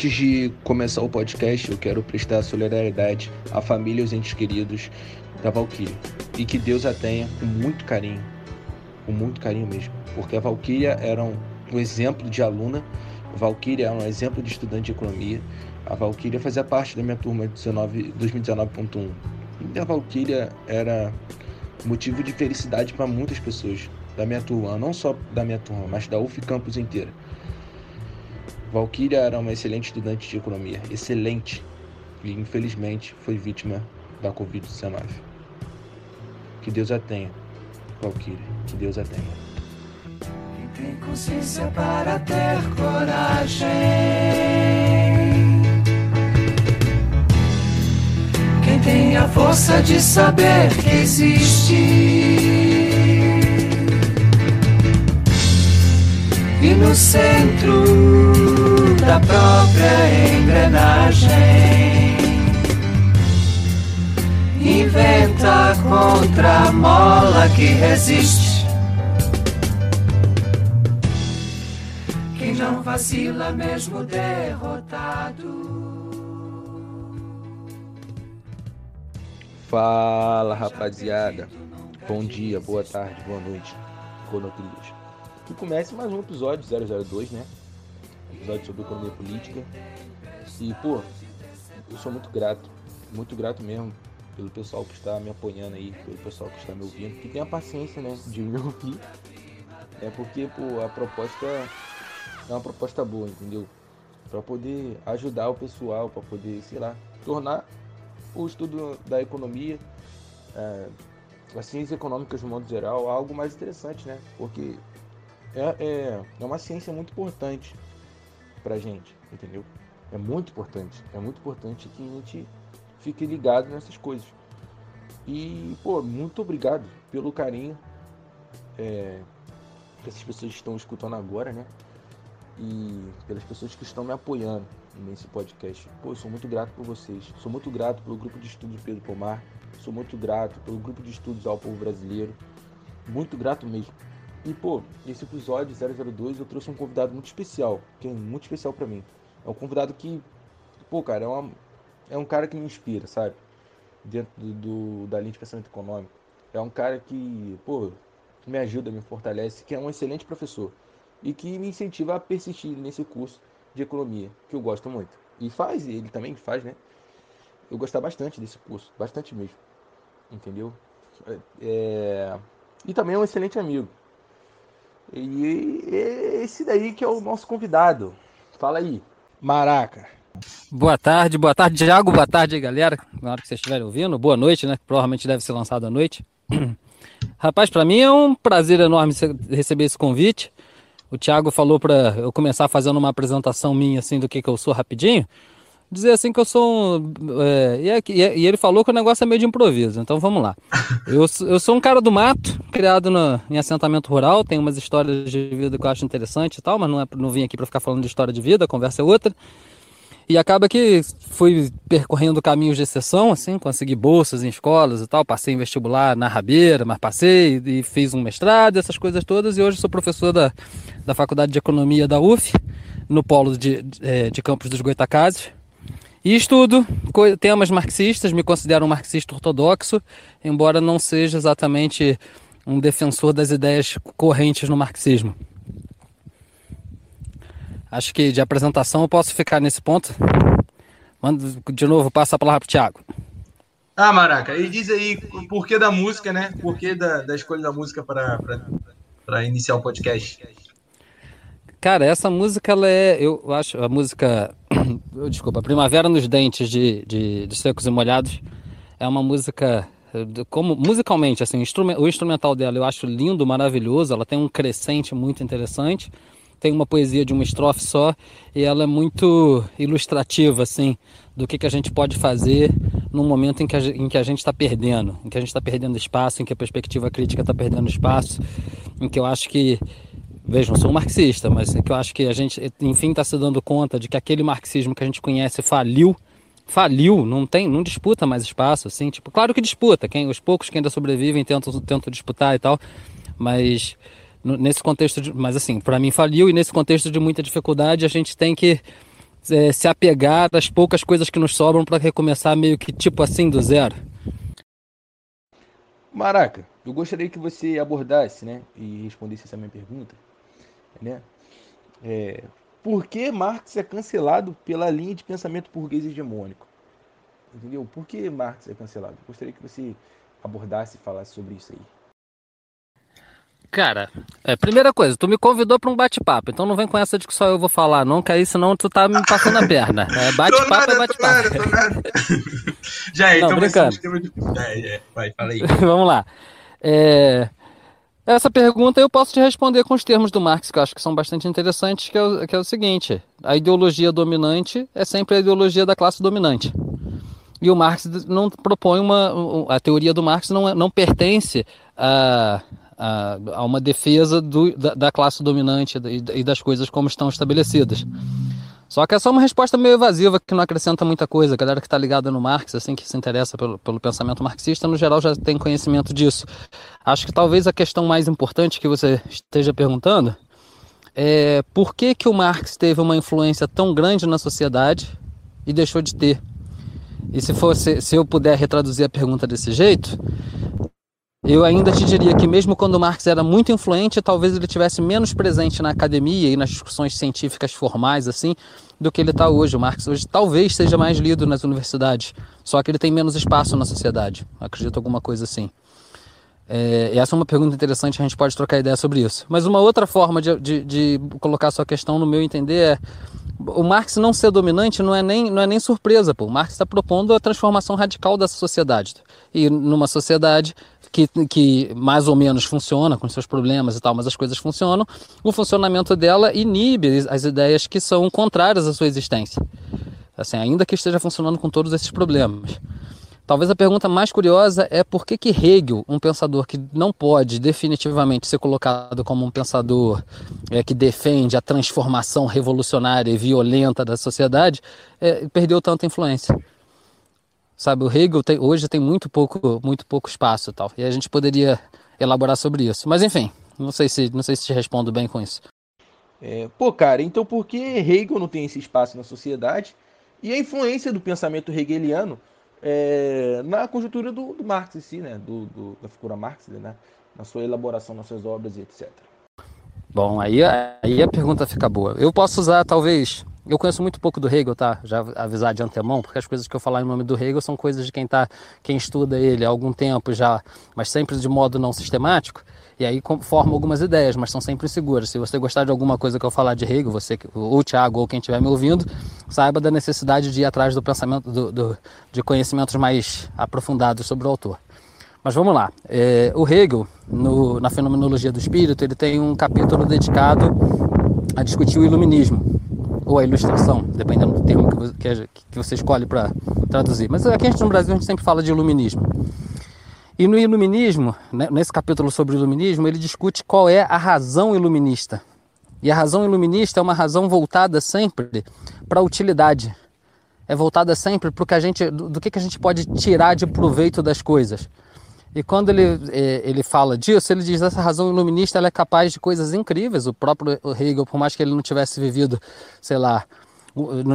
Antes de começar o podcast, eu quero prestar solidariedade à família e aos entes queridos da Valkyria. E que Deus a tenha com muito carinho, com muito carinho mesmo. Porque a Valkyria era um, um exemplo de aluna, a Valkyria era um exemplo de estudante de economia. A Valkyria fazia parte da minha turma 2019.1. E a Valkyria era motivo de felicidade para muitas pessoas da minha turma, não só da minha turma, mas da UF Campus inteira. Valkyria era uma excelente estudante de economia, excelente, e infelizmente foi vítima da Covid-19. Que Deus a tenha, Valkyria, que Deus a tenha. Quem tem consciência para ter coragem. Quem tem a força de saber que existe. E no centro da própria engrenagem inventa contra a mola que resiste. Quem não vacila mesmo derrotado. Fala rapaziada, bom dia, boa tarde, boa noite, conoclias. Que comece mais um episódio 002, né? Episódio sobre economia política. E, pô, eu sou muito grato, muito grato mesmo pelo pessoal que está me apoiando aí, pelo pessoal que está me ouvindo, que tem a paciência, né, de me ouvir. É porque, pô, a proposta é uma proposta boa, entendeu? Para poder ajudar o pessoal, para poder, sei lá, tornar o estudo da economia, é, as ciências econômicas de modo geral, algo mais interessante, né? Porque é, é, é uma ciência muito importante pra gente, entendeu? É muito importante. É muito importante que a gente fique ligado nessas coisas. E, pô, muito obrigado pelo carinho é, que essas pessoas estão escutando agora, né? E pelas pessoas que estão me apoiando nesse podcast. Pô, eu sou muito grato por vocês. Sou muito grato pelo grupo de estudos Pedro Pomar. Sou muito grato pelo grupo de estudos ao povo brasileiro. Muito grato mesmo. E, pô, nesse episódio 002 eu trouxe um convidado muito especial, que é muito especial para mim. É um convidado que, pô, cara, é, uma, é um cara que me inspira, sabe? Dentro do, do, da linha de pensamento econômico. É um cara que, pô, me ajuda, me fortalece, que é um excelente professor. E que me incentiva a persistir nesse curso de economia, que eu gosto muito. E faz, ele também faz, né? Eu gostar bastante desse curso, bastante mesmo. Entendeu? É... E também é um excelente amigo. E esse daí que é o nosso convidado. Fala aí, Maraca. Boa tarde, boa tarde, Thiago. Boa tarde, galera. Na hora que vocês estiverem ouvindo, boa noite, né? Provavelmente deve ser lançado à noite. Rapaz, para mim é um prazer enorme receber esse convite. O Thiago falou para eu começar fazendo uma apresentação minha assim do que, que eu sou rapidinho dizer assim que eu sou um, é, é e, ele falou que o negócio é meio de improviso, então vamos lá. Eu, eu sou um cara do mato, criado no, em assentamento rural, tem umas histórias de vida que eu acho interessante e tal, mas não, é, não vim aqui para ficar falando de história de vida, a conversa é outra. E acaba que fui percorrendo caminhos de exceção, assim, consegui bolsas em escolas e tal, passei em vestibular na Rabeira, mas passei e fiz um mestrado, essas coisas todas, e hoje sou professor da, da Faculdade de Economia da UF, no polo de, de, é, de Campos dos Goitacazes, e estudo temas marxistas, me considero um marxista ortodoxo, embora não seja exatamente um defensor das ideias correntes no marxismo. Acho que de apresentação eu posso ficar nesse ponto. Mando de novo, passa a palavra para o Thiago. Ah, Maraca, e diz aí o porquê da música, né? Por que da, da escolha da música para iniciar o podcast? Cara, essa música, ela é, eu acho, a música, desculpa, Primavera nos Dentes de, de, de Secos e Molhados, é uma música, como musicalmente, assim, o instrumental dela eu acho lindo, maravilhoso, ela tem um crescente muito interessante, tem uma poesia de uma estrofe só, e ela é muito ilustrativa, assim, do que, que a gente pode fazer num momento em que a, em que a gente está perdendo, em que a gente está perdendo espaço, em que a perspectiva crítica está perdendo espaço, em que eu acho que Vejam, sou um marxista, mas é que eu acho que a gente, enfim, está se dando conta de que aquele marxismo que a gente conhece faliu, faliu, não tem, não disputa mais espaço, assim, tipo, claro que disputa, quem, os poucos que ainda sobrevivem tentam, tentam disputar e tal, mas nesse contexto, de, mas assim, para mim faliu e nesse contexto de muita dificuldade a gente tem que é, se apegar às poucas coisas que nos sobram para recomeçar meio que tipo assim do zero? Maraca, eu gostaria que você abordasse, né, e respondesse essa minha pergunta, né? É, por que Marx é cancelado pela linha de pensamento burguês hegemônico? Entendeu? Por que Marx é cancelado? Gostaria que você abordasse e falasse sobre isso aí. Cara, é, primeira coisa, tu me convidou para um bate-papo, então não vem com essa de que só eu vou falar, não, que aí senão tu tá me passando a perna. É, bate-papo é bate-papo. Já é, então brincando. vai É, é, vai, fala aí. Vamos lá. É, essa pergunta eu posso te responder com os termos do Marx, que eu acho que são bastante interessantes, que é, o, que é o seguinte: a ideologia dominante é sempre a ideologia da classe dominante. E o Marx não propõe uma. A teoria do Marx não, não pertence a, a, a uma defesa do, da, da, classe dominante e das coisas como estão estabelecidas. Só que é só uma resposta meio evasiva que não acrescenta muita coisa. A galera que está ligada no Marx, assim, que se interessa pelo, pelo pensamento marxista, no geral já tem conhecimento disso. Acho que talvez a questão mais importante que você esteja perguntando é por que, que o Marx teve uma influência tão grande na sociedade e deixou de ter. E se fosse, se eu puder retraduzir a pergunta desse jeito, eu ainda te diria que mesmo quando Marx era muito influente, talvez ele tivesse menos presente na academia e nas discussões científicas formais assim, do que ele está hoje. O Marx hoje talvez seja mais lido nas universidades, só que ele tem menos espaço na sociedade. Acredito alguma coisa assim. É, essa é uma pergunta interessante, a gente pode trocar ideia sobre isso. Mas uma outra forma de, de, de colocar sua questão, no meu entender, é o Marx não ser dominante não é nem, não é nem surpresa. Pô. O Marx está propondo a transformação radical dessa sociedade. E numa sociedade que, que mais ou menos funciona, com seus problemas e tal, mas as coisas funcionam, o funcionamento dela inibe as ideias que são contrárias à sua existência. Assim, ainda que esteja funcionando com todos esses problemas. Talvez a pergunta mais curiosa é por que, que Hegel, um pensador que não pode definitivamente ser colocado como um pensador é, que defende a transformação revolucionária e violenta da sociedade, é, perdeu tanta influência. Sabe, o Hegel tem, hoje tem muito pouco, muito pouco espaço, tal. E a gente poderia elaborar sobre isso. Mas enfim, não sei se, não sei se te respondo bem com isso. É, pô, cara, então por que Hegel não tem esse espaço na sociedade? E a influência do pensamento hegeliano é, na conjuntura do, do, Marx em si, né? Do, do, da figura Marx, né? Na sua elaboração, nas suas obras e etc. Bom, aí, aí a pergunta fica boa. Eu posso usar, talvez, eu conheço muito pouco do Hegel, tá? Já avisar de antemão, porque as coisas que eu falar em nome do Hegel são coisas de quem tá, quem estuda ele há algum tempo já, mas sempre de modo não sistemático. E aí forma algumas ideias, mas são sempre seguras. Se você gostar de alguma coisa que eu falar de Hegel, você ou Thiago ou quem estiver me ouvindo, saiba da necessidade de ir atrás do pensamento, do, do, de conhecimentos mais aprofundados sobre o autor. Mas vamos lá. É, o Hegel, no, na Fenomenologia do Espírito, ele tem um capítulo dedicado a discutir o iluminismo ou a ilustração, dependendo do termo que, que você escolhe para traduzir. Mas aqui a gente, no Brasil a gente sempre fala de iluminismo. E no iluminismo, né, nesse capítulo sobre o iluminismo, ele discute qual é a razão iluminista. E a razão iluminista é uma razão voltada sempre para a utilidade. É voltada sempre para que a gente, do que, que a gente pode tirar de proveito das coisas. E quando ele, é, ele fala disso, ele diz essa razão iluminista ela é capaz de coisas incríveis. O próprio Hegel, por mais que ele não tivesse vivido, sei lá,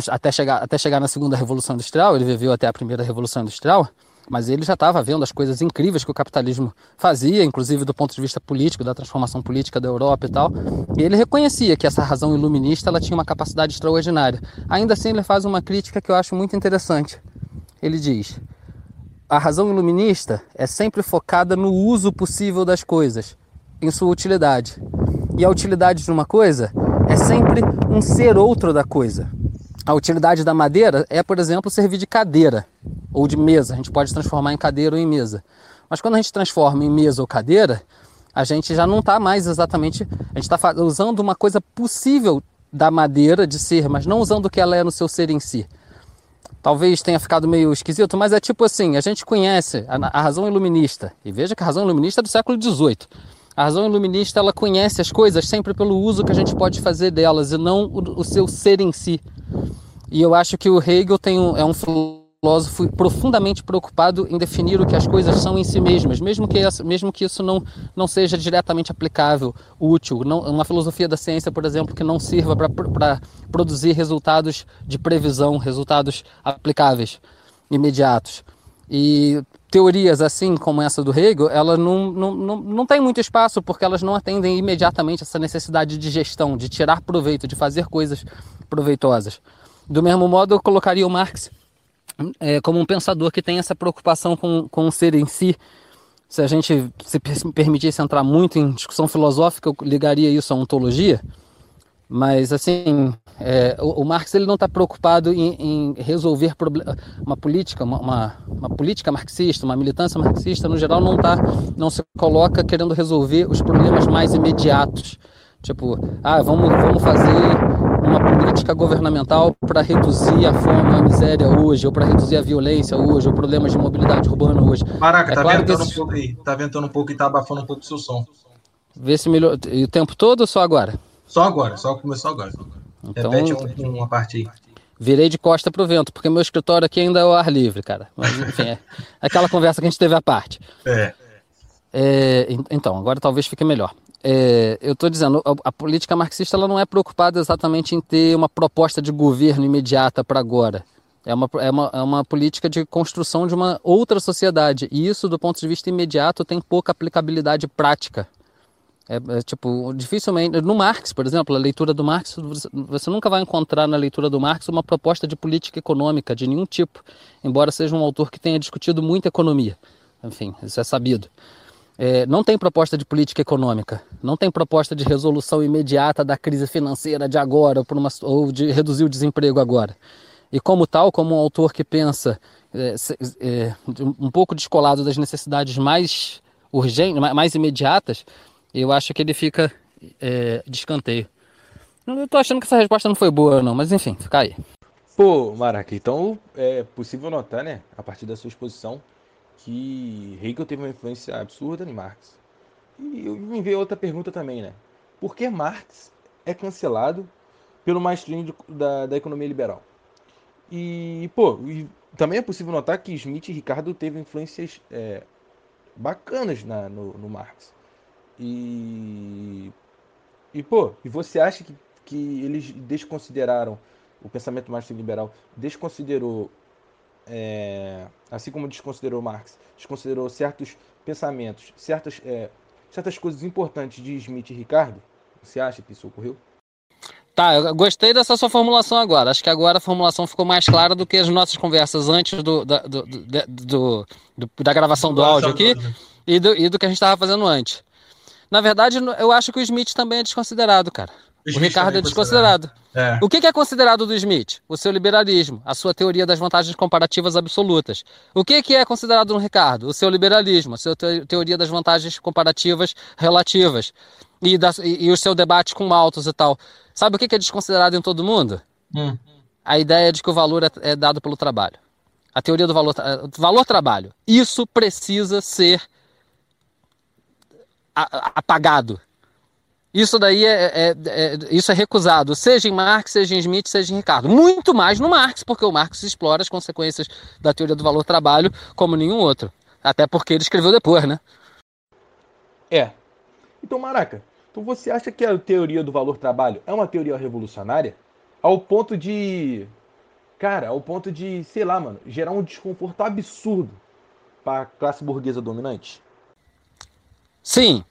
até chegar, até chegar na segunda revolução industrial, ele viveu até a primeira revolução industrial, mas ele já estava vendo as coisas incríveis que o capitalismo fazia, inclusive do ponto de vista político, da transformação política da Europa e tal. E ele reconhecia que essa razão iluminista ela tinha uma capacidade extraordinária. Ainda assim, ele faz uma crítica que eu acho muito interessante. Ele diz: a razão iluminista é sempre focada no uso possível das coisas, em sua utilidade. E a utilidade de uma coisa é sempre um ser outro da coisa. A utilidade da madeira é, por exemplo, servir de cadeira ou de mesa. A gente pode transformar em cadeira ou em mesa. Mas quando a gente transforma em mesa ou cadeira, a gente já não está mais exatamente. A gente está usando uma coisa possível da madeira de ser, mas não usando o que ela é no seu ser em si. Talvez tenha ficado meio esquisito, mas é tipo assim: a gente conhece a, a razão iluminista, e veja que a razão iluminista é do século XVIII. A razão iluminista ela conhece as coisas sempre pelo uso que a gente pode fazer delas e não o, o seu ser em si. E eu acho que o Hegel tem um, é um filósofo profundamente preocupado em definir o que as coisas são em si mesmas, mesmo que, mesmo que isso não, não seja diretamente aplicável, útil. Não, uma filosofia da ciência, por exemplo, que não sirva para produzir resultados de previsão, resultados aplicáveis, imediatos. E teorias assim como essa do Hegel, elas não, não, não, não têm muito espaço porque elas não atendem imediatamente essa necessidade de gestão, de tirar proveito, de fazer coisas proveitosas. Do mesmo modo, eu colocaria o Marx é, como um pensador que tem essa preocupação com, com o ser em si. Se a gente se permitisse entrar muito em discussão filosófica, eu ligaria isso à ontologia. Mas, assim, é, o, o, Marx ele não está preocupado em, em resolver uma política, uma, uma, uma, política marxista, uma militância marxista, no geral, não, tá, não se coloca querendo resolver os problemas mais imediatos. Tipo, ah, vamos, vamos fazer uma política governamental para reduzir a fome, a miséria hoje, ou para reduzir a violência hoje, ou problemas de mobilidade urbana hoje. Caraca, é tá claro ventando um pouco aí, tá ventando um pouco e tá abafando um pouco o seu som. Vê se melhor. E o tempo todo ou só agora? Só agora, só começou agora. Então, Repete um, uma parte aí. Virei de costa pro vento, porque meu escritório aqui ainda é o ar livre, cara. Mas, enfim, é aquela conversa que a gente teve à parte. É. é então, agora talvez fique melhor. É, eu estou dizendo, a, a, política marxista ela não é preocupada exatamente em ter uma proposta de governo imediata para agora. É uma, é, uma, é uma política de construção de uma outra sociedade. E isso, do ponto de vista imediato, tem pouca aplicabilidade prática. É, é, tipo, dificilmente. No Marx, por exemplo, a leitura do Marx, você nunca vai encontrar na leitura do Marx uma proposta de política econômica de nenhum tipo, embora seja um autor que tenha discutido muito economia. Enfim, isso é sabido. É, não tem proposta de política econômica, não tem proposta de resolução imediata da crise financeira de agora ou, uma, ou de reduzir o desemprego agora. E como tal, como um autor que pensa é, é, um pouco descolado das necessidades mais urgentes, mais imediatas, eu acho que ele fica é, de escanteio. Eu tô achando que essa resposta não foi boa, não, mas enfim, fica aí. Pô, Maraca, então é possível notar, né, a partir da sua exposição, que Hegel teve uma influência absurda em Marx. E me veio outra pergunta também, né? Por que Marx é cancelado pelo mainstream da, da economia liberal? E, pô, e também é possível notar que Smith e Ricardo teve influências é, bacanas na, no, no Marx. E, e, pô, e você acha que, que eles desconsideraram o pensamento marxista liberal, desconsiderou é, assim como desconsiderou Marx, desconsiderou certos pensamentos, certas, é, certas coisas importantes de Smith e Ricardo? Você acha que isso ocorreu? Tá, eu gostei dessa sua formulação agora. Acho que agora a formulação ficou mais clara do que as nossas conversas antes do, da, do, do, do da gravação do áudio aqui e do, e do que a gente estava fazendo antes. Na verdade, eu acho que o Smith também é desconsiderado, cara. O, o Ricardo é desconsiderado. É. O que é considerado do Smith? O seu liberalismo, a sua teoria das vantagens comparativas absolutas. O que é considerado no Ricardo? O seu liberalismo, a sua teoria das vantagens comparativas relativas. E, da, e, e o seu debate com Malthus e tal. Sabe o que é desconsiderado em todo mundo? Hum. A ideia de que o valor é, é dado pelo trabalho. A teoria do valor, valor trabalho. Isso precisa ser apagado. Isso daí é, é, é, isso é recusado, seja em Marx, seja em Smith, seja em Ricardo. Muito mais no Marx, porque o Marx explora as consequências da teoria do valor-trabalho como nenhum outro. Até porque ele escreveu depois, né? É. Então, Maraca, então você acha que a teoria do valor-trabalho é uma teoria revolucionária? Ao ponto de. Cara, ao ponto de, sei lá, mano, gerar um desconforto absurdo para a classe burguesa dominante? Sim,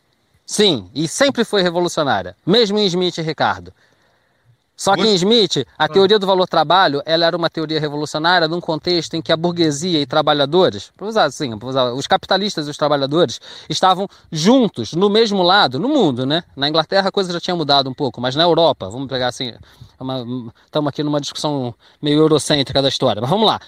Sim, e sempre foi revolucionária, mesmo em Smith e Ricardo. Só que em Smith, a teoria do valor-trabalho, ela era uma teoria revolucionária num contexto em que a burguesia e trabalhadores, usar assim, usar, os capitalistas e os trabalhadores estavam juntos, no mesmo lado, no mundo, né? Na Inglaterra a coisa já tinha mudado um pouco, mas na Europa, vamos pegar assim, estamos aqui numa discussão meio eurocêntrica da história, mas vamos lá.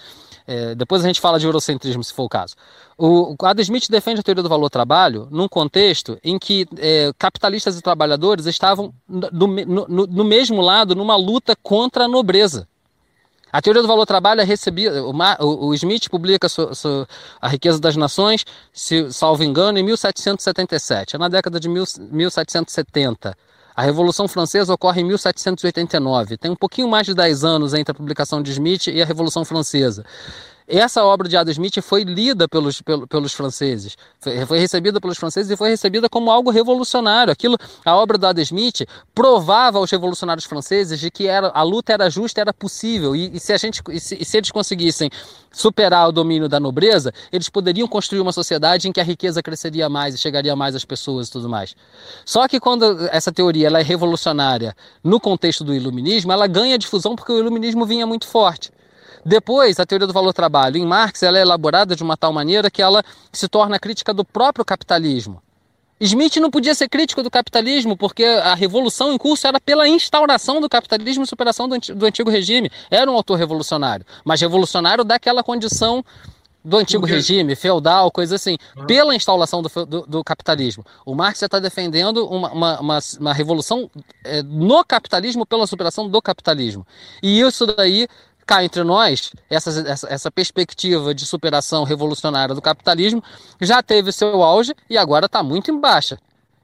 É, depois a gente fala de eurocentrismo, se for o caso. O, Adam Smith defende a teoria do valor-trabalho num contexto em que é, capitalistas e trabalhadores estavam no, no, no, mesmo lado numa luta contra a nobreza. A teoria do valor-trabalho é recebida. O, o, Smith publica A Riqueza das Nações, se salvo engano, em 1777, é na década de mil, 1770. A Revolução Francesa ocorre em 1789. Tem um pouquinho mais de 10 anos entre a publicação de Smith e a Revolução Francesa. Essa obra de Adam Smith foi lida pelos, pelos, pelos franceses, foi, foi, recebida pelos franceses e foi recebida como algo revolucionário. Aquilo, a obra do Adam Smith provava aos revolucionários franceses de que era, a luta era justa, era possível e, e se a gente, e se, e se eles conseguissem superar o domínio da nobreza, eles poderiam construir uma sociedade em que a riqueza cresceria mais e chegaria mais às pessoas e tudo mais. Só que quando essa teoria ela é revolucionária no contexto do iluminismo, ela ganha difusão porque o iluminismo vinha muito forte. Depois, a teoria do valor-trabalho em Marx ela é elaborada de uma tal maneira que ela se torna crítica do próprio capitalismo. Smith não podia ser crítico do capitalismo porque a revolução em curso era pela instauração do capitalismo e superação do, antigo regime. Era um autor revolucionário, mas revolucionário daquela condição do antigo regime, feudal, coisa assim, pela instauração do, do, do, capitalismo. O Marx está defendendo uma, uma, uma, uma revolução é, no capitalismo pela superação do capitalismo. E isso daí cá entre nós, essa, essa, essa, perspectiva de superação revolucionária do capitalismo já teve seu auge e agora está muito em baixa.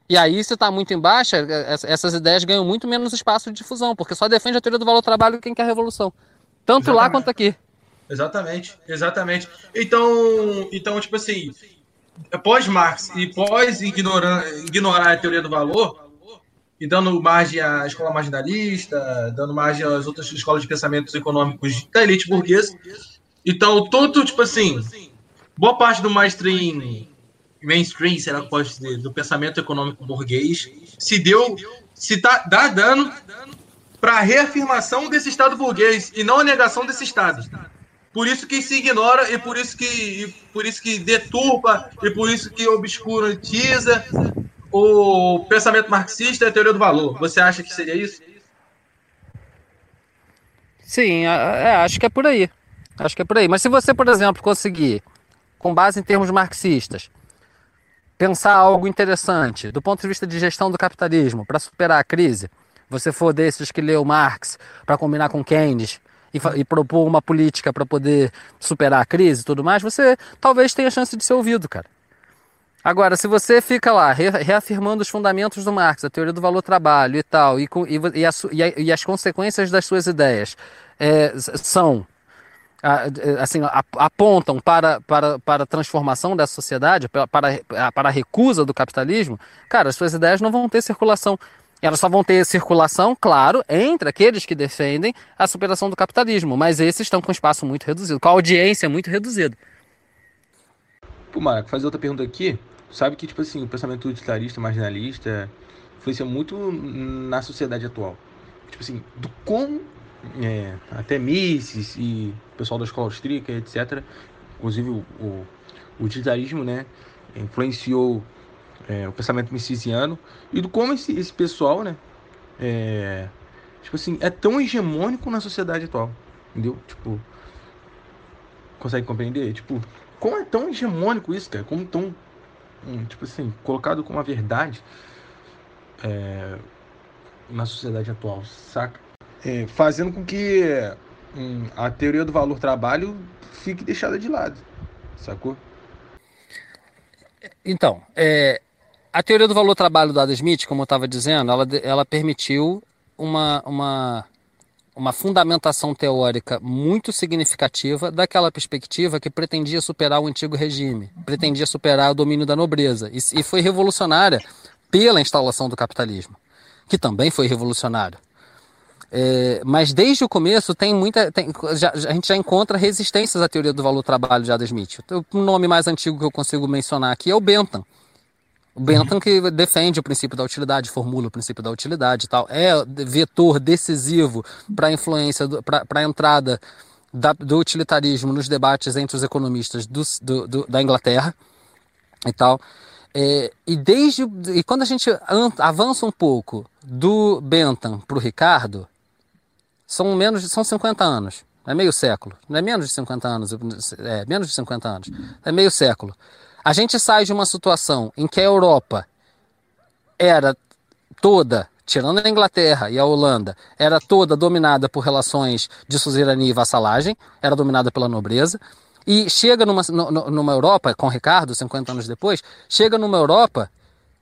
E aí, se está muito em baixa, é, essas ideias ganham muito menos espaço de difusão, porque só defende a teoria do valor do trabalho quem quer revolução. Tanto exatamente. lá quanto aqui. Exatamente, exatamente. Então, então tipo assim, pós-Marx e pós-ignorar ignorar a teoria do valor, e dando margem à escola marginalista, dando margem às outras escolas de pensamentos econômicos da elite burguesa. Então, todo, tipo assim, boa parte do mainstream, mainstream, será que pode dizer, do pensamento econômico burguês, se deu, se tá, dá dano para a reafirmação desse Estado burguês e não a negação desse Estado. Por isso que se ignora e por isso que, por isso que deturpa e por isso que obscurantiza o pensamento marxista e a teoria do valor. Você acha que seria isso? Sim, é, acho que é por aí. Acho que é por aí. Mas se você, por exemplo, conseguir, com base em termos marxistas, pensar algo interessante do ponto de vista de gestão do capitalismo para superar a crise, você for desses que leu Marx para combinar com Keynes e, e propor uma política para poder superar a crise e tudo mais, você talvez tenha chance de ser ouvido, cara. Agora, se você fica lá reafirmando os fundamentos do Marx, a teoria do valor-trabalho e tal, e, e, e, a, e, as consequências das suas ideias é, são, assim, apontam para, para, para a transformação dessa sociedade, para, para a recusa do capitalismo, cara, as suas ideias não vão ter circulação. Elas só vão ter circulação, claro, entre aqueles que defendem a superação do capitalismo, mas esses estão com espaço muito reduzido, com a audiência muito reduzida. Pô, Marco, fazer outra pergunta aqui sabe que, tipo assim, o pensamento utilitarista, marginalista, influencia muito na sociedade atual. Tipo assim, do como é, até Mises e o pessoal da escola austríaca, etc., inclusive o, o, o utilitarismo, né, influenciou é, o pensamento misesiano e do como esse, esse pessoal, né, é, tipo assim, é tão hegemônico na sociedade atual, entendeu? Tipo, consegue compreender? Tipo, como é tão hegemônico isso, cara? Como tão um, tipo assim, colocado como a verdade é, na sociedade atual, saca? É, fazendo com que hum, a teoria do valor trabalho fique deixada de lado, sacou? Então, é, a teoria do valor trabalho do Adam Smith, como eu estava dizendo, ela, ela permitiu uma, uma uma fundamentação teórica muito significativa daquela perspectiva que pretendia superar o antigo regime, pretendia superar o domínio da nobreza e, e foi revolucionária pela instalação do capitalismo, que também foi revolucionário. É, mas desde o começo tem muita. Tem, já, a gente já encontra resistências à teoria do valor-trabalho de Adam Smith. O nome mais antigo que eu consigo mencionar aqui é o Bentham, o Bentham que defende o princípio da utilidade, formula o princípio da utilidade e tal, é vetor decisivo para a influência, para a entrada da, do utilitarismo nos debates entre os economistas do, do, do, da Inglaterra e tal. É, e desde e quando a gente avança um pouco do Bentham para o Ricardo, são menos são 50 anos, é meio século, não é menos de 50 anos, é menos de 50 anos, é meio século. A gente sai de uma situação em que a Europa era toda, tirando a Inglaterra e a Holanda, era toda dominada por relações de suzerania e vassalagem, era dominada pela nobreza. E chega numa, numa Europa, com Ricardo, 50 anos depois, chega numa Europa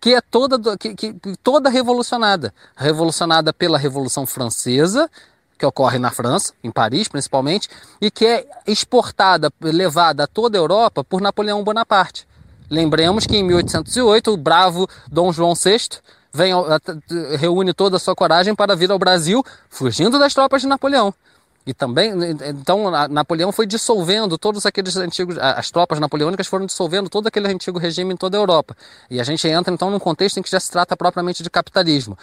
que é toda, que, que, toda revolucionada. Revolucionada pela Revolução Francesa, que ocorre na França, em Paris principalmente, e que é exportada, levada a toda a Europa por Napoleão Bonaparte. Lembremos que em 1808 o bravo Dom João VI vem, reúne toda a sua coragem para vir ao Brasil, fugindo das tropas de Napoleão. E também, então, Napoleão foi dissolvendo todos aqueles antigos, as tropas napoleônicas foram dissolvendo todo aquele antigo regime em toda a Europa. E a gente entra então num contexto em que já se trata propriamente de capitalismo.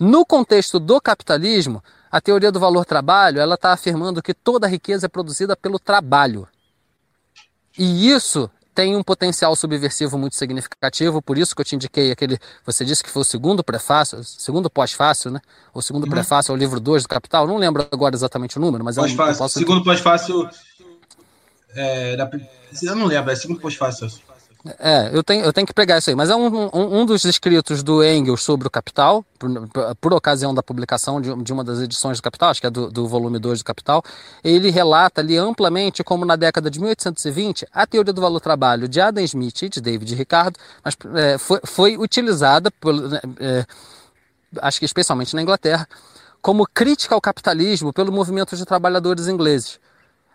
No contexto do capitalismo, a teoria do valor trabalho, ela está afirmando que toda riqueza é produzida pelo trabalho. E isso tem um potencial subversivo muito significativo, por isso que eu te indiquei aquele. Você disse que foi o segundo prefácio, segundo pós-fácil, né? O segundo uhum. prefácio ao livro 2 do Capital. Não lembro agora exatamente o número, mas é um. Posso... Segundo pós-fácil. É, eu não lembro, é segundo pós-fácil. É, eu tenho, eu tenho que pegar isso aí. Mas é um, um, um dos escritos do Engels sobre o Capital, por, por ocasião da publicação de, de, uma das edições do Capital, acho que é do, do volume 2 do Capital. Ele relata ali amplamente como na década de 1820 a teoria do valor-trabalho de Adam Smith e de David Ricardo mas, é, foi, foi utilizada, por, é, acho que especialmente na Inglaterra, como crítica ao capitalismo pelo movimento de trabalhadores ingleses.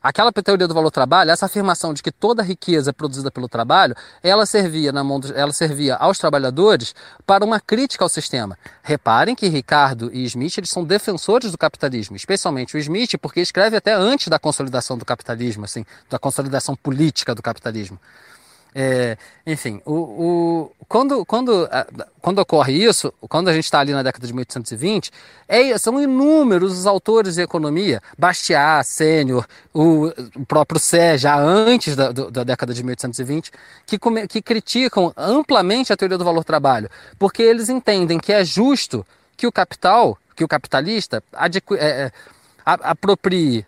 Aquela teoria do valor trabalho, essa afirmação de que toda riqueza é produzida pelo trabalho, ela servia, na mão ela servia aos trabalhadores para uma crítica ao sistema. Reparem que Ricardo e Smith eles são defensores do capitalismo, especialmente o Smith, porque escreve até antes da consolidação do capitalismo, assim, da consolidação política do capitalismo. É, enfim, o, o, quando, quando, quando ocorre isso, quando a gente está ali na década de 1820, é, são inúmeros os autores de economia, Bastiat, Sênior, o, o, próprio Sé, já antes da, da década de 1820, que, que criticam amplamente a teoria do valor-trabalho, porque eles entendem que é justo que o capital, que o capitalista é, é aproprie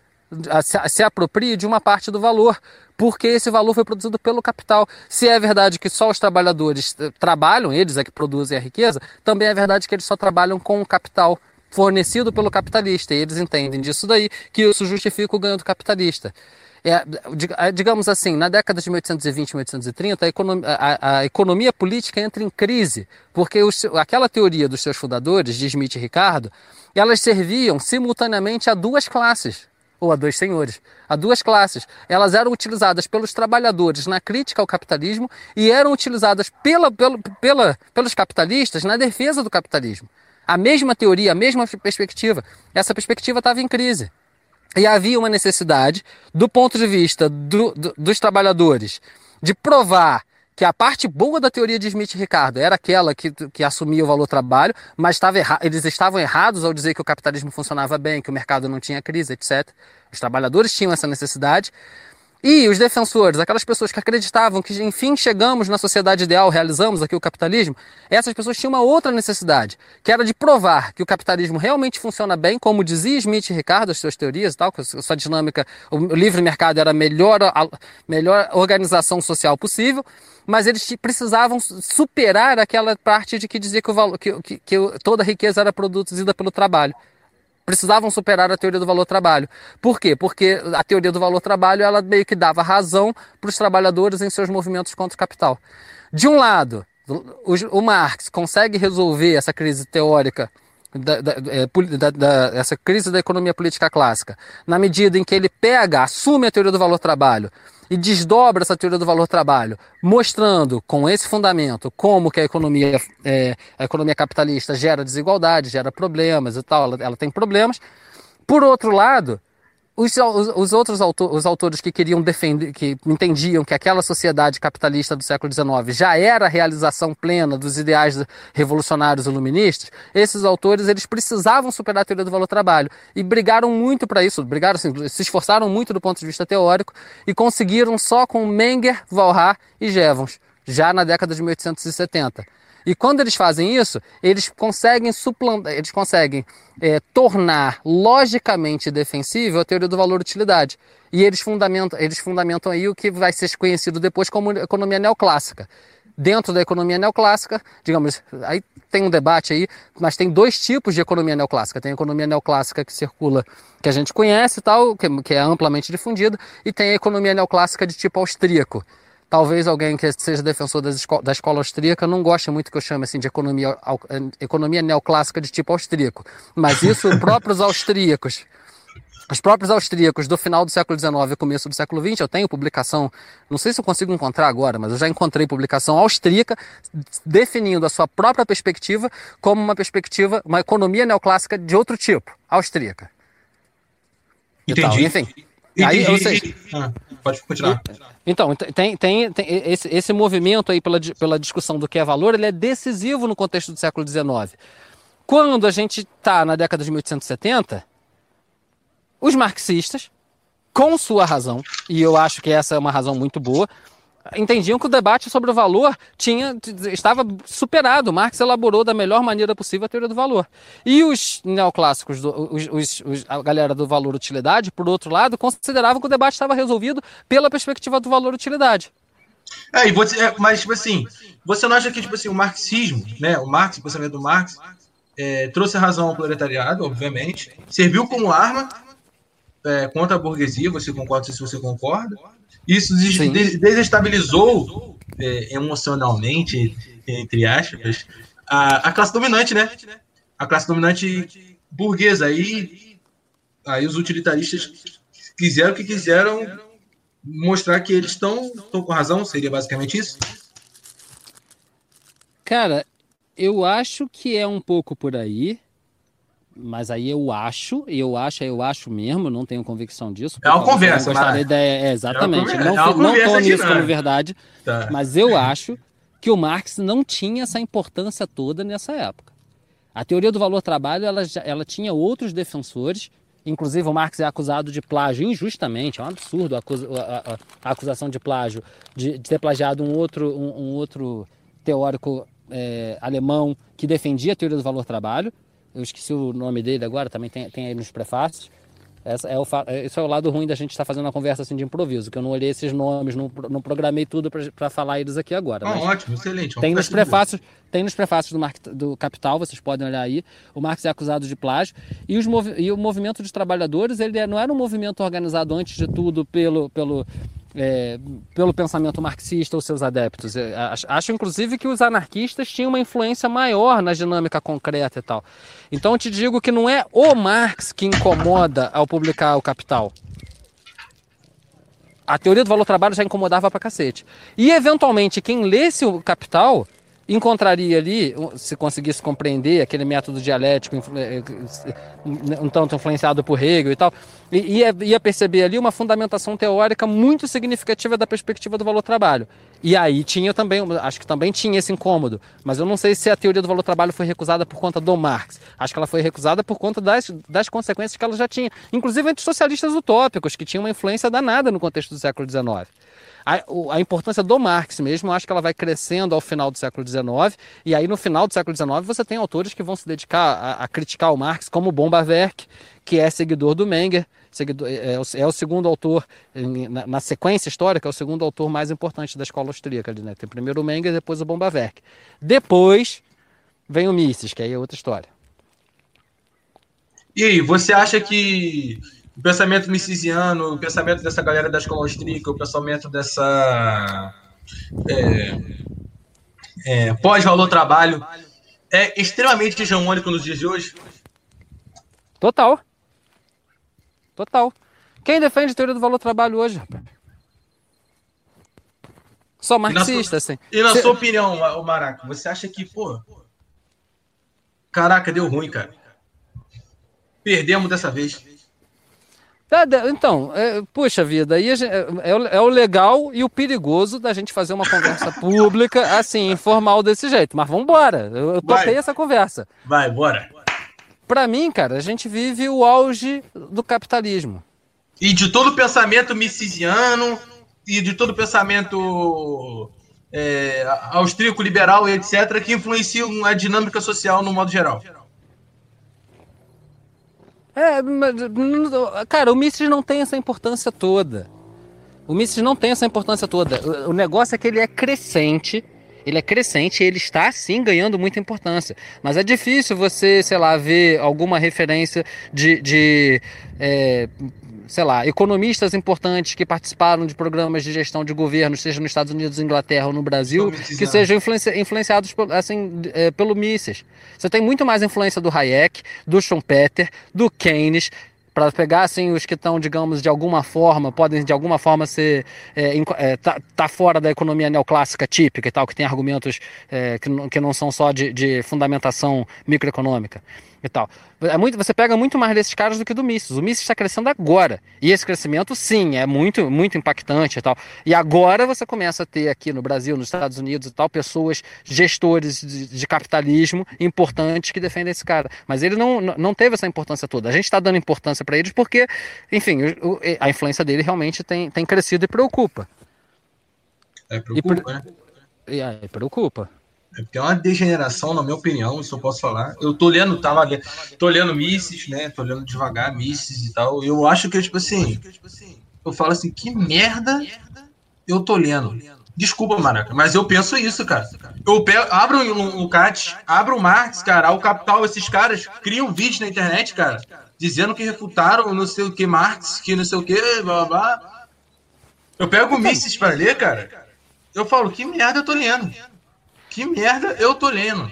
se aproprie de uma parte do valor, porque esse valor foi produzido pelo capital. Se é verdade que só os trabalhadores eh, trabalham, eles é que produzem a riqueza, também é verdade que eles só trabalham com o capital fornecido pelo capitalista. E eles entendem disso daí que isso justifica o ganho do capitalista. É, é digamos assim, na década de 1820 e 1830, a economia, a, a economia, política entra em crise, porque os, aquela teoria dos seus fundadores, de Smith e Ricardo, elas serviam simultaneamente a duas classes ou a dois senhores, a duas classes. Elas eram utilizadas pelos trabalhadores na crítica ao capitalismo e eram utilizadas pela, pela, pela, pelos capitalistas na defesa do capitalismo. A mesma teoria, a mesma perspectiva. Essa perspectiva estava em crise. E havia uma necessidade, do ponto de vista do, do, dos trabalhadores, de provar que a parte boa da teoria de Smith e Ricardo era aquela que, que assumia o valor trabalho, mas estava eles estavam errados ao dizer que o capitalismo funcionava bem, que o mercado não tinha crise, etc. Os trabalhadores tinham essa necessidade, e os defensores, aquelas pessoas que acreditavam que enfim chegamos na sociedade ideal, realizamos aqui o capitalismo, essas pessoas tinham uma outra necessidade, que era de provar que o capitalismo realmente funciona bem, como dizia Smith e Ricardo, as suas teorias e tal, que a sua dinâmica, o livre mercado era a melhor, a melhor organização social possível, mas eles precisavam superar aquela parte de que dizia que, o valor, que, que, que toda riqueza era produzida pelo trabalho precisavam superar a teoria do valor-trabalho. Por quê? Porque a teoria do valor-trabalho ela meio que dava razão para os trabalhadores em seus movimentos contra o capital. De um lado, o Marx consegue resolver essa crise teórica da, da, é, da, da, essa crise da economia política clássica, na medida em que ele pega, assume a teoria do valor-trabalho e desdobra essa teoria do valor-trabalho, mostrando com esse fundamento como que a economia, é, a economia capitalista gera desigualdade, gera problemas e tal, ela, ela tem problemas. Por outro lado, os, os, os outros autor, os autores que queriam defender, que entendiam que aquela sociedade capitalista do século XIX já era a realização plena dos ideais revolucionários iluministas, esses autores eles precisavam superar a teoria do valor-trabalho e brigaram muito para isso, brigaram assim, se esforçaram muito do ponto de vista teórico e conseguiram só com Menger, Walras e Jevons, já na década de 1870. E quando eles fazem isso, eles conseguem suplantar, eles conseguem é, tornar logicamente defensível a teoria do valor-utilidade. E eles fundamentam, eles fundamentam aí o que vai ser conhecido depois como economia neoclássica. Dentro da economia neoclássica, digamos, aí tem um debate aí, mas tem dois tipos de economia neoclássica. Tem a economia neoclássica que circula, que a gente conhece e tal, que, que é amplamente difundida, e tem a economia neoclássica de tipo austríaco, Talvez alguém que seja defensor esco da escola austríaca não goste muito que eu chame assim de economia, economia neoclássica de tipo austríaco. Mas isso próprios austríacos os próprios austríacos do final do século XIX e começo do século XX, eu tenho publicação, não sei se eu consigo encontrar agora, mas eu já encontrei publicação austríaca definindo a sua própria perspectiva como uma perspectiva, uma economia neoclássica de outro tipo, austríaca. Entendi. Enfim. Entendi. Aí, ou seja, ah, pode continuar. então, tem, tem, tem esse, esse movimento aí pela, pela discussão do que é valor, ele é decisivo no contexto do século XIX. Quando a gente está na década de 1870, os marxistas, com sua razão, e eu acho que essa é uma razão muito boa, entendiam que o debate sobre o valor tinha, estava superado. Marx elaborou da melhor maneira possível a teoria do valor. E os neoclássicos, os, os, os, a galera do valor-utilidade, por outro lado, consideravam que o debate estava resolvido pela perspectiva do valor-utilidade. É, e você, é, mas, tipo assim, você não acha que tipo assim, o marxismo, né, o Marx, o pensamento do Marx, é, trouxe a razão ao proletariado, obviamente, serviu como arma é, contra a burguesia, você concorda, se você concorda. Isso des desestabilizou é, emocionalmente, entre aspas, a, a, classe dominante, né? A classe dominante burguesa. Aí, aí os utilitaristas quiseram que quiseram mostrar que eles estão com razão, seria basicamente isso? Cara, eu acho que é um pouco por aí mas aí eu acho, e eu acho, eu acho mesmo, não tenho convicção disso. É uma conversa, mas... ideia, é, exatamente. É não, não tomo isso como verdade, tá. mas eu acho que o Marx não tinha essa importância toda nessa época. A teoria do valor-trabalho, ela, ela tinha outros defensores, inclusive o Marx é acusado de plágio injustamente, é um absurdo a, a, a acusação de plágio, de, de, ter plagiado um outro, um, um outro teórico é, alemão que defendia a teoria do valor-trabalho, eu esqueci o nome dele agora, também tem, tem aí nos prefácios. Essa é o, esse é o lado ruim da gente estar tá fazendo uma conversa assim de improviso, que eu não olhei esses nomes, não, não programei tudo para falar eles aqui agora. Ah, ótimo, excelente. Tem nos, prefácios, tem nos prefácios do, Mar, do Capital, vocês podem olhar aí. O Marx é acusado de plágio. E, os, e o movimento dos trabalhadores, ele é, não era um movimento organizado antes de tudo pelo, pelo é, pelo pensamento marxista ou seus adeptos. É, acho, inclusive, que os anarquistas tinham uma influência maior na dinâmica concreta e tal. Então, te digo que não é o Marx que incomoda ao publicar o Capital. A teoria do valor-trabalho já incomodava pra cacete. E, eventualmente, quem lesse o Capital encontraria ali, se conseguisse compreender aquele método dialético eh, um tanto influenciado por Hegel e tal, ia, ia perceber ali uma fundamentação teórica muito significativa da perspectiva do valor-trabalho. E aí tinha também, acho que também tinha esse incômodo, mas eu não sei se a teoria do valor-trabalho foi recusada por conta do Marx. Acho que ela foi recusada por conta das, das consequências que ela já tinha, inclusive entre socialistas utópicos, que tinham uma influência danada no contexto do século XIX. A, a, importância do Marx mesmo, acho que ela vai crescendo ao final do século XIX, e aí no final do século XIX você tem autores que vão se dedicar a, a criticar o Marx, como Bombaverk, que é seguidor do Menger, seguidor, é, é, o, é, segundo autor, na, na, sequência histórica, é o segundo autor mais importante da escola austríaca. né? Tem primeiro o Menger, depois o Bombaverk. Depois vem o Mises, que aí é outra história. E aí, você acha que o pensamento misesiano, o pensamento dessa galera da escola austríaca, o pensamento dessa é, é, pós-valor trabalho é extremamente hegemônico nos dias de hoje? Total. Total. Quem defende a teoria do valor trabalho hoje, rapaz? Só marxista, assim. E na Cê... sua opinião, o Maraca, você acha que, pô. Caraca, deu ruim, cara. Perdemos dessa vez. Tá, então, é, puxa vida, aí gente, é, é, é, o legal e o perigoso da gente fazer uma conversa pública, assim, informal desse jeito. Mas vamos embora, eu, eu topei essa conversa. Vai, bora. Para mim, cara, a gente vive o auge do capitalismo. E de todo o pensamento misesiano, e de todo o pensamento é, austríaco, liberal e etc., que influenciam a dinâmica social no modo geral. É, cara, o Mises não tem essa importância toda. O Mises não tem essa importância toda. O negócio é que ele é crescente. Ele é crescente e ele está sim ganhando muita importância. Mas é difícil você, sei lá, ver alguma referência de, de é, sei lá, economistas importantes que participaram de programas de gestão de governo, seja nos Estados Unidos, Inglaterra ou no Brasil, que sejam influenci influenciados assim, é, pelo Mises. Você tem muito mais influência do Hayek, do Schumpeter, do Keynes, para pegar assim os que estão, digamos, de alguma forma, podem de alguma forma ser é, é, tá, tá, fora da economia neoclássica típica e tal, que tem argumentos é, que, não, que não são só de, de fundamentação microeconômica e tal. É muito, você pega muito mais desses caras do que do Mises. O Mises está crescendo agora. E esse crescimento, sim, é muito, muito impactante e tal. E agora você começa a ter aqui no Brasil, nos Estados Unidos e tal, pessoas, gestores de, de capitalismo importantes que defendem esse cara. Mas ele não, não teve essa importância toda. A gente está dando importância para eles porque, enfim, o, a influência dele realmente tem, tem crescido e preocupa. É, preocupa, e, né? E aí, preocupa. É porque é uma degeneração, na minha opinião, isso eu posso falar. Eu tô lendo, tava lendo, tô lendo Misses, né? Tô lendo devagar Misses e tal. Eu acho que, tipo assim, eu falo assim, que merda eu tô lendo. Desculpa, Maraca, mas eu penso isso, cara. Eu pego, abro o, CAT, abro o Marx, cara, o Capital, esses caras criam vídeos na internet, cara, dizendo que refutaram não sei o que Marx, que não sei o que, blá blá. Eu pego o Mises para ler, cara. Eu falo, que merda eu tô lendo. Que merda eu tô lendo.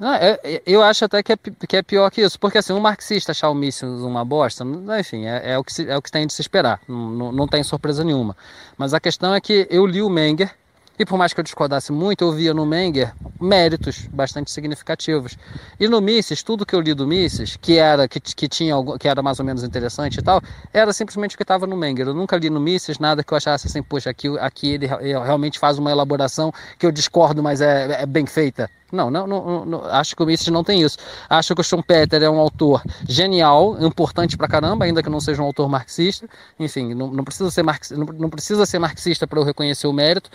Ah, é, é, eu acho até que é, que é pior que isso, porque assim, um marxista achar o míssil uma bosta, enfim, é, é, o, que se, é o que tem de se esperar, não, não, não tem surpresa nenhuma. Mas a questão é que eu li o Menger, e por mais que eu discordasse muito, eu via no Menger méritos bastante significativos. E no Mises, tudo que eu li do Mises, que era que, que tinha que era mais ou menos interessante e tal, era simplesmente o que estava no Menger. Eu nunca li no Mises nada que eu achasse assim, poxa, aqui, aqui ele, realmente faz uma elaboração que eu discordo, mas é, é bem feita. Não, não, não, não, acho que o Mises não tem isso. Acho que o Schumpeter é um autor genial, importante pra caramba, ainda que não seja um autor marxista. Enfim, não, não precisa, ser marx, não, não precisa ser marxista para eu reconhecer o mérito.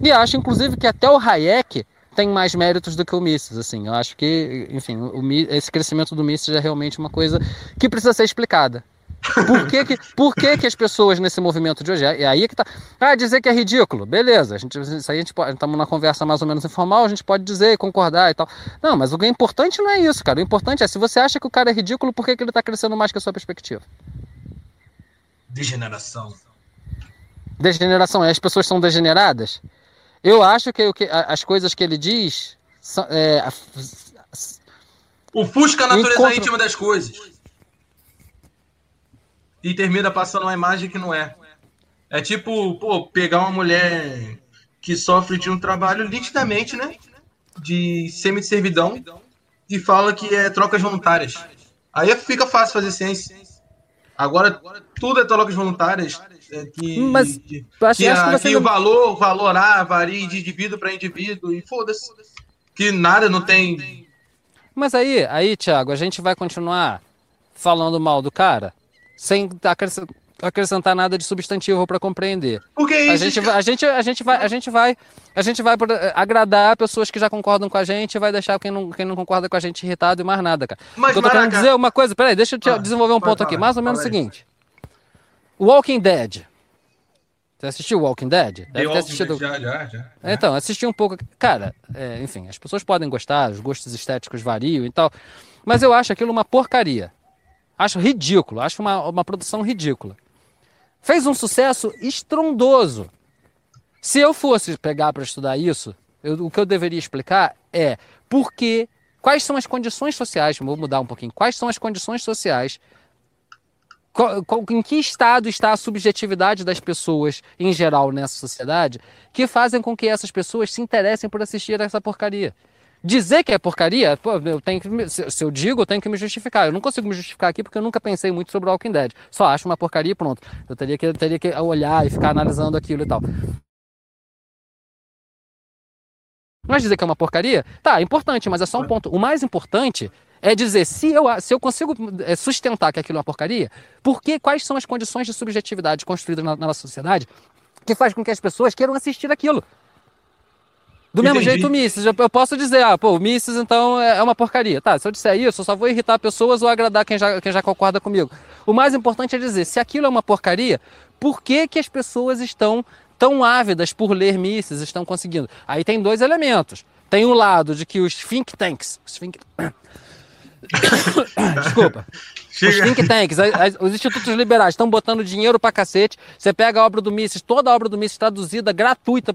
E acho, inclusive, que até o Hayek tem mais méritos do que o Mises, assim. Eu acho que, enfim, o, esse crescimento do Mises é realmente uma coisa que precisa ser explicada. Por que, que, por que, que as pessoas nesse movimento de hoje. É aí que tá. Ah, dizer que é ridículo. Beleza. A gente, isso aí a gente. Estamos numa conversa mais ou menos informal, a gente pode dizer, concordar e tal. Não, mas o é importante não é isso, cara. O importante é se você acha que o cara é ridículo, por que, que ele está crescendo mais que a sua perspectiva? Degeneração. Degeneração. É, as pessoas são degeneradas? Eu acho que, que as coisas que ele diz. São, é, o Fusca é a natureza encontro... íntima das coisas e termina passando uma imagem que não é. É tipo, pô, pegar uma mulher que sofre de um trabalho nitidamente, né? De semi-servidão e fala que é trocas voluntárias. Aí fica fácil fazer ciência. Agora, tudo é trocas voluntárias. É que, Mas, que, que, a, que não... o valor, valor A varia de indivíduo para indivíduo e foda-se. Que nada não tem. Mas aí, aí, Thiago, a gente vai continuar falando mal do cara? Sem acrescentar nada de substantivo para compreender. Porque é a gente, a gente a gente vai a gente vai a gente vai agradar pessoas que já concordam com a gente, vai deixar quem não, quem não concorda com a gente irritado e mais nada, cara. Mas, eu tô Maraca... querendo dizer uma coisa, peraí, deixa eu te ah, desenvolver um ponto falar, aqui, mais ou menos o seguinte. Walking Dead. Você assistiu Walking Dead? Deve ter assistido. Já, já, já. Então, assisti um pouco. Cara, é, enfim, as pessoas podem gostar, os gostos estéticos variam e tal. Mas eu acho aquilo uma porcaria. Acho ridículo, acho uma, uma produção ridícula. Fez um sucesso estrondoso. Se eu fosse pegar para estudar isso, eu, o que eu deveria explicar é por que, quais são as condições sociais, vou mudar um pouquinho, quais são as condições sociais, qual, qual, em que estado está a subjetividade das pessoas em geral nessa sociedade, que fazem com que essas pessoas se interessem por assistir essa porcaria. Dizer que é porcaria, pô, eu tenho que, se eu digo, eu tenho que me justificar. Eu não consigo me justificar aqui porque eu nunca pensei muito sobre o Walking Dead. Só acho uma porcaria e pronto. Eu teria que, eu teria que olhar e ficar analisando aquilo e tal. Mas dizer que é uma porcaria, tá, é importante, mas é só um ponto. O mais importante é dizer, se eu, se eu consigo é, sustentar que aquilo é uma porcaria, por que, quais são as condições de subjetividade construídas na, na nossa sociedade que faz com que as pessoas queiram assistir aquilo? Do mesmo Entendi. jeito o Mises. Eu posso dizer, ah, pô, o Mises então é, é uma porcaria. Tá, se eu disser isso, eu só vou irritar pessoas ou agradar quem já, quem já concorda comigo. O mais importante é dizer, se aquilo é uma porcaria, por que, que as pessoas estão tão ávidas por ler Mises, estão conseguindo? Aí tem dois elementos. Tem um lado de que os think tanks. Os think... Desculpa. Chega. Os think tanks, os institutos liberais estão botando dinheiro pra cacete. Você pega a obra do Mises, toda a obra do Mises traduzida, gratuita,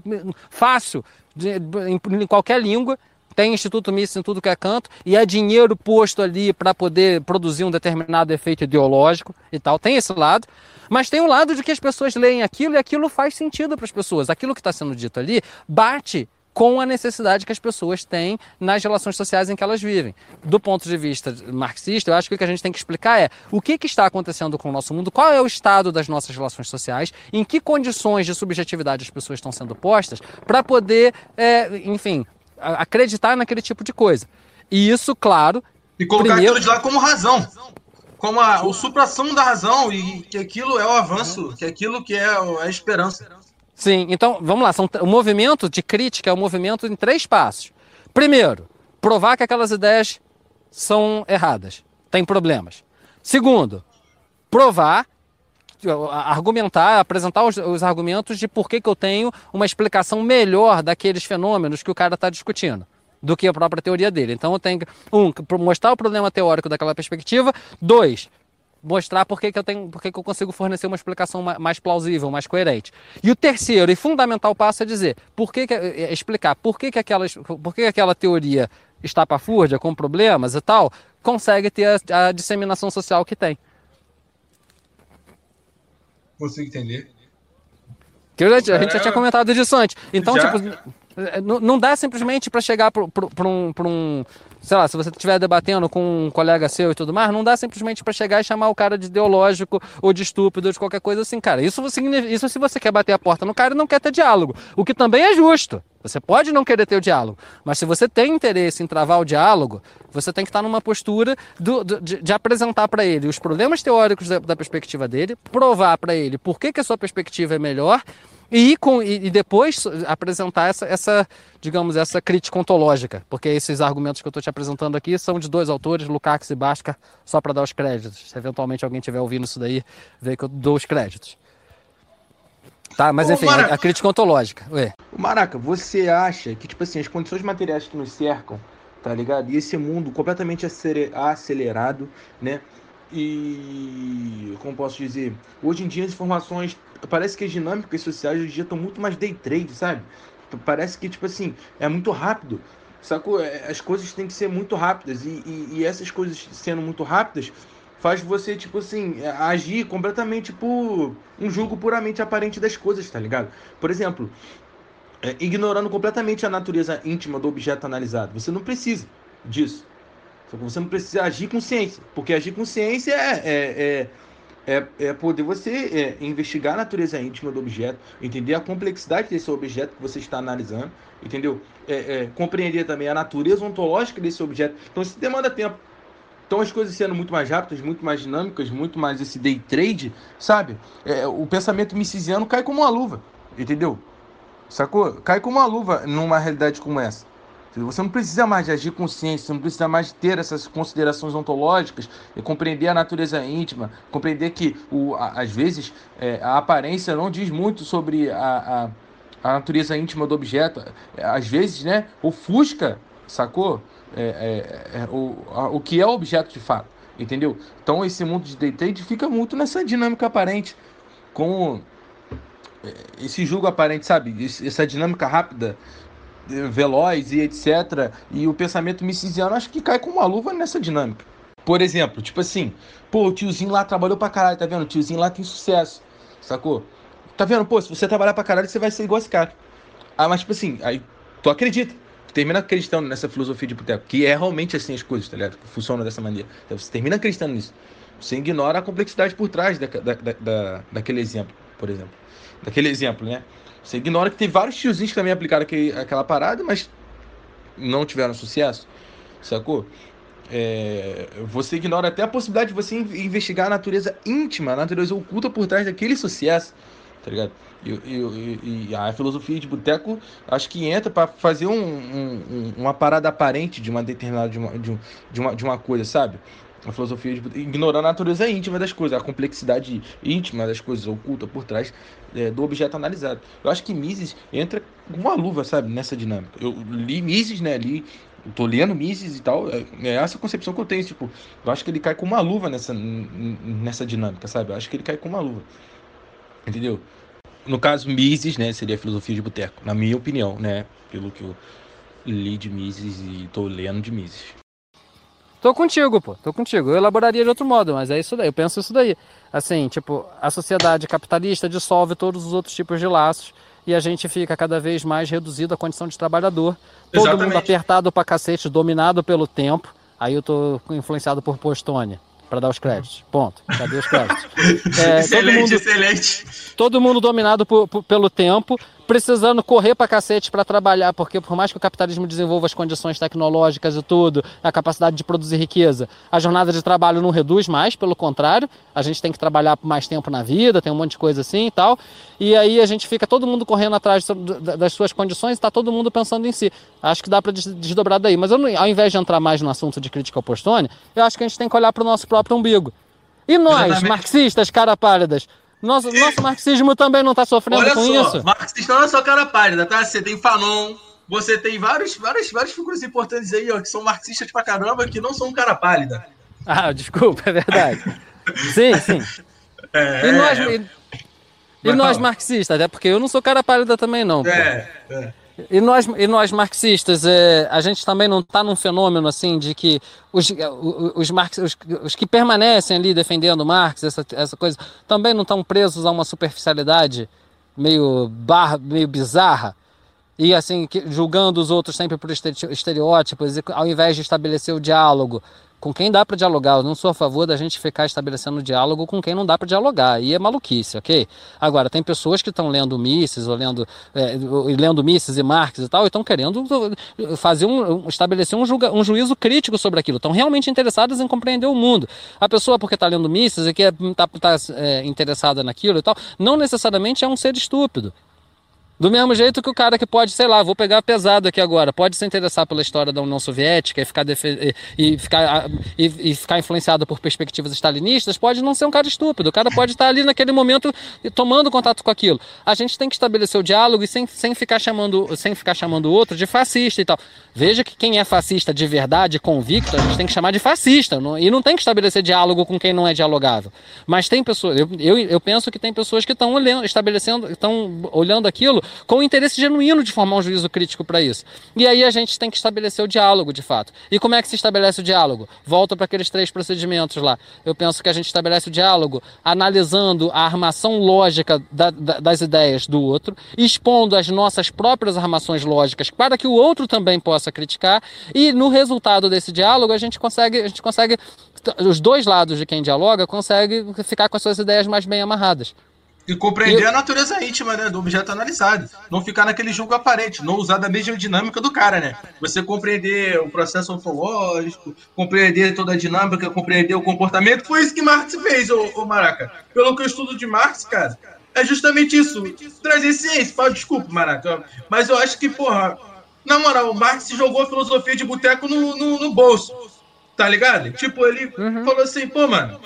fácil, de, em, qualquer língua, tem Instituto Mises em tudo que é canto, e é dinheiro posto ali para poder produzir um determinado efeito ideológico e tal. Tem esse lado. Mas tem o lado de que as pessoas leem aquilo e aquilo faz sentido para as pessoas. Aquilo que está sendo dito ali bate com a necessidade que as pessoas têm nas relações sociais em que elas vivem. Do ponto de vista marxista, eu acho que o que a gente tem que explicar é o que, que está acontecendo com o nosso mundo, qual é o estado das nossas relações sociais, em que condições de subjetividade as pessoas estão sendo postas, para poder, é, enfim, acreditar naquele tipo de coisa. E isso, claro. E colocar primeiro... aquilo de lá como razão. Como a, o supração da razão, e que aquilo é o avanço, que aquilo que é a esperança. Sim, então vamos lá. São, o movimento de crítica é um movimento em três passos. Primeiro, provar que aquelas ideias são erradas, tem problemas. Segundo, provar, argumentar, apresentar os, os argumentos de por que, que eu tenho uma explicação melhor daqueles fenômenos que o cara está discutindo do que a própria teoria dele. Então eu tenho um mostrar o problema teórico daquela perspectiva, dois mostrar por que, que eu tenho, por que, que eu consigo fornecer uma explicação mais plausível, mais coerente. E o terceiro e fundamental passo é dizer, por que, que é explicar por que, que, aquela, por que, que aquela teoria estapafúrdia, com problemas e tal, consegue ter a, a disseminação social que tem. Consigo entender. Que a gente é... já tinha comentado disso antes. Então, já? tipo, não dá simplesmente para chegar para um, um, sei lá, se você estiver debatendo com um colega seu e tudo mais, não dá simplesmente para chegar e chamar o cara de ideológico ou de estúpido ou de qualquer coisa assim, cara. Isso, isso se você quer bater a porta no cara e não quer ter diálogo, o que também é justo. Você pode não querer ter o diálogo, mas se você tem interesse em travar o diálogo, você tem que estar numa postura do, do, de, de, apresentar para ele os problemas teóricos da, da perspectiva dele, provar para ele por que, que a sua perspectiva é melhor e, com, e, depois apresentar essa, essa, digamos, essa crítica ontológica, porque esses argumentos que eu estou te apresentando aqui são de dois autores, Lukács e Basca, só para dar os créditos. Se eventualmente alguém estiver ouvindo isso daí, vê que eu dou os créditos. Tá, mas Ô, enfim, Maraca, a, a crítica ontológica. Ué. Maraca, você acha que, tipo assim, as condições materiais que nos cercam, tá ligado? E esse mundo completamente acelerado, né? E, como posso dizer, hoje em dia as informações, parece que as dinâmicas sociais hoje em dia estão muito mais day trade, sabe? Parece que, tipo assim, é muito rápido, sacou? É, as coisas têm que ser muito rápidas, e, e, e essas coisas sendo muito rápidas, faz você, tipo assim, é, agir completamente por um julgo puramente aparente das coisas, tá ligado? Por exemplo, é, ignorando completamente a natureza íntima do objeto analisado. Você não precisa disso. Você não precisa agir com ciência, porque agir com ciência é, é, é, é, é poder você é, investigar a natureza íntima do objeto, entender a complexidade desse objeto que você está analisando, entendeu? É, é, compreender também a natureza ontológica desse objeto. Então isso demanda tempo. Então as coisas sendo muito mais rápidas, muito mais dinâmicas, muito mais esse day trade, sabe? É, o pensamento missisiano cai como uma luva, entendeu? Sacou? Cai como uma luva numa realidade como essa. Você não precisa mais de agir com ciência, você não precisa mais ter essas considerações ontológicas e compreender a natureza íntima, compreender que, o, a, às vezes, é, a aparência não diz muito sobre a, a, a, natureza íntima do objeto. Às vezes, né, ofusca, sacou? É, é, é o, o que é o objeto de fato, entendeu? Então, esse mundo de day trade fica muito nessa dinâmica aparente, com é, esse julgo aparente, sabe? Essa dinâmica rápida veloz e etc. E o pensamento missisiano acho que cai com uma luva nessa dinâmica. Por exemplo, tipo assim, pô, o tiozinho lá trabalhou pra caralho, tá vendo? O tiozinho lá tem sucesso, sacou? Tá vendo? Pô, se você trabalhar pra caralho, você vai ser igual esse cara. Ah, mas tipo assim, aí tu acredita. Tu termina acreditando nessa filosofia de boteco, que é realmente assim as coisas, tá ligado? Funciona dessa maneira. Então, você termina acreditando nisso. Você ignora a complexidade por trás da, da, da, daquele exemplo, por exemplo. Daquele exemplo, né? Você ignora que tem vários tiozinhos que também aplicaram aquela parada, mas não tiveram sucesso, sacou? É, você ignora até a possibilidade de você investigar a natureza íntima, a natureza oculta por trás daquele sucesso, tá ligado? E, e, e a filosofia de boteco acho que entra para fazer um, um, uma parada aparente de uma determinada de uma, de, uma, de uma coisa, sabe? A filosofia de ignorar a natureza íntima das coisas, a complexidade íntima das coisas oculta por trás é, do objeto analisado. Eu acho que Mises entra com uma luva, sabe, nessa dinâmica. Eu li Mises, né, li, tô lendo Mises e tal, é, é, essa concepção que eu tenho, tipo, eu acho que ele cai com uma luva nessa, nessa dinâmica, sabe? Eu acho que ele cai com uma luva. Entendeu? No caso, Mises, né, seria a filosofia de boteco, na minha opinião, né, pelo que eu li de Mises e tô lendo de Mises. Tô contigo, pô, tô contigo. Eu elaboraria de outro modo, mas é isso daí, eu penso isso daí. Assim, tipo, a sociedade capitalista dissolve todos os outros tipos de laços e a gente fica cada vez mais reduzido à condição de trabalhador. Todo Exatamente. mundo apertado pra cacete, dominado pelo tempo. Aí eu tô influenciado por Postone, pra dar os créditos. Ponto. Cadê os créditos? É, todo excelente, mundo excelente. todo mundo dominado por- por- pelo tempo, precisando correr pra cacete pra trabalhar, porque por mais que o capitalismo desenvolva as condições tecnológicas e tudo, a capacidade de produzir riqueza, a jornada de trabalho não reduz mais, pelo contrário, a gente tem que trabalhar por mais tempo na vida, tem um monte de coisa assim e tal, e aí a gente fica todo mundo correndo atrás da- das suas condições e tá todo mundo pensando em si. Acho que dá des- desdobrar daí, mas não- ao invés de entrar mais no assunto de crítica ao Postone, eu acho que a gente tem que olhar pro nosso próprio umbigo. E nós, Exatamente. marxistas, cara pálidas, nosso, nosso marxismo também não está sofrendo Olha com só, isso? marxista não é só cara pálida, tá? Você tem Fanon, você tem vários, várias, várias figuras importantes aí, ó, que são marxistas pra caramba, que não são cara pálida. Ah, desculpa, é verdade. sim, sim. É, E nós, é, e, e Mas nós marxistas, até porque eu não sou cara pálida também, não. pô. é, é. E nós, e nós marxistas, é, a gente também não está num fenômeno assim de que os, os, os, marx, os, os que permanecem ali defendendo Marx, essa, essa coisa, também não estão presos a uma superficialidade meio, bar, meio bizarra? E assim, julgando os outros sempre por estere- estereótipos, ao invés de estabelecer o diálogo com quem dá para dialogar. Eu não sou a favor da gente ficar estabelecendo diálogo com quem não dá para dialogar. Aí é maluquice, ok? Agora, tem pessoas que estão lendo Mises, ou lendo, é, lendo Mises e Marx e tal, e estão querendo fazer um, estabelecer um, julga, um juízo crítico sobre aquilo. Estão realmente interessadas em compreender o mundo. A pessoa, porque está lendo Mises e está tá, é, interessada naquilo e tal, não necessariamente é um ser estúpido. Do mesmo jeito que o cara que pode, sei lá, vou pegar pesado aqui agora, pode se interessar pela história da União Soviética e ficar, e, ficar, e, e ficar influenciado por perspectivas stalinistas, pode não ser um cara estúpido. O cara pode estar ali naquele momento tomando contato com aquilo. A gente tem que estabelecer o diálogo e sem, sem, ficar, chamando, sem ficar chamando o outro de fascista e tal. Veja que quem é fascista de verdade, convicto, a gente tem que chamar de fascista. não- e não tem que estabelecer diálogo com quem não é dialogável. Mas tem pessoas, eu, eu, eu penso que tem pessoas que estão estabelecendo, estão olhando aquilo com interesse genuíno de formar um juízo crítico para isso. E aí a gente tem que estabelecer o diálogo, de fato. E como é que se estabelece o diálogo? Volto para aqueles três procedimentos lá. Eu penso que a gente estabelece o diálogo analisando a armação lógica da- da- das ideias do outro, expondo as nossas próprias armações lógicas para que o outro também possa criticar, e no resultado desse diálogo a gente consegue, a gente consegue os dois lados de quem dialoga consegue ficar com as suas ideias mais bem amarradas. E compreender Eu- a natureza íntima, né, do objeto analisado. Não ficar naquele julgo aparente, não usar da mesma dinâmica do cara, né? Você compreender o processo ontológico, compreender toda a dinâmica, compreender o comportamento. Foi isso que Marx fez, ô, ô Maraca. Pelo que eu estudo de Marx, cara, é justamente isso. Trazer ciência. Fala, desculpa, Maraca. Mas eu acho que, porra, na moral, o Marx jogou a filosofia de boteco no, no, no bolso. Tá ligado? Tipo, ele falou assim, pô, mano,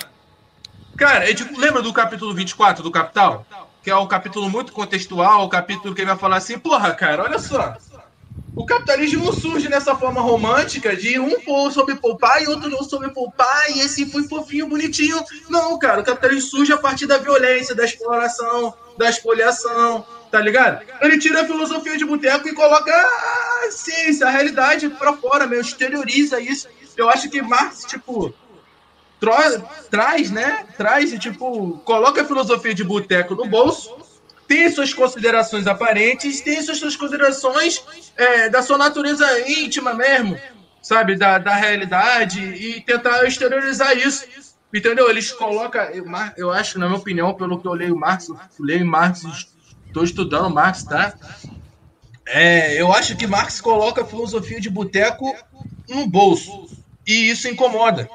Cara, lembra do capítulo 24 do Capital? Que é um capítulo muito contextual, o capítulo que ele vai falar assim, porra, cara, olha só. O capitalismo não surge nessa forma romântica de um soube poupar e outro não soube poupar, e esse foi fofinho, bonitinho. Não, cara, o capitalismo surge a partir da violência, da exploração, da espoliação, tá ligado? Ele tira a filosofia de boteco e coloca a ciência, a realidade pra fora, meu, exterioriza isso. Eu acho que Marx, tipo, tro- traz, né? Traz e, tipo, coloca a filosofia de boteco no bolso, tem suas considerações aparentes, tem suas, considerações é, da sua natureza íntima mesmo, sabe? Da, da realidade, e tentar exteriorizar isso. Entendeu? Eles colocam. Eu, eu acho, na minha opinião, pelo que eu leio Marx, eu leio Marx, estou estudando Marx, tá? É, eu acho que Marx coloca a filosofia de boteco no bolso. E isso incomoda.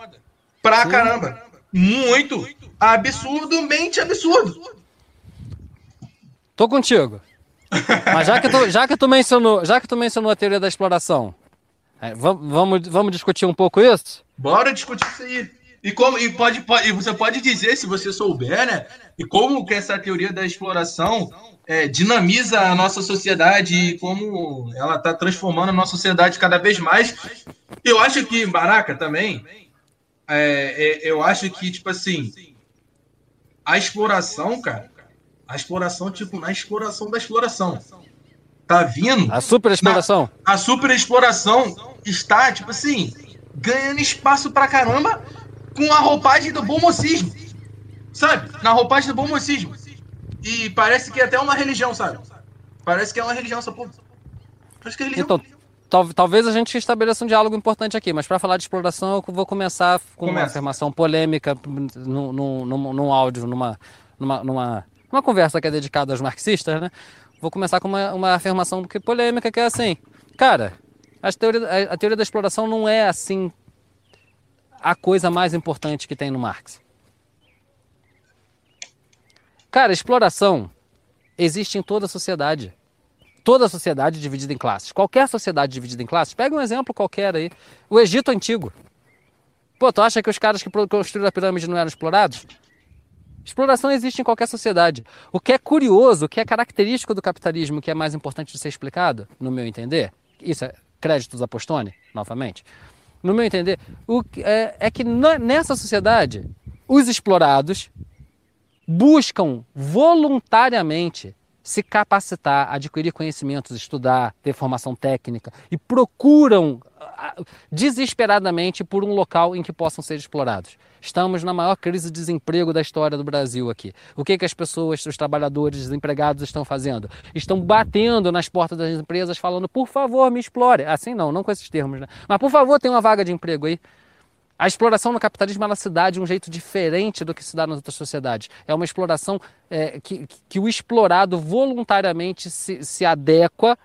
Pra caramba. Muito. Absurdamente absurdo. Tô contigo. Mas já que tu, já que tu mencionou, já que tu mencionou a teoria da exploração, é, va- vamos, vamos discutir um pouco isso? Bora discutir isso aí. E, como, e, pode, pode- e você pode dizer, se você souber, né? E como que essa teoria da exploração é, dinamiza a nossa sociedade e como ela está transformando a nossa sociedade cada vez mais. Eu acho que, Baraca, também, é, é, eu acho que, tipo assim, a exploração, cara, a exploração, tipo, na exploração da exploração. tá vindo. A superexploração. A superexploração está, tipo assim, ganhando espaço pra caramba com a roupagem do bom mocismo. Sabe? Na roupagem do bom mocismo. E parece que é até uma religião, sabe? Parece que é uma religião essa porra. Parece que é religião. Então, tal- talvez a gente estabeleça um diálogo importante aqui, mas para falar de exploração, eu vou começar com uma Começa. afirmação polêmica num, num, num, num áudio, numa, numa, numa, numa conversa que é dedicada aos marxistas, né? Vou começar com uma, uma afirmação que- polêmica que é assim, cara, as teoria, a, a teoria da exploração não é assim a coisa mais importante que tem no Marx. Cara, exploração existe em toda a sociedade toda a sociedade dividida em classes. Qualquer sociedade dividida em classes, pega um exemplo qualquer aí. O Egito Antigo. Pô, tu acha que os caras que construíram a pirâmide não eram explorados? Exploração existe em qualquer sociedade. O que é curioso, o que é característico do capitalismo, que é mais importante de ser explicado, no meu entender, isso é créditos a Postone, novamente, no meu entender, o é, é que na- nessa sociedade, os explorados buscam voluntariamente se capacitar, adquirir conhecimentos, estudar, ter formação técnica e procuram ah, desesperadamente por um local em que possam ser explorados. Estamos na maior crise de desemprego da história do Brasil aqui. O que, que as pessoas, os trabalhadores desempregados estão fazendo? Estão batendo nas portas das empresas falando, por favor, me explore. Assim não, não com esses termos, né? Mas por favor, tem uma vaga de emprego aí. A exploração no capitalismo ela se dá de um jeito diferente do que se dá nas outras sociedades. É uma exploração é, que, que o explorado voluntariamente se, se adequa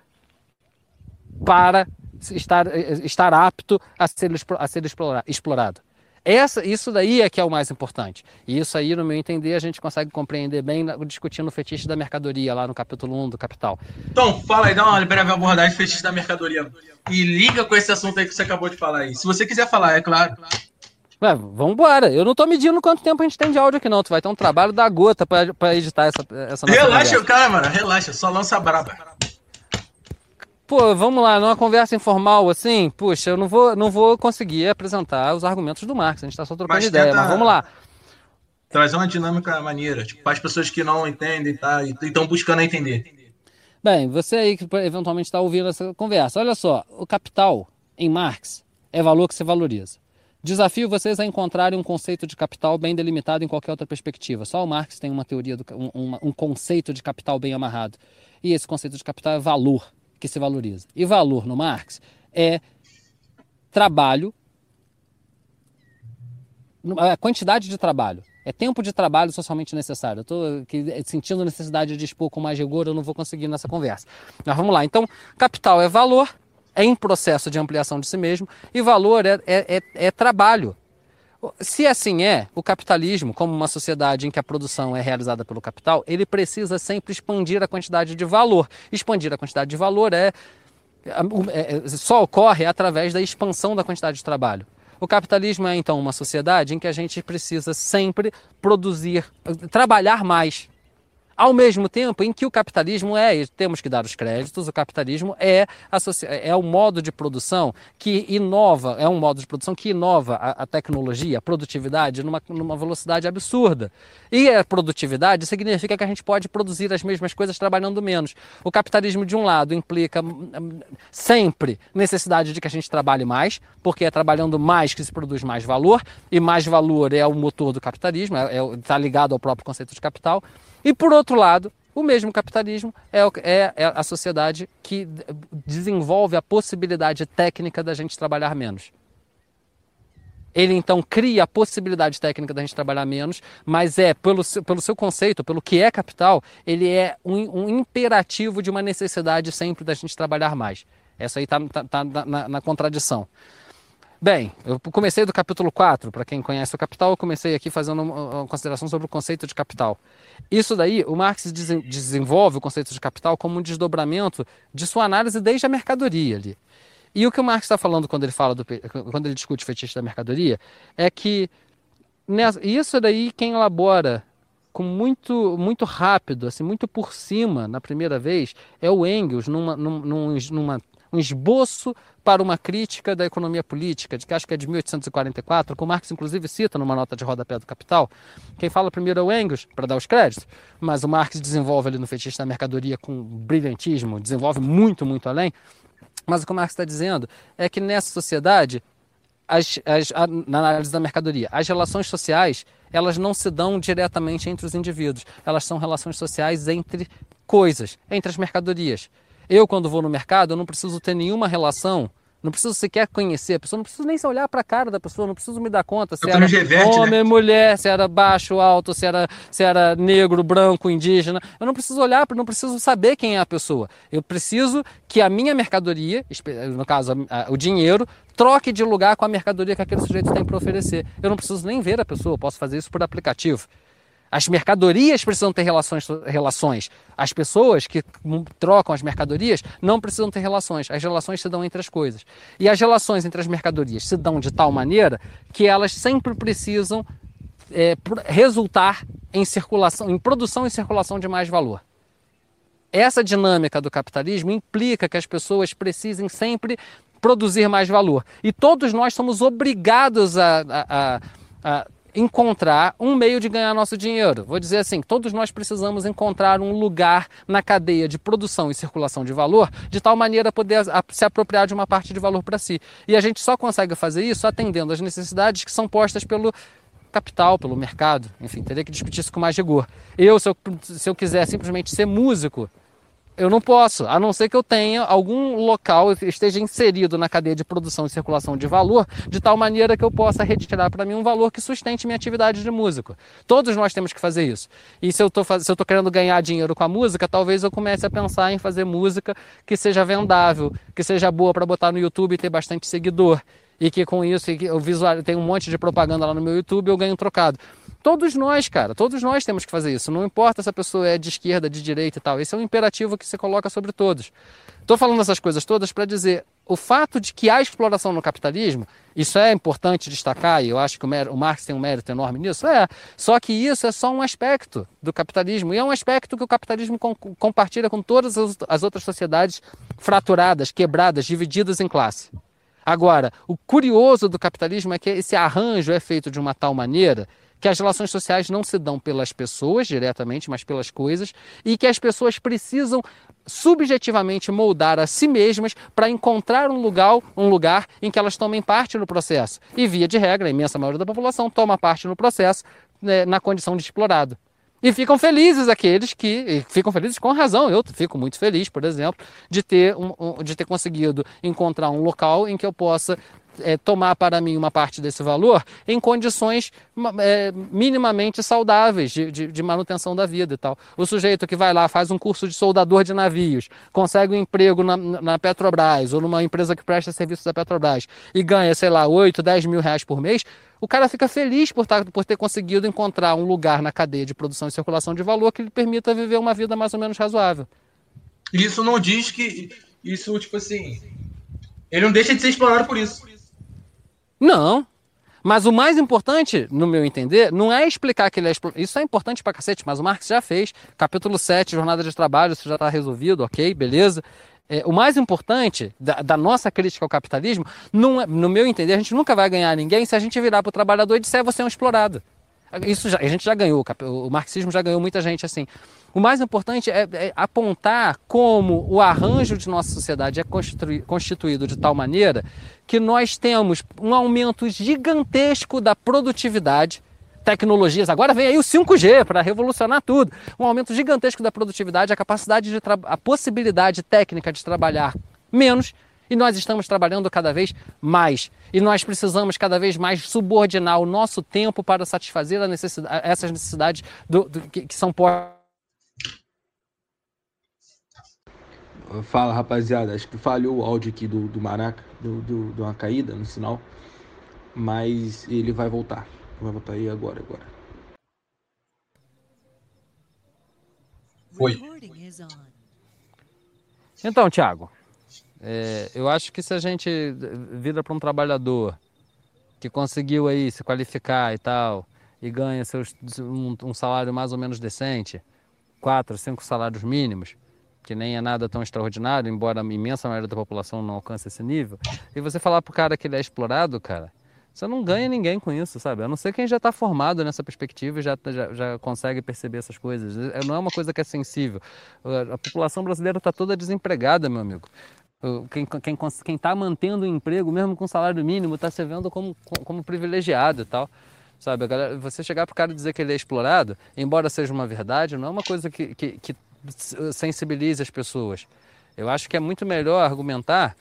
para estar, eh, estar apto a ser, a ser explora- explorado. Essa, isso daí é que é o mais importante. E isso aí, no meu entender, a gente consegue compreender bem discutindo o fetiche da mercadoria lá no capítulo 1 do Capital. Então, fala aí, dá uma breve abordagem fetiche da mercadoria. E liga com esse assunto aí que você acabou de falar aí. Se você quiser falar, é claro. Ué, vambora. Eu não tô medindo quanto tempo a gente tem de áudio aqui, não. Tu vai ter um trabalho da gota pra, pra editar essa, essa Relaxa, cara, mano. Relaxa, só lança braba. Pô, vamos lá, numa conversa informal assim, puxa, eu não vou, não vou conseguir apresentar os argumentos do Marx. A gente tá só trocando Mas ideia, tenta- mas vamos lá. Trazer uma dinâmica maneira. Tipo, para as pessoas que não entendem, tá? E estão buscando entender. Bem, você aí que eventualmente está ouvindo essa conversa, olha só, o capital em Marx é valor que se valoriza. Desafio vocês a encontrarem um conceito de capital bem delimitado em qualquer outra perspectiva. Só o Marx tem uma teoria, do, um, um conceito de capital bem amarrado. E esse conceito de capital é valor que se valoriza. E valor no Marx é trabalho, a quantidade de trabalho. É tempo de trabalho socialmente necessário. Eu estou sentindo necessidade de expor com mais rigor, eu não vou conseguir nessa conversa. Mas vamos lá. Então, capital é valor, é em processo de ampliação de si mesmo, e valor é, é, é, é trabalho. Se assim é, o capitalismo, como uma sociedade em que a produção é realizada pelo capital, ele precisa sempre expandir a quantidade de valor. Expandir a quantidade de valor é, é- é- só ocorre através da expansão da quantidade de trabalho. O capitalismo é então uma sociedade em que a gente precisa sempre produzir, trabalhar mais. Ao mesmo tempo em que o capitalismo é, e temos que dar os créditos, o capitalismo é, é o modo de produção que inova, é um modo de produção que inova a, a tecnologia, a produtividade numa, numa velocidade absurda. E a produtividade significa que a gente pode produzir as mesmas coisas trabalhando menos. O capitalismo, de um lado, implica hum, hum, sempre necessidade de que a gente trabalhe mais, porque é trabalhando mais que se produz mais valor, e mais valor é o motor do capitalismo, está é, é, tá ligado ao próprio conceito de capital. E por outro lado, o mesmo capitalismo é, é- é a sociedade que desenvolve a possibilidade técnica da gente trabalhar menos. Ele então cria a possibilidade técnica da gente trabalhar menos, mas é, pelo seu, pelo seu conceito, pelo que é capital, ele é um, um imperativo de uma necessidade sempre da gente trabalhar mais. Essa aí está tá, tá na- na contradição. Bem, eu comecei do capítulo 4, para quem conhece o capital, eu comecei aqui fazendo uma uma consideração sobre o conceito de capital. Isso daí, o Marx desen- desenvolve o conceito de capital como um desdobramento de sua análise desde a mercadoria ali. E o que o Marx está falando quando ele fala do, quando ele discute o fetiche da mercadoria é que nessa- isso daí quem elabora com muito muito rápido, assim, muito por cima na primeira vez, é o Engels numa, num- num- numa um esboço para uma crítica da economia política, de que acho que é de 1844, que o Marx inclusive cita numa nota de rodapé do Capital. Quem fala primeiro é o Engels, para dar os créditos, mas o Marx desenvolve ali no Fetiche da Mercadoria com brilhantismo, desenvolve muito, muito além. Mas o que o Marx está dizendo é que nessa sociedade, as, as, a, na análise da mercadoria, as relações sociais elas não se dão diretamente entre os indivíduos, elas são relações sociais entre coisas, entre as mercadorias. Eu, quando vou no mercado, eu não preciso ter nenhuma relação não preciso sequer conhecer a pessoa, não preciso nem se olhar para a cara da pessoa, não preciso me dar conta se era reverte, homem, né? mulher, se era baixo, alto, se era, se era negro, branco, indígena. Eu não preciso olhar, não preciso saber quem é a pessoa. Eu preciso que a minha mercadoria, no caso o dinheiro, troque de lugar com a mercadoria que aquele sujeito tem para oferecer. Eu não preciso nem ver a pessoa, eu posso fazer isso por aplicativo. As mercadorias precisam ter relações, relações. As pessoas que trocam as mercadorias não precisam ter relações. As relações se dão entre as coisas. E as relações entre as mercadorias se dão de tal maneira que elas sempre precisam é, resultar em circulação, em produção e circulação de mais valor. Essa dinâmica do capitalismo implica que as pessoas precisem sempre produzir mais valor. E todos nós somos obrigados a, a, a, a encontrar um meio de ganhar nosso dinheiro. Vou dizer assim, todos nós precisamos encontrar um lugar na cadeia de produção e circulação de valor, de tal maneira poder se apropriar de uma parte de valor para si. E a gente só consegue fazer isso atendendo às necessidades que são postas pelo capital, pelo mercado. Enfim, teria que discutir isso com mais rigor. Eu, se eu, se eu quiser simplesmente ser músico, eu não posso, a não ser que eu tenha algum local, esteja inserido na cadeia de produção e circulação de valor, de tal maneira que eu possa retirar para mim um valor que sustente minha atividade de músico. Todos nós temos que fazer isso. E se eu estou querendo ganhar dinheiro com a música, talvez eu comece a pensar em fazer música que seja vendável, que seja boa para botar no YouTube e ter bastante seguidor. E que com isso eu visual, tem um monte de propaganda lá no meu YouTube eu ganho um trocado. Todos nós, cara, todos nós temos que fazer isso. Não importa se a pessoa é de esquerda, de direita e tal. Esse é um imperativo que se coloca sobre todos. Estou falando essas coisas todas para dizer o fato de que há exploração no capitalismo, isso é importante destacar, e eu acho que o, Marx tem um mérito enorme nisso, é. Só que isso é só um aspecto do capitalismo, e é um aspecto que o capitalismo com, compartilha com todas as, as outras sociedades fraturadas, quebradas, divididas em classe. Agora, o curioso do capitalismo é que esse arranjo é feito de uma tal maneira que as relações sociais não se dão pelas pessoas diretamente, mas pelas coisas, e que as pessoas precisam subjetivamente moldar a si mesmas para encontrar um lugar, um lugar em que elas tomem parte no processo. E via de regra, a imensa maioria da população toma parte no processo né, na condição de explorado. E ficam felizes aqueles que ficam felizes com razão. Eu fico muito feliz, por exemplo, de ter, um, um, de ter conseguido encontrar um local em que eu possa é, tomar para mim uma parte desse valor em condições é, minimamente saudáveis de, de, de, manutenção da vida e tal. O sujeito que vai lá, faz um curso de soldador de navios, consegue um emprego na, na Petrobras ou numa empresa que presta serviços da Petrobras e ganha, sei lá, 8, 10 mil reais por mês, o cara fica feliz por, tar, tá, por ter conseguido encontrar um lugar na cadeia de produção e circulação de valor que lhe permita viver uma vida mais ou menos razoável. Isso não diz que. Isso, tipo assim. Ele não deixa de ser explorado por isso. Não. Mas o mais importante, no meu entender, não é explicar que ele é Isso é importante pra cacete, mas o Marx já fez. Capítulo 7, jornada de trabalho, isso já está resolvido, ok, beleza. É, o mais importante da, da, nossa crítica ao capitalismo, não é, no meu entender, a gente nunca vai ganhar ninguém se a gente virar para o trabalhador e disser você é um explorado. Isso já, a gente já ganhou, o marxismo já ganhou muita gente assim. O mais importante é, é apontar como o arranjo de nossa sociedade é constituído de tal maneira que nós temos um aumento gigantesco da produtividade, tecnologias. Agora vem aí o 5G para revolucionar tudo. Um aumento gigantesco da produtividade, a capacidade de a possibilidade técnica de trabalhar menos e nós estamos trabalhando cada vez mais. E nós precisamos cada vez mais subordinar o nosso tempo para satisfazer necessidade, essas necessidades do, do, que, que são postas Fala rapaziada, acho que falhou o áudio aqui do, do Maraca, do, do, de uma caída no sinal, mas ele vai voltar. Vai voltar aí agora, agora. Foi. Então, Thiago, é, eu acho que se a gente vira para um trabalhador que conseguiu aí se qualificar e tal, e ganha seus, um, um salário mais ou menos decente, quatro, cinco salários mínimos, que nem é nada tão extraordinário, embora a imensa maioria da população não alcance esse nível, e você falar pro cara que ele é explorado, cara, você não ganha ninguém com isso, sabe? A não ser quem já está formado nessa perspectiva e já, já, já, consegue perceber essas coisas. É, não é uma coisa que é sensível. A população brasileira está toda desempregada, meu amigo. Quem está quem, quem tá mantendo o emprego, mesmo com salário mínimo, está se vendo como, como privilegiado e tal. Sabe, você chegar para o cara e dizer que ele é explorado, embora seja uma verdade, não é uma coisa que, que, que sensibilize as pessoas. Eu acho que é muito melhor argumentar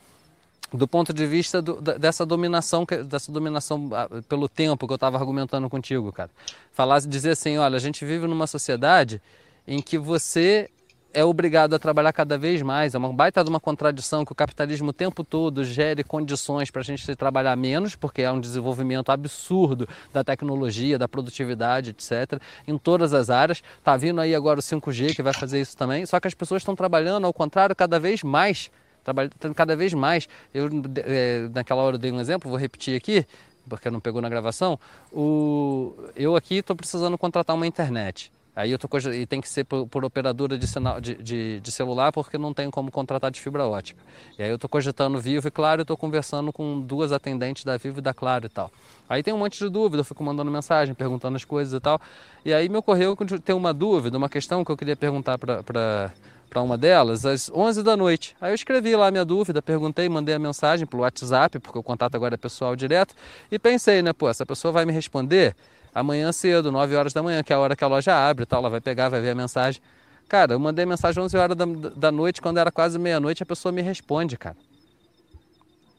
do ponto de vista do, dessa dominação dessa dominação ah, pelo tempo que eu estava argumentando contigo, cara. Falar, dizer assim, olha, a gente vive numa sociedade em que você é obrigado a trabalhar cada vez mais. É uma baita de uma contradição que o capitalismo o tempo todo gere condições para a gente trabalhar menos, porque é um desenvolvimento absurdo da tecnologia, da produtividade, etc. Em todas as áreas. Está vindo aí agora o 5G que vai fazer isso também. Só que as pessoas estão trabalhando, ao contrário, cada vez mais trabalhando cada vez mais. Eu, é, naquela hora eu dei um exemplo, vou repetir aqui, porque não pegou na gravação. O, eu aqui estou precisando contratar uma internet. Aí eu tô, e tem que ser por, por operadora de, sinal, de, de, de, celular, porque não tem como contratar de fibra ótica. E aí eu estou cogitando Vivo e Claro, estou conversando com duas atendentes da Vivo e da Claro e tal. Aí tem um monte de dúvida, eu fico mandando mensagem, perguntando as coisas e tal. E aí me ocorreu tem uma dúvida, uma questão que eu queria perguntar para para uma delas às 11 da noite. Aí eu escrevi lá minha dúvida, perguntei, mandei a mensagem pelo WhatsApp, porque o contato agora é pessoal direto, e pensei, né, pô, essa pessoa vai me responder amanhã cedo, 9 horas da manhã, que é a hora que a loja abre tal, ela vai pegar, vai ver a mensagem. Cara, eu mandei mensagem 11 horas da, da noite, quando era quase meia-noite, a pessoa me responde, cara.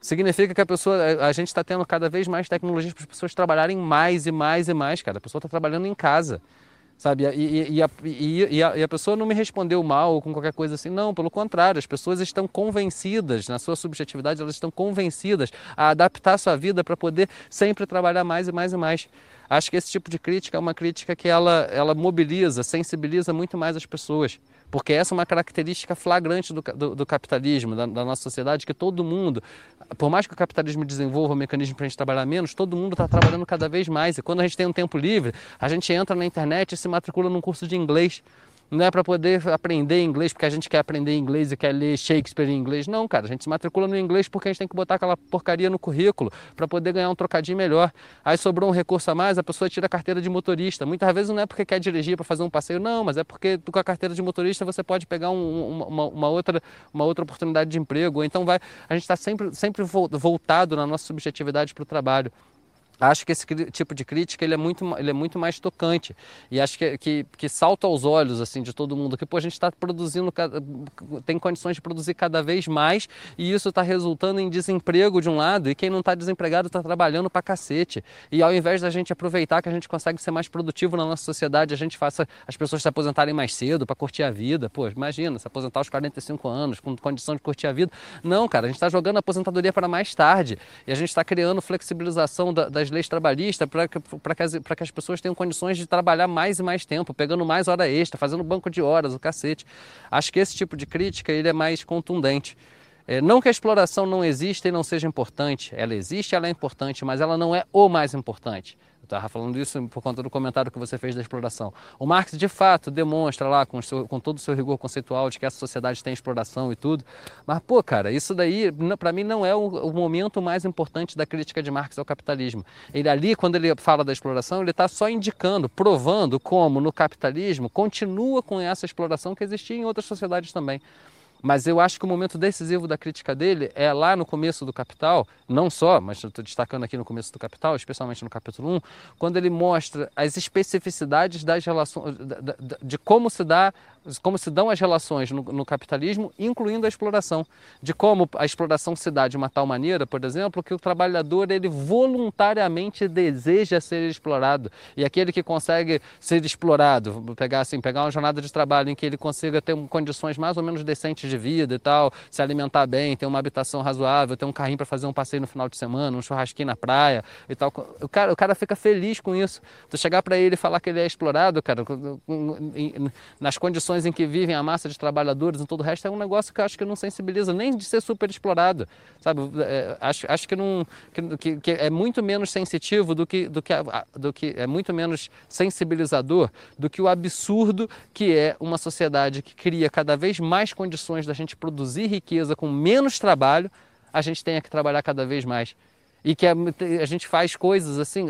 Significa que a pessoa, a gente está tendo cada vez mais tecnologias para as pessoas trabalharem mais e mais e mais, cara. A pessoa está trabalhando em casa sabe? E, e, e, a, e, a, e, a, pessoa não me respondeu mal ou com qualquer coisa assim, não, pelo contrário, as pessoas estão convencidas, na sua subjetividade, elas estão convencidas a adaptar a sua vida para poder sempre trabalhar mais e mais e mais. Acho que esse tipo de crítica é uma crítica que ela, ela mobiliza, sensibiliza muito mais as pessoas. Porque essa é uma característica flagrante do, do, do capitalismo, da, da, nossa sociedade, que todo mundo, por mais que o capitalismo desenvolva um mecanismo para a gente trabalhar menos, todo mundo está trabalhando cada vez mais. E quando a gente tem um tempo livre, a gente entra na internet e se matricula num curso de inglês não é para poder aprender inglês porque a gente quer aprender inglês e quer ler Shakespeare em inglês. Não, cara, a gente se matricula no inglês porque a gente tem que botar aquela porcaria no currículo para poder ganhar um trocadinho melhor. Aí sobrou um recurso a mais, a pessoa tira a carteira de motorista. Muitas vezes não é porque quer dirigir para fazer um passeio, não, mas é porque com a carteira de motorista você pode pegar um, uma, uma, outra, uma outra oportunidade de emprego. Então vai, a gente está sempre, sempre voltado na nossa subjetividade para o trabalho acho que esse tipo de crítica ele é muito, ele é muito mais tocante. E acho que, que, que salta aos olhos assim de todo mundo que pô, a gente está produzindo tem condições de produzir cada vez mais e isso está resultando em desemprego de um lado e quem não está desempregado está trabalhando para cacete. E ao invés da gente aproveitar que a gente consegue ser mais produtivo na nossa sociedade a gente faça as pessoas se aposentarem mais cedo para curtir a vida. Pô imagina se aposentar aos 45 anos com condição de curtir a vida. Não cara a gente está jogando a aposentadoria para mais tarde. E a gente está criando flexibilização das leis trabalhistas para que, que, as, que as pessoas tenham condições de trabalhar mais e mais tempo, pegando mais hora extra, fazendo banco de horas, o cacete. Acho que esse tipo de crítica ele é mais contundente. É, não que a exploração não exista e não seja importante, ela existe, ela é importante, mas ela não é o mais importante estava falando isso por conta do comentário que você fez da exploração. O Marx, de fato, demonstra lá, com, seu, com todo o seu rigor conceitual, de que essa sociedade tem exploração e tudo. Mas, pô, cara, isso daí, para mim, não é o, o, momento mais importante da crítica de Marx ao capitalismo. Ele ali, quando ele fala da exploração, ele está só indicando, provando como no capitalismo continua com essa exploração que existia em outras sociedades também. Mas eu acho que o momento decisivo da crítica dele é lá no começo do Capital, não só, mas estou destacando aqui no começo do Capital, especialmente no capítulo 1, quando ele mostra as especificidades das relações, de como se dá como se dão as relações no, no, capitalismo, incluindo a exploração, de como a exploração se dá de uma tal maneira, por exemplo, que o trabalhador ele voluntariamente deseja ser explorado. E aquele que consegue ser explorado, pegar assim, pegar uma jornada de trabalho em que ele consiga ter condições mais ou menos decentes de vida e tal, se alimentar bem, ter uma habitação razoável, ter um carrinho para fazer um passeio no final de semana, um churrasquinho na praia e tal, o cara, o cara fica feliz com isso. Tu chegar para ele e falar que ele é explorado, cara, nas condições condições em que vivem a massa de trabalhadores e todo o resto é um negócio que eu acho que não sensibiliza nem de ser super explorado, sabe? É, acho, acho que, não, que, que, é muito menos sensitivo do que, do, que, do que é muito menos sensibilizador do que o absurdo que é uma sociedade que cria cada vez mais condições da gente produzir riqueza com menos trabalho, a gente tenha que trabalhar cada vez mais e que a, a, gente faz coisas assim,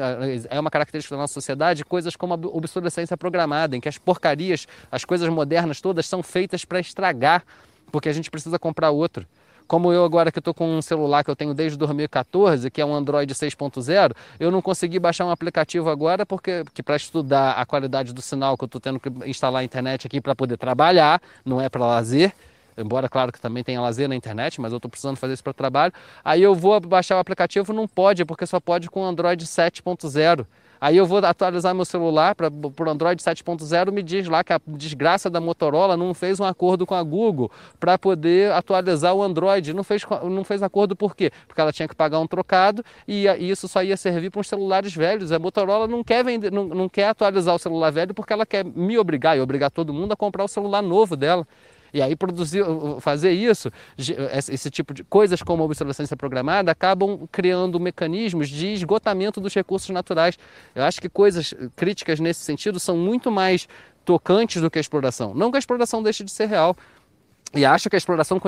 é uma característica da nossa sociedade, coisas como a obsolescência programada, em que as porcarias, as coisas modernas todas são feitas para estragar, porque a gente precisa comprar outro. Como eu agora que estou com um celular que eu tenho desde 2014, que é um Android 6.0, eu não consegui baixar um aplicativo agora porque para estudar a qualidade do sinal que eu estou tendo que instalar a internet aqui para poder trabalhar, não é para lazer embora claro que também tenha lazer na internet, mas eu estou precisando fazer isso para trabalho. Aí eu vou baixar o aplicativo, não pode, porque só pode com Android 7.0. Aí eu vou atualizar meu celular para o Android 7.0, me diz lá que a desgraça da Motorola não fez um acordo com a Google para poder atualizar o Android. Não fez, não fez acordo por quê? Porque ela tinha que pagar um trocado e, e isso só ia servir para os celulares velhos. A Motorola não quer, vender, não, não quer atualizar o celular velho porque ela quer me obrigar e obrigar todo mundo a comprar o celular novo dela. E aí produzir, fazer isso, esse tipo de coisas como a obsolescência programada, acabam criando mecanismos de esgotamento dos recursos naturais. Eu acho que coisas críticas nesse sentido são muito mais tocantes do que a exploração. Não que a exploração deixe de ser real, e acho que a exploração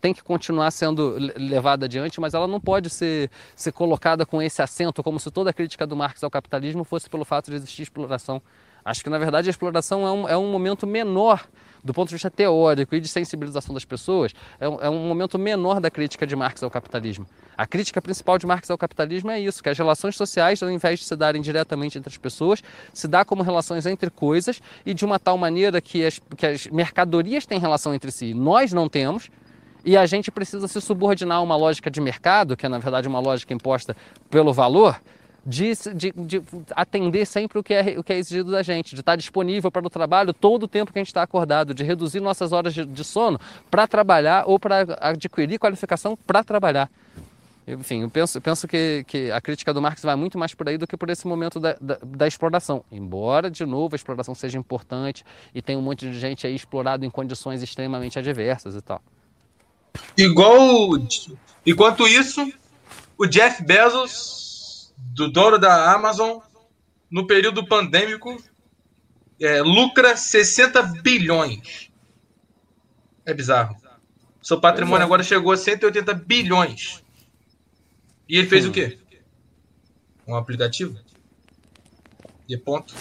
tem que continuar sendo levada adiante, mas ela não pode ser, ser colocada com esse acento, como se toda a crítica do Marx ao capitalismo fosse pelo fato de existir exploração. Acho que, na verdade, a exploração é um, é um momento menor do ponto de vista teórico e de sensibilização das pessoas, é um, é um, momento menor da crítica de Marx ao capitalismo. A crítica principal de Marx ao capitalismo é isso, que as relações sociais, ao invés de se darem diretamente entre as pessoas, se dá como relações entre coisas e de uma tal maneira que as, que as mercadorias têm relação entre si. Nós não temos, e a gente precisa se subordinar a uma lógica de mercado, que é na verdade uma lógica imposta pelo valor, de, de, de, atender sempre o que, é, o que é exigido da gente, de estar disponível para o trabalho todo o tempo que a gente está acordado, de reduzir nossas horas de, de sono para trabalhar ou para adquirir qualificação para trabalhar. Enfim, eu penso, eu penso que, que, a crítica do Marx vai muito mais por aí do que por esse momento da, da, da, exploração. Embora, de novo, a exploração seja importante e tem um monte de gente aí explorado em condições extremamente adversas e tal. Igual. Enquanto isso, o Jeff Bezos do dono da Amazon, no período pandêmico, é, lucra 60 bilhões. É bizarro. Seu patrimônio é. agora chegou a 180 bilhões. E ele fez hum. o quê? Um aplicativo? E ponto.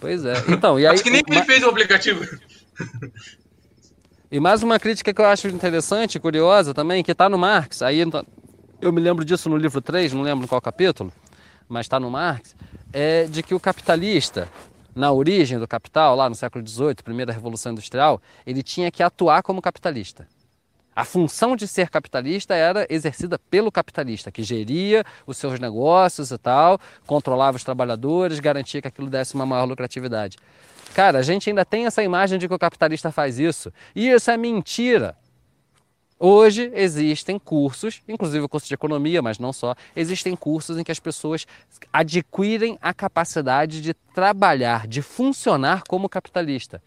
Pois é. Então, e aí, Acho que nem ele fez o aplicativo. E mais uma crítica que eu acho interessante, curiosa também, que está no Marx. Aí eu me lembro disso no livro 3, não lembro qual capítulo mas está no Marx, é de que o capitalista, na origem do capital, lá no século XVIII, primeira revolução industrial, ele tinha que atuar como capitalista. A função de ser capitalista era exercida pelo capitalista, que geria os seus negócios e tal, controlava os trabalhadores, garantia que aquilo desse uma maior lucratividade. Cara, a gente ainda tem essa imagem de que o capitalista faz isso. E isso é mentira. Hoje existem cursos, inclusive o curso de economia, mas não só, existem cursos em que as pessoas adquirem a capacidade de trabalhar, de funcionar como capitalista.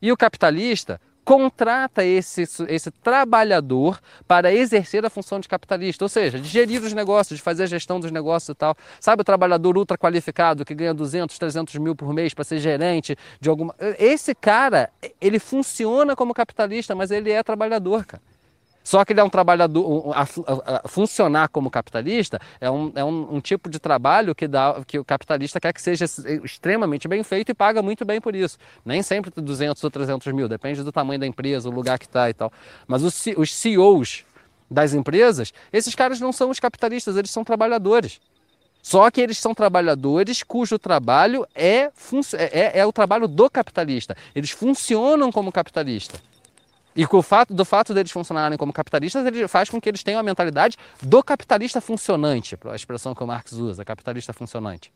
E o capitalista contrata esse, esse trabalhador para exercer a função de capitalista, ou seja, de gerir os negócios, de fazer a gestão dos negócios e tal. Sabe o trabalhador ultra qualificado que ganha 200, 300 mil por mês para ser gerente de alguma. Esse cara, ele funciona como capitalista, mas ele é trabalhador, cara. Só que ele é um trabalhador, a, a, a funcionar como capitalista é, um, é um, um, tipo de trabalho que, dá, que o capitalista quer que seja extremamente bem feito e paga muito bem por isso. Nem sempre 200 ou 300 mil, depende do tamanho da empresa, o lugar que está e tal. Mas os, os CEOs das empresas, esses caras não são os capitalistas, eles são trabalhadores. Só que eles são trabalhadores cujo trabalho é, é, é o trabalho do capitalista. Eles funcionam como capitalista. E com o fato, do fato deles funcionarem como capitalistas, ele faz com que eles tenham a mentalidade do capitalista funcionante, a expressão que o Marx usa, capitalista funcionante.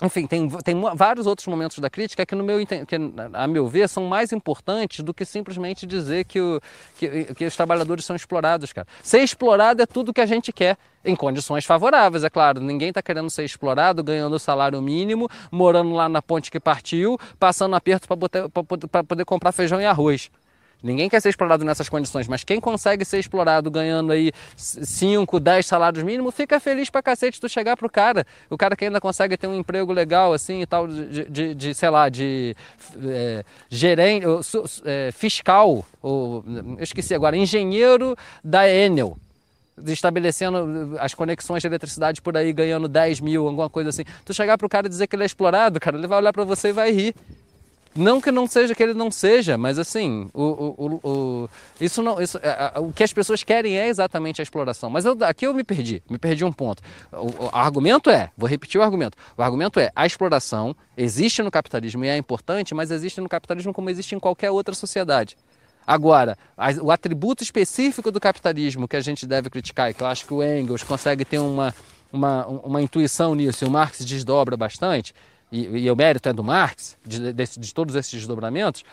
enfim, tem, tem vários outros momentos da crítica que, no meu, que, a meu ver, são mais importantes do que simplesmente dizer que, o, que, que os trabalhadores são explorados, cara. Ser explorado é tudo que a gente quer, em condições favoráveis, é claro. Ninguém está querendo ser explorado, ganhando o salário mínimo, morando lá na ponte que partiu, passando aperto para poder comprar feijão e arroz. Ninguém quer ser explorado nessas condições, mas quem consegue ser explorado ganhando aí 5, 10 salários mínimos, fica feliz pra cacete tu chegar pro cara. O cara que ainda consegue ter um emprego legal assim e tal, de, de, de sei lá, de é, gerente, é, fiscal, ou, eu esqueci agora, engenheiro da Enel estabelecendo as conexões de eletricidade por aí, ganhando 10 mil, alguma coisa assim. Tu chegar pro cara e dizer que ele é explorado, cara, ele vai olhar para você e vai rir. Não que não seja que ele não seja, mas assim, o, o, o, isso não, isso, a, a, o que as pessoas querem é exatamente a exploração. Mas eu, aqui eu me perdi, me perdi um ponto. O, o, argumento é, vou repetir o argumento. O argumento é a exploração existe no capitalismo e é importante, mas existe no capitalismo como existe em qualquer outra sociedade. Agora, o atributo específico do capitalismo que a gente deve criticar, e que eu acho que o Engels consegue ter uma, uma, uma intuição nisso, e o Marx desdobra bastante, e, e o mérito é do Marx, de, de, de todos esses desdobramentos,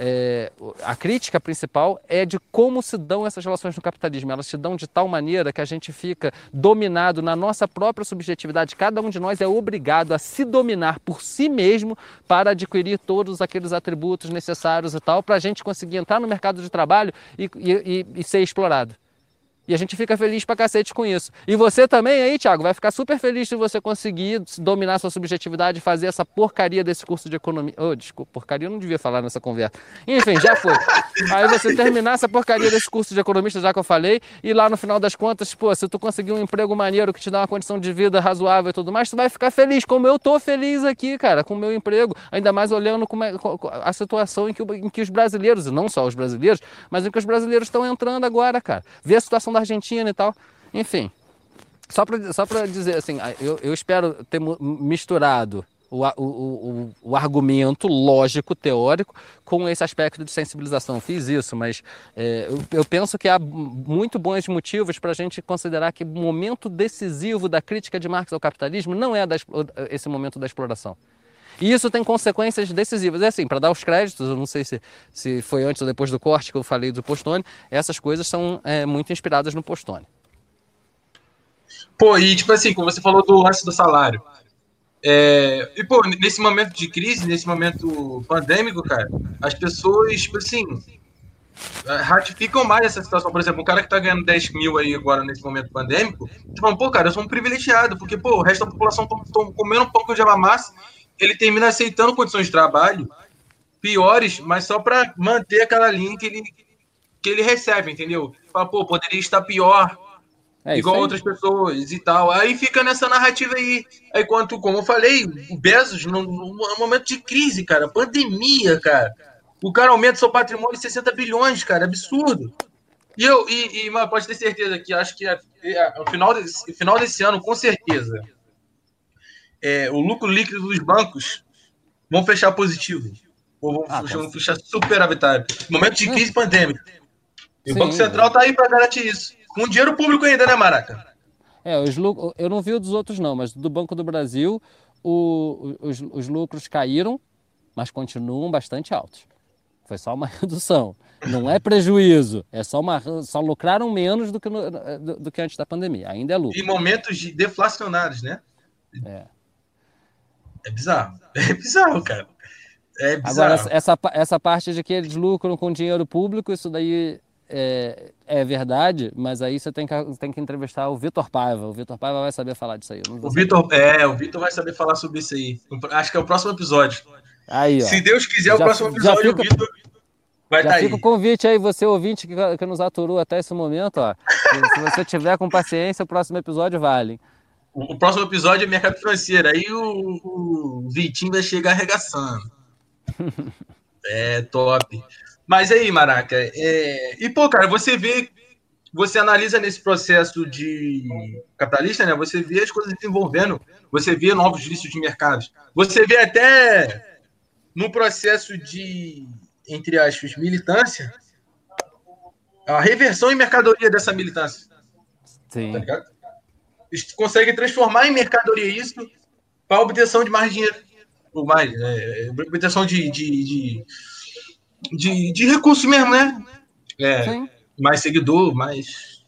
é, a crítica principal é de como se dão essas relações no capitalismo. Elas se dão de tal maneira que a gente fica dominado na nossa própria subjetividade. Cada um de nós é obrigado a se dominar por si mesmo para adquirir todos aqueles atributos necessários e tal, para a gente conseguir entrar no mercado de trabalho e, e, e ser explorado. E a gente fica feliz pra cacete com isso. E você também aí, Thiago, vai ficar super feliz se você conseguir dominar sua subjetividade e fazer essa porcaria desse curso de economia. Oh, desculpa, porcaria eu não devia falar nessa conversa. Enfim, já foi. Aí você terminar essa porcaria desse curso de economista, já que eu falei, e lá no final das contas, pô, se tu conseguir um emprego maneiro que te dá uma condição de vida razoável e tudo mais, tu vai ficar feliz, como eu tô feliz aqui, cara, com o meu emprego. Ainda mais olhando como é, a situação em que, em que os brasileiros, e não só os brasileiros, mas em que os brasileiros estão entrando agora, cara. Ver a situação da Argentina e tal. Enfim, só para só dizer assim, eu, eu espero ter misturado o, o, o, o, argumento lógico, teórico, com esse aspecto de sensibilização. Fiz isso, mas é, eu, eu, penso que há muito bons motivos para a gente considerar que o momento decisivo da crítica de Marx ao capitalismo não é da, esse momento da exploração. E isso tem consequências decisivas. É assim, para dar os créditos, eu não sei se, se foi antes ou depois do corte que eu falei do Postone, essas coisas são é, muito inspiradas no Postone. Pô, e tipo assim, como você falou do lance do salário. É, e, pô, nesse momento de crise, nesse momento pandêmico, cara, as pessoas, tipo assim, ratificam mais essa situação. Por exemplo, um cara que tá ganhando 10 mil aí agora nesse momento pandêmico, tipo, pô, cara, eu sou um privilegiado, porque, pô, o resto da população estão comendo um pouco de massa ele termina aceitando condições de trabalho piores, mas só para manter aquela linha que ele, que ele recebe, entendeu? Fala, pô, poderia estar pior, é igual outras pessoas e tal. Aí fica nessa narrativa aí. Aí, quanto, como eu falei, o Bezos, num, num momento de crise, cara, pandemia, cara. O cara aumenta seu patrimônio em 60 bilhões, cara, absurdo. E eu, e, e mas pode ter certeza que acho que a, a, a, final, desse, final desse ano, com certeza, é, o lucro líquido dos bancos vão fechar positivo. Ou vão, ah, fechar, vão fechar superavitário. Momento de crise pandêmica. E o Banco Central está aí para garantir isso. Com dinheiro público ainda, né, Maraca? É, os lucros, eu não vi o dos outros não, mas do Banco do Brasil o, os, os lucros caíram, mas continuam bastante altos. Foi só uma redução. Não é prejuízo, é só uma só lucraram menos do que, no, do, do, que antes da pandemia. Ainda é lucro. Em momentos de deflacionários, né? É. É bizarro. É bizarro, cara. É bizarro. Agora, essa, essa parte de que eles lucram com dinheiro público, isso daí é, é verdade, mas aí você tem que, tem que entrevistar o Vitor Paiva. O Vitor Paiva vai saber falar disso aí. O Vitor, é, o Vitor vai saber falar sobre isso aí. Acho que é o próximo episódio. Aí, Se Deus quiser, já, o próximo episódio fica, o Vitor vai Já tá fica aí. o convite aí, você ouvinte que, que nos aturou até esse momento, ó. se você tiver com paciência, o próximo episódio vale. O, próximo episódio é mercado financeiro. Aí o, o Vitinho vai chegar arregaçando. é top. Mas aí, Maraca, é... e pô, cara, você vê, você analisa nesse processo de capitalista, né? Você vê as coisas desenvolvendo, você vê novos vícios de mercado, você vê até no processo de, entre aspas, militância, a reversão em mercadoria dessa militância. Sim. Tá ligado? Consegue transformar em mercadoria isso para obtenção de mais dinheiro, ou mais, é, obtenção de, de, de, de, de recursos mesmo, né? É, mais seguidor, mais,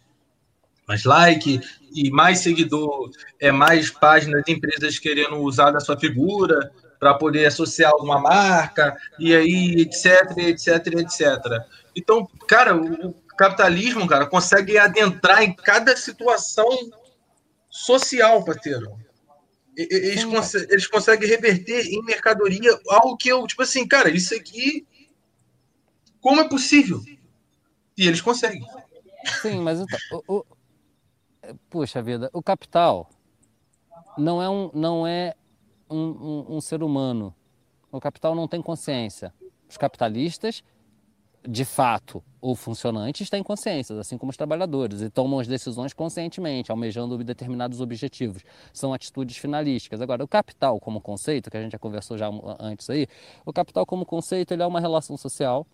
mais like, e mais seguidor, é mais páginas de empresas querendo usar da sua figura para poder associar alguma marca, e aí, etc, etc, etc. Então, cara, o capitalismo, cara, consegue adentrar em cada situação social, parceiro. Eles, cons eles conseguem reverter em mercadoria algo que eu, tipo assim, cara, isso aqui, como é possível? E eles conseguem. Sim, mas então, o, o, puxa vida, o capital não é um, não é um, um, um ser humano. O capital não tem consciência. Os capitalistas de fato, o funcionante está em consciência, assim como os trabalhadores, e tomam as decisões conscientemente, almejando determinados objetivos. São atitudes finalísticas. Agora, o capital como conceito, que a gente já conversou já antes aí, o capital como conceito ele é uma relação social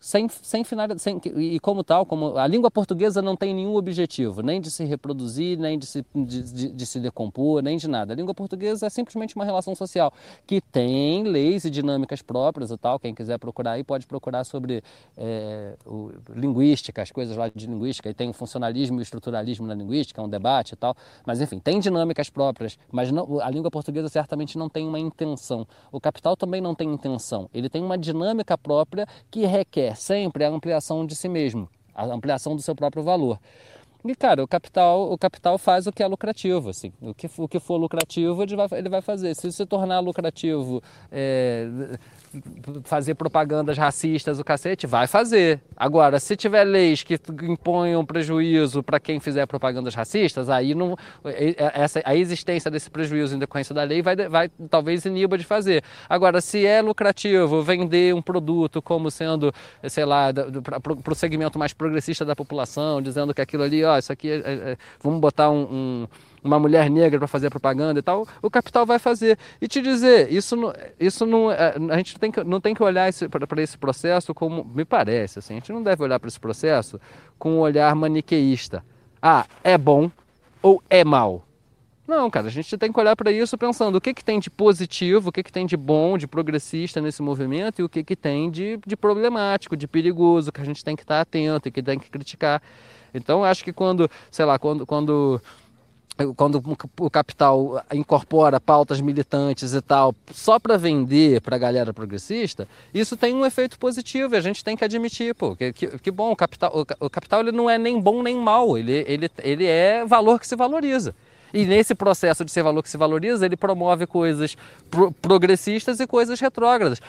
sem, sem finalidade, sem, e como tal, como a língua portuguesa não tem nenhum objetivo, nem de se reproduzir, nem de se, de, de, de, se decompor, nem de nada. A língua portuguesa é simplesmente uma relação social que tem leis e dinâmicas próprias e tal. Quem quiser procurar aí pode procurar sobre é, o, linguística, as coisas lá de linguística, e tem o funcionalismo e o estruturalismo na linguística, é um debate e tal. Mas enfim, tem dinâmicas próprias, mas não, a língua portuguesa certamente não tem uma intenção. O capital também não tem intenção. Ele tem uma dinâmica própria que requer sempre a ampliação de si mesmo, a ampliação do seu próprio valor. E, cara, o capital, o capital faz o que é lucrativo, assim. O que, o que for lucrativo, ele vai, ele vai fazer. Se se tornar lucrativo é, fazer propagandas racistas, o cacete, vai fazer. Agora, se tiver leis que imponham prejuízo para quem fizer propagandas racistas, aí não, essa, a existência desse prejuízo em decorrência da lei vai, vai talvez iniba de fazer. Agora, se é lucrativo vender um produto como sendo, sei lá, para o segmento mais progressista da população, dizendo que aquilo ali, isso aqui, é, é, é vamos botar um, um uma mulher negra para fazer propaganda e tal, o capital vai fazer. E te dizer, isso não, isso não é, a gente tem que, não tem que olhar para esse processo como, me parece, assim, a gente não deve olhar para esse processo com um olhar maniqueísta. Ah, é bom ou é mal? Não, cara, a gente tem que olhar para isso pensando o que, que tem de positivo, o que, que tem de bom, de progressista nesse movimento e o que, que tem de, de problemático, de perigoso, que a gente tem que estar atento e que tem que criticar. Então, acho que quando, sei lá, quando, quando quando o capital incorpora pautas militantes e tal, só para vender para a galera progressista, isso tem um efeito positivo e a gente tem que admitir, pô, que, que, que bom, o capital, o, o, capital ele não é nem bom nem mal, ele, ele, ele é valor que se valoriza. E nesse processo de ser valor que se valoriza, ele promove coisas pro progressistas e coisas retrógradas.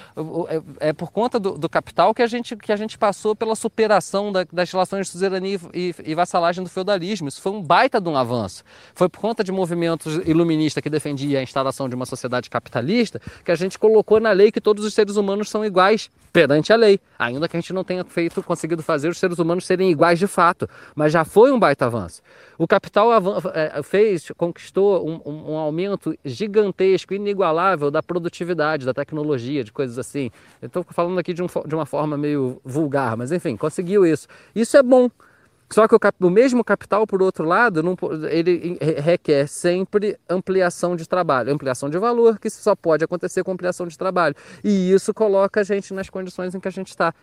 É, é por conta do, do, capital que a, gente, que a gente passou pela superação da, das relações de suzerania e, e, vassalagem do feudalismo. Isso foi um baita de um avanço. Foi por conta de movimentos iluministas que defendiam a instalação de uma sociedade capitalista que a gente colocou na lei que todos os seres humanos são iguais perante a lei. Ainda que a gente não tenha feito, conseguido fazer os seres humanos serem iguais de fato. Mas já foi um baita avanço. O capital é, fez, conquistou um, um, aumento gigantesco, inigualável da produtividade, da tecnologia, de coisas assim. Estou falando aqui de, um, de uma forma meio vulgar, mas enfim, conseguiu isso. Isso é bom. Só que o, o, mesmo capital, por outro lado, não, ele requer sempre ampliação de trabalho, ampliação de valor, que só pode acontecer com ampliação de trabalho. E isso coloca a gente nas condições em que a gente está.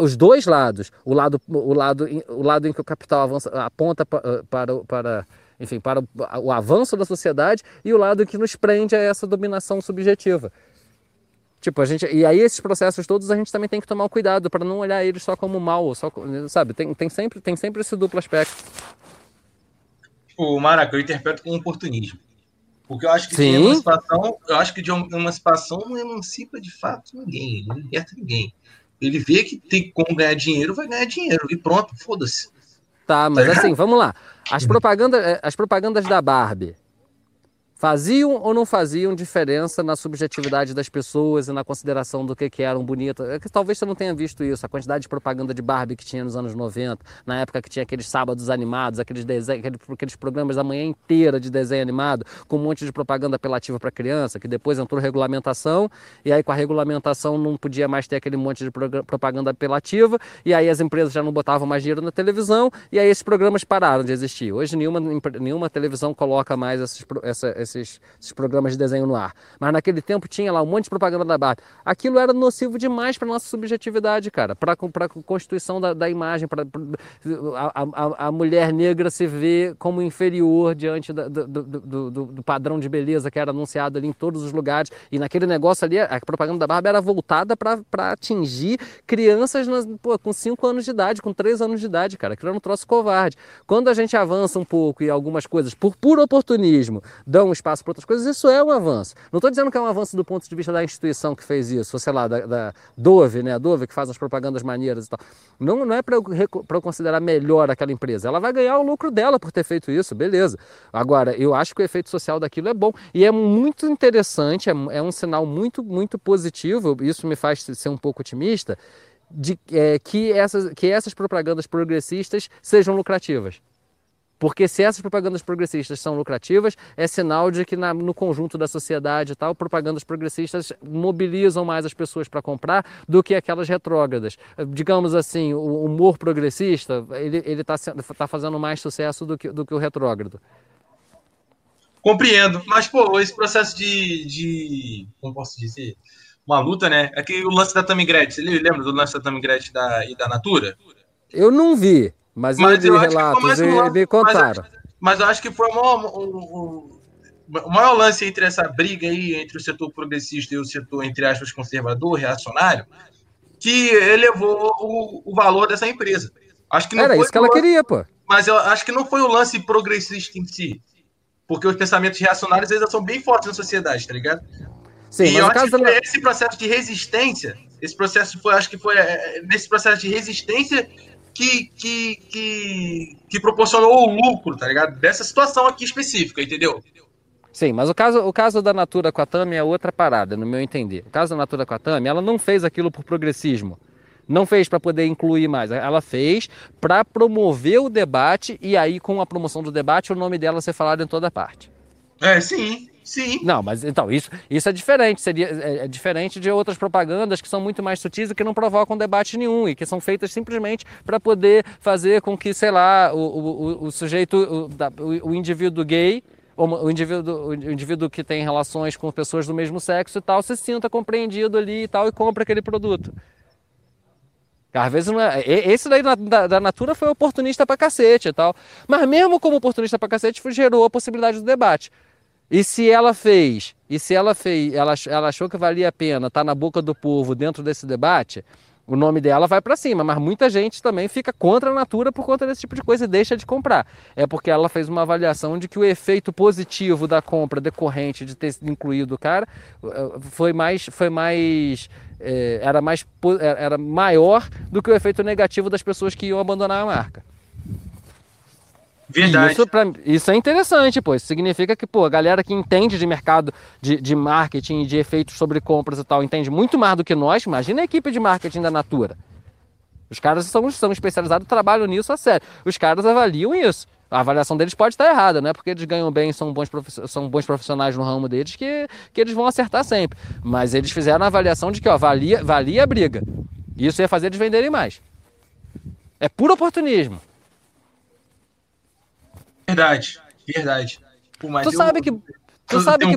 Os dois lados, o lado, o lado, o lado em que o capital avança, aponta para, para, para enfim, para o avanço da sociedade e o lado que nos prende a essa dominação subjetiva. Tipo, a gente. E aí esses processos todos a gente também tem que tomar cuidado para não olhar eles só como mal, só sabe? Tem, tem, sempre, tem sempre esse duplo aspecto. O Maraca, eu interpreto como oportunismo. Porque eu acho que Sim. de emancipação, eu acho que de emancipação não emancipa de fato ninguém, não liberta ninguém. Ele vê que tem como ganhar dinheiro, vai ganhar dinheiro. E pronto, foda-se. Tá, mas tá assim, vamos lá. As propagandas, eh, as propagandas da Barbie faziam ou não faziam diferença na subjetividade das pessoas e na consideração do que, que eram bonitas. É talvez você não tenha visto isso, a quantidade de propaganda de Barbie que tinha nos anos 90, na época que tinha aqueles sábados animados, aqueles, aqueles, aqueles programas da manhã inteira de desenho animado, com um monte de propaganda apelativa para criança, que depois entrou regulamentação, e aí com a regulamentação não podia mais ter aquele monte de propaganda apelativa, e aí as empresas já não botavam mais dinheiro na televisão, e aí esses programas pararam de existir. Hoje nenhuma, nenhuma televisão coloca mais esses, essa, esses, esses programas de desenho no ar. Mas naquele tempo tinha lá um monte de propaganda da Barbie. Aquilo era nocivo demais para nossa subjetividade, cara, para a constituição da, da imagem, para a, a, a, mulher negra se vê como inferior diante da, do, do, do, do, padrão de beleza que era anunciado ali em todos os lugares. E naquele negócio ali, a propaganda da Barbie era voltada para atingir crianças nas, pô, com 5 anos de idade, com 3 anos de idade, cara. Aquilo era um troço covarde. Quando a gente avança um pouco e algumas coisas, por puro oportunismo, dão espaço para outras coisas, isso é um avanço. Não estou dizendo que é um avanço do ponto de vista da instituição que fez isso, ou sei lá, da, da Dove, né? A Dove que faz as propagandas maneiras e tal. Não, não é para eu, considerar melhor aquela empresa. Ela vai ganhar o lucro dela por ter feito isso, beleza. Agora, eu acho que o efeito social daquilo é bom. E é muito interessante, é, é um sinal muito, muito positivo, isso me faz ser um pouco otimista, de é, que, essas, que essas propagandas progressistas sejam lucrativas. Porque se essas propagandas progressistas são lucrativas, é sinal de que na, no conjunto da sociedade e tal, propagandas progressistas mobilizam mais as pessoas para comprar do que aquelas retrógradas. Digamos assim, o humor progressista, ele está tá fazendo mais sucesso do que, do que o retrógrado. Compreendo. Mas, pô, esse processo de, de como posso dizer, uma luta, né? É que o lance da Tamigret, você lembra do lance da Tamigret da, e da Natura? Eu não vi. Mas, mas eu relatos e me contaram. Mas, mas, eu acho que foi o maior, o, o maior lance entre essa briga aí entre o setor progressista e o setor, entre aspas, conservador, reacionário, que elevou o, o valor dessa empresa. Acho que Era isso que ela lance, queria, pô. Mas eu acho que não foi o lance progressista em si. Porque os pensamentos reacionários eles são bem fortes na sociedade, tá ligado? Sim, e eu acho que da... esse processo de resistência, esse processo foi, acho que foi é, nesse processo de resistência que, que, que, que proporcionou o lucro, tá ligado? Dessa situação aqui específica, entendeu? Sim, mas o caso, o caso da Natura com a Tami é outra parada, no meu entender. O caso da Natura com a Tami, ela não fez aquilo por progressismo. Não fez para poder incluir mais. Ela fez para promover o debate e aí, com a promoção do debate, o nome dela ser falado em toda parte. É, sim. Sim. Não, mas então, isso, isso é diferente. Seria, é, é, diferente de outras propagandas que são muito mais sutis e que não provocam debate nenhum e que são feitas simplesmente para poder fazer com que, sei lá, o, o, o sujeito, o, o indivíduo gay o indivíduo, o indivíduo que tem relações com pessoas do mesmo sexo e tal se sinta compreendido ali e tal e compra aquele produto. Às vezes não é. Esse daí da, da Natura foi oportunista pra cacete e tal. Mas mesmo como oportunista pra cacete, gerou a possibilidade do debate. E se ela fez, e se ela fez, ela, ela achou que valia a pena estar tá na boca do povo dentro desse debate, o nome dela vai para cima, mas muita gente também fica contra a Natura por conta desse tipo de coisa e deixa de comprar. É porque ela fez uma avaliação de que o efeito positivo da compra decorrente de ter incluído o cara eh, foi mais, foi mais é, era mais era maior do que o efeito negativo das pessoas que iam abandonar a marca. Verdade. Isso, pra, isso é interessante, pô. Isso significa que, pô, a galera que entende de mercado de, de marketing e de efeitos sobre compras e tal, entende muito mais do que nós. Imagina a equipe de marketing da Natura. Os caras são, são especializados, trabalham nisso a sério. Os caras avaliam isso. A avaliação deles pode estar errada, não é porque eles ganham bem são bons, são bons profissionais no ramo deles que, que eles vão acertar sempre. Mas eles fizeram a avaliação de que ó, valia, valia a briga. Isso ia fazer eles venderem mais. É puro oportunismo. Verdade, verdade. Pô, tu eu... sabe que. Tu sabe que.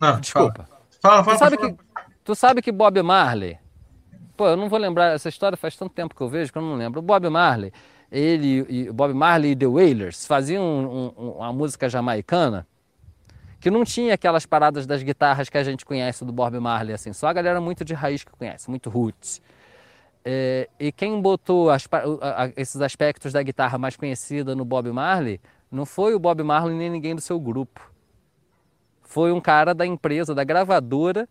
Não, Desculpa. Fala, fala, tu sabe fala. que Tu sabe que Bob Marley. Pô, eu não vou lembrar, essa história faz tanto tempo que eu vejo que eu não lembro. O Bob Marley, ele e Bob Marley e The Wailers faziam um, um, uma música jamaicana que não tinha aquelas paradas das guitarras que a gente conhece do Bob Marley, assim, só a galera muito de raiz que conhece, muito roots. É, e quem botou as, a, a, esses aspectos da guitarra mais conhecida no Bob Marley não foi o Bob Marley nem ninguém do seu grupo. Foi um cara da empresa, da gravadora,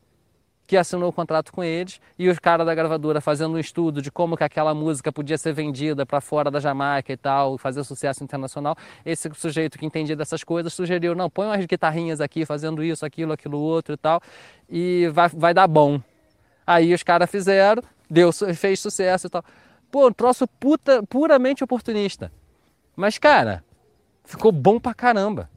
que assinou o contrato com eles e os caras da gravadora fazendo um estudo de como que aquela música podia ser vendida para fora da Jamaica e tal, fazer sucesso internacional. Esse sujeito que entendia dessas coisas sugeriu, não, põe umas guitarrinhas aqui fazendo isso, aquilo, aquilo outro e tal, e vai, vai dar bom. Aí os caras fizeram, deu, fez sucesso e tal. Pô, um troço puta, puramente oportunista. Mas, cara, ficou bom pra caramba.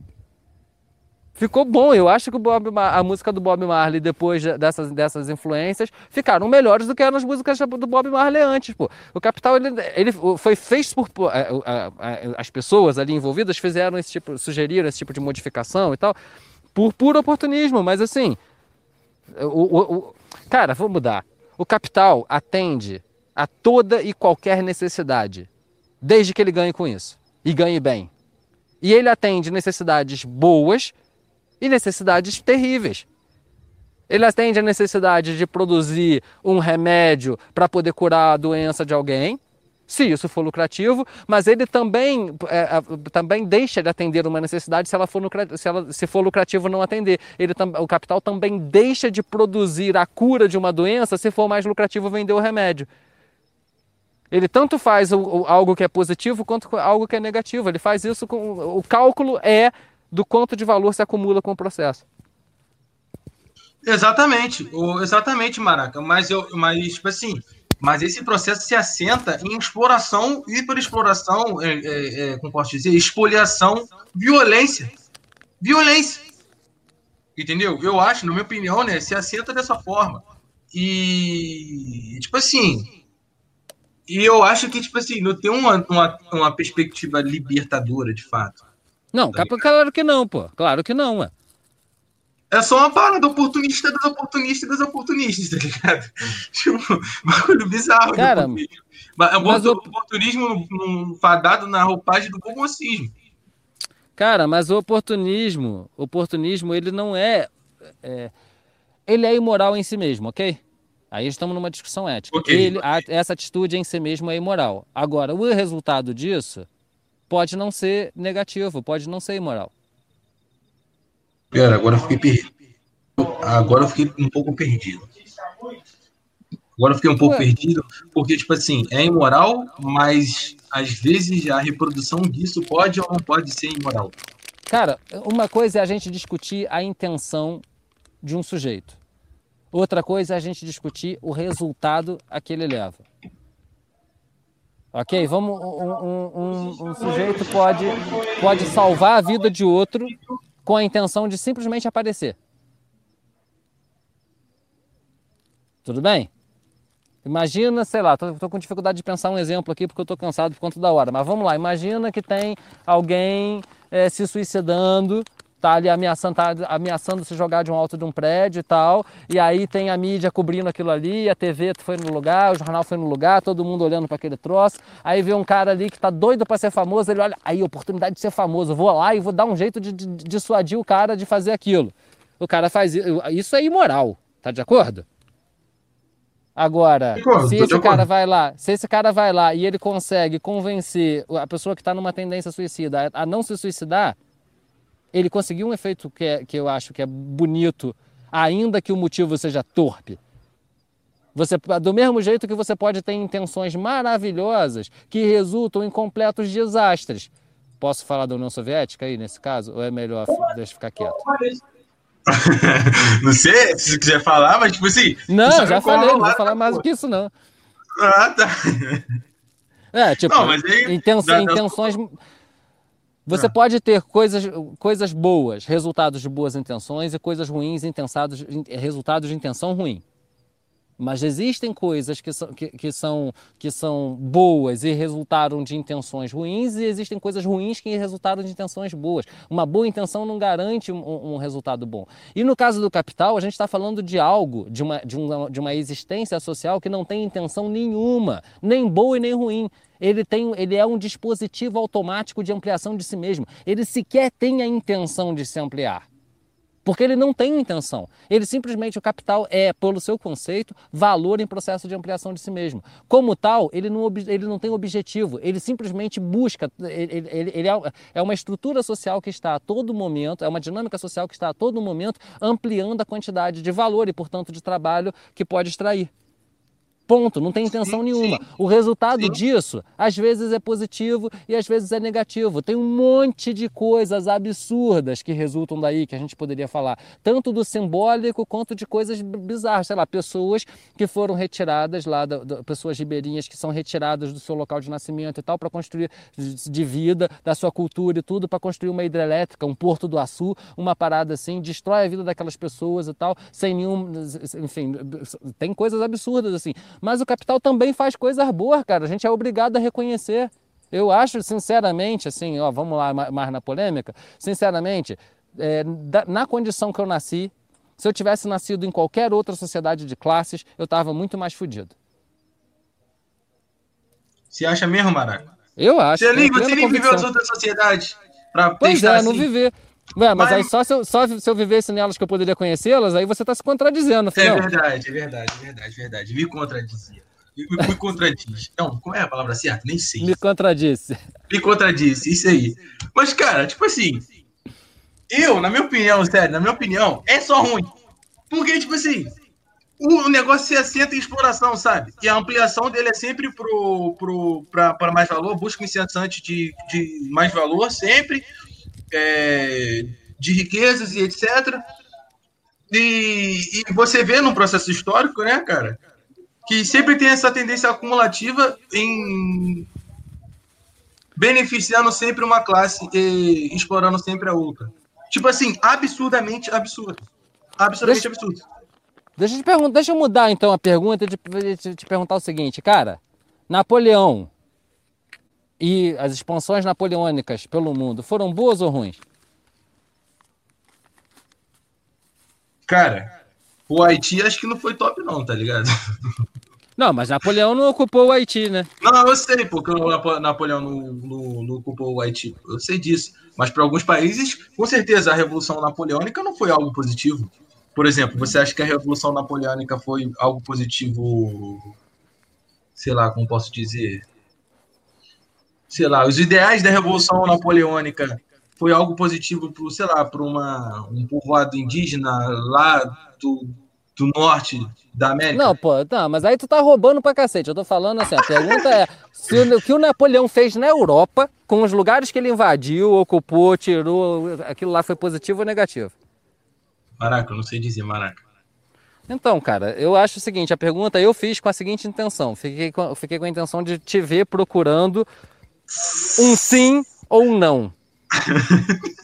Ficou bom, eu acho que Bob, a música do Bob Marley, depois dessas, dessas influências, ficaram melhores do que eram as músicas do Bob Marley antes. Pô. O Capital ele, ele foi feito por. As pessoas ali envolvidas fizeram esse tipo, sugeriram esse tipo de modificação e tal, por puro oportunismo, mas assim, o, o, o, cara, vou mudar. O capital atende a toda e qualquer necessidade, desde que ele ganhe com isso e ganhe bem. E ele atende necessidades boas e necessidades terríveis. Ele atende a necessidade de produzir um remédio para poder curar a doença de alguém, se isso for lucrativo, mas ele também, é, também deixa de atender uma necessidade se, ela for, se, ela, se for lucrativo não atender. Ele, o capital também deixa de produzir a cura de uma doença se for mais lucrativo vender o remédio. Ele tanto faz o, o, algo que é positivo quanto algo que é negativo. Ele faz isso com. O cálculo é do quanto de valor se acumula com o processo. Exatamente, o, exatamente, Maraca. Mas eu, mas tipo assim, mas esse processo se assenta em exploração, hiperexploração, é, é, é, como posso dizer, expoliação, violência. Violência. Entendeu? Eu acho, na minha opinião, né, se assenta dessa forma. E, tipo assim, e eu acho que, tipo assim, não tem uma, uma, uma perspectiva libertadora, de fato. Não, tá claro que não, pô. Claro que não, ué. É só uma parada oportunista dos oportunistas das oportunistas, tá ligado? tipo, bagulho bizarro. Cara, é um mas o oportunismo fadado na roupagem do comunismo. Cara, mas o oportunismo, oportunismo, ele não é, é, Ele é imoral em si mesmo, ok? Aí estamos numa discussão ética. Okay. Ele, a, essa atitude em si mesmo é imoral. Agora, o resultado disso pode não ser negativo, pode não ser imoral. Pera, agora eu fiquei perdido. Agora eu fiquei um pouco perdido. Agora eu fiquei um pouco Ué. perdido, porque, tipo assim, é imoral, mas às vezes a reprodução disso pode ou não pode ser imoral. Cara, uma coisa é a gente discutir a intenção de um sujeito. Outra coisa é a gente discutir o resultado a que ele leva. Ok? Vamos, um, um, um, sujeito pode, pode salvar a vida de outro com a intenção de simplesmente aparecer. Tudo bem? Imagina, sei lá, estou com dificuldade de pensar um exemplo aqui porque eu estou cansado por conta da hora, mas vamos lá, imagina que tem alguém é, se suicidando tá ali ameaçando, tá ameaçando se jogar de um alto de um prédio e tal, e aí tem a mídia cobrindo aquilo ali, a TV foi no lugar, o jornal foi no lugar, todo mundo olhando para aquele troço, aí vê um cara ali que tá doido para ser famoso, ele olha, aí oportunidade de ser famoso, vou lá e vou dar um jeito de, de, de dissuadir o cara de fazer aquilo. O cara faz isso, isso é imoral, tá de acordo? Agora, se esse cara vai lá, se esse cara vai lá e ele consegue convencer a pessoa que está numa tendência suicida a não se suicidar, ele conseguiu um efeito que, é, que eu acho que é bonito, ainda que o motivo seja torpe. Você, do mesmo jeito que você pode ter intenções maravilhosas que resultam em completos desastres. Posso falar da União Soviética aí nesse caso? Ou é melhor deixar ficar quieto? não sei se você quiser falar, mas tipo assim. Não, já falei, não vou falar mais do que isso, não. Ah, tá. É, tipo, não, aí, intenções. Você ah. pode ter coisas, coisas boas, resultados de boas intenções, e coisas ruins, intensados, resultados de intenção ruim. Mas existem coisas que são, que, que, são, que são boas e resultaram de intenções ruins, e existem coisas ruins que resultaram de intenções boas. Uma boa intenção não garante um, um resultado bom. E no caso do capital, a gente está falando de algo, de uma, de, uma, de uma existência social que não tem intenção nenhuma, nem boa e nem ruim. Ele, tem, ele é um dispositivo automático de ampliação de si mesmo. Ele sequer tem a intenção de se ampliar. Porque ele não tem intenção. Ele simplesmente, o capital é, pelo seu conceito, valor em processo de ampliação de si mesmo. Como tal, ele não, ele não tem objetivo, ele simplesmente busca. Ele, ele, ele é, é uma estrutura social que está a todo momento, é uma dinâmica social que está a todo momento ampliando a quantidade de valor e, portanto, de trabalho que pode extrair. Ponto, não tem intenção sim, nenhuma. Sim. O resultado sim. disso, às vezes é positivo e às vezes é negativo. Tem um monte de coisas absurdas que resultam daí, que a gente poderia falar, tanto do simbólico quanto de coisas bizarras. Sei lá, pessoas que foram retiradas lá, da, da, pessoas ribeirinhas que são retiradas do seu local de nascimento e tal, para construir de vida, da sua cultura e tudo, para construir uma hidrelétrica, um porto do Açu, uma parada assim, destrói a vida daquelas pessoas e tal, sem nenhum. Enfim, tem coisas absurdas assim. Mas o capital também faz coisas boas, cara. A gente é obrigado a reconhecer. Eu acho, sinceramente, assim, ó, vamos lá mais na polêmica. Sinceramente, é, na condição que eu nasci, se eu tivesse nascido em qualquer outra sociedade de classes, eu estava muito mais fodido. Você acha mesmo, Maraca? Eu acho. Você nem, tenho você nem viveu as outras sociedades pra Pois é, não assim? viver. Ué, mas, Mas- aí só se, eu, só se eu vivesse nelas que eu poderia conhecê-las, aí você está se contradizendo. É Afinal. verdade, é verdade, é verdade, é verdade. Me contradizia. Me, me contradiz. Não, como é a palavra certa? Nem sei. Me contradisse. Me contradiz, isso aí. Mas, cara, tipo assim, eu, na minha opinião, sério, na minha opinião, é só ruim. Porque, tipo assim, o negócio se assenta em exploração, sabe? E a ampliação dele é sempre pro, pro, pra, pra mais valor, busca um incessante de, de mais valor, sempre, é, de riquezas e etc. E, e você vê no processo histórico, né, cara, que sempre tem essa tendência acumulativa em beneficiando sempre uma classe e explorando sempre a outra. Tipo assim, absurdamente absurdo. Absurdamente Deixa- absurdo. Deixa eu, te pergun- deixa eu mudar então a pergunta de de te, te perguntar o seguinte, cara. Napoleão e as expansões napoleônicas pelo mundo foram boas ou ruins? Cara, o Haiti acho que não foi top, não, tá ligado? Não, mas Napoleão não ocupou o Haiti, né? Não, eu sei, porque Napoleão não, não, não ocupou o Haiti. Eu sei disso. Mas para alguns países, com certeza, a Revolução Napoleônica não foi algo positivo. Por exemplo, você acha que a Revolução Napoleônica foi algo positivo? Sei lá, como posso dizer? Sei lá, os ideais da Revolução Napoleônica foi algo positivo para, sei lá, para uma um povoado indígena lá do, do norte da América? Não, pô, não, mas aí tu tá roubando pra cacete. Eu tô falando assim, a pergunta é se o, o que o Napoleão fez na Europa, com os lugares que ele invadiu, ocupou, tirou, aquilo lá foi positivo ou negativo? Maraca, eu não sei dizer, Maraca. Então, cara, eu acho o seguinte, a pergunta eu fiz com a seguinte intenção. Fiquei com, fiquei com a intenção de te ver procurando um sim ou um não.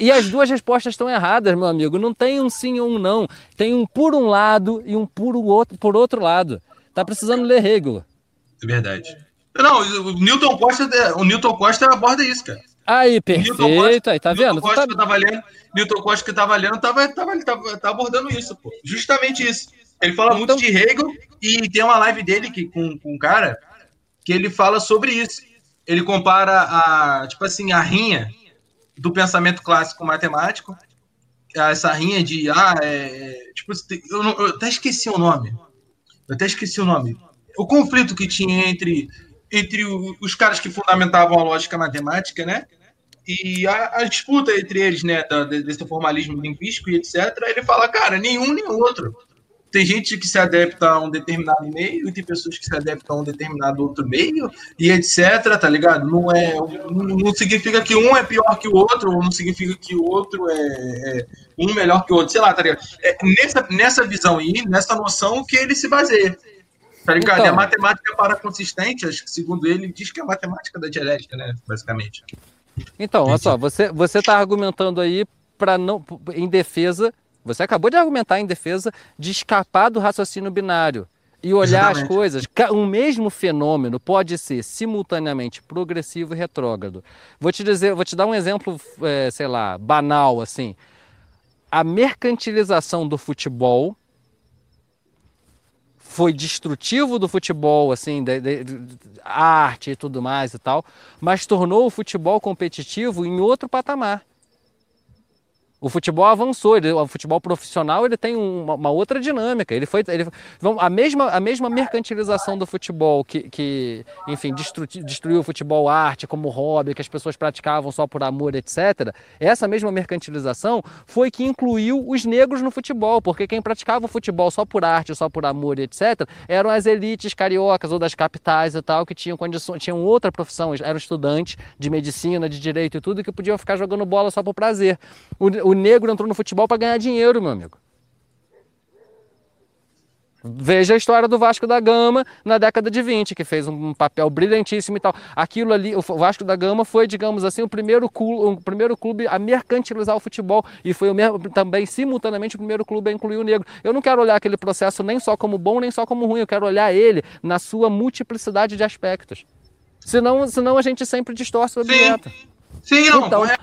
E as duas respostas estão erradas, meu amigo. Não tem um sim ou um não. Tem um por um lado e um por, outro, por outro lado. Tá precisando ler Hegel. É verdade. Não, o Newton Costa, o Newton Costa aborda isso, cara. Aí, perfeito. Aí, tá Newton vendo? Costa tá- tava lendo, Newton Costa que eu tava lendo, tava, tava, tava, tá abordando isso, pô. Justamente isso. Ele fala muito Então- de Hegel e tem uma live dele que, com, com um cara que ele fala sobre isso. Ele compara a, tipo assim, a rinha do pensamento clássico matemático, essa rinha de, ah, é, tipo, eu, não- eu até esqueci o nome. Eu até esqueci o nome. O conflito que tinha entre, entre os caras que fundamentavam a lógica matemática, né? E a, a disputa entre eles, né, da- de- desse formalismo linguístico e etc., ele fala, cara, nenhum nem outro. Tem gente que se adapta a um determinado meio, e tem pessoas que se adaptam a um determinado outro meio, e etc., tá ligado? Não, é, não, significa que um é pior que o outro, ou não significa que o outro é, é um melhor que o outro, sei lá, tá ligado? É nessa, nessa visão aí, nessa noção que ele se baseia. Tá ligado? Então. E a matemática para consistente, acho que segundo ele, diz que é a matemática da dialética, né? Basicamente. Então, olha só, você, você tá argumentando aí para não em defesa, você acabou de argumentar em defesa de escapar do raciocínio binário e olhar as Exatamente. coisas. Ca- Um mesmo fenômeno pode ser simultaneamente progressivo e retrógrado. Vou te dizer, vou te dar um exemplo, é, sei lá, banal assim. A mercantilização do futebol foi destrutivo do futebol, assim, da, da- da arte e tudo mais e tal, mas tornou o futebol competitivo em outro patamar. O futebol avançou, ele- o futebol profissional ele tem um- uma, uma outra dinâmica. Ele foi, ele, a, mesma, a mesma mercantilização do futebol que, que enfim, destru- destruiu o futebol arte como hobby, que as pessoas praticavam só por amor, etc. Essa mesma mercantilização foi que incluiu os negros no futebol, porque quem praticava o futebol só por arte, só por amor, etc., eram as elites cariocas ou das capitais e tal, que tinham condições, tinham outra profissão, eram estudantes de medicina, de direito e tudo, que podiam ficar jogando bola só por prazer. O, o negro entrou no futebol para ganhar dinheiro, meu amigo. Veja a história do Vasco da Gama na década de 20, que fez um papel brilhantíssimo e tal. Aquilo ali, o Vasco da Gama foi, digamos assim, o primeiro, clu- o primeiro clube a mercantilizar o futebol e foi o mesmo, também, simultaneamente, o primeiro clube a incluir o negro. Eu não quero olhar aquele processo nem só como bom, nem só como ruim, eu quero olhar ele na sua multiplicidade de aspectos. Senão, senão a gente sempre distorce o Sim. objeto. Sim, não. Então, é-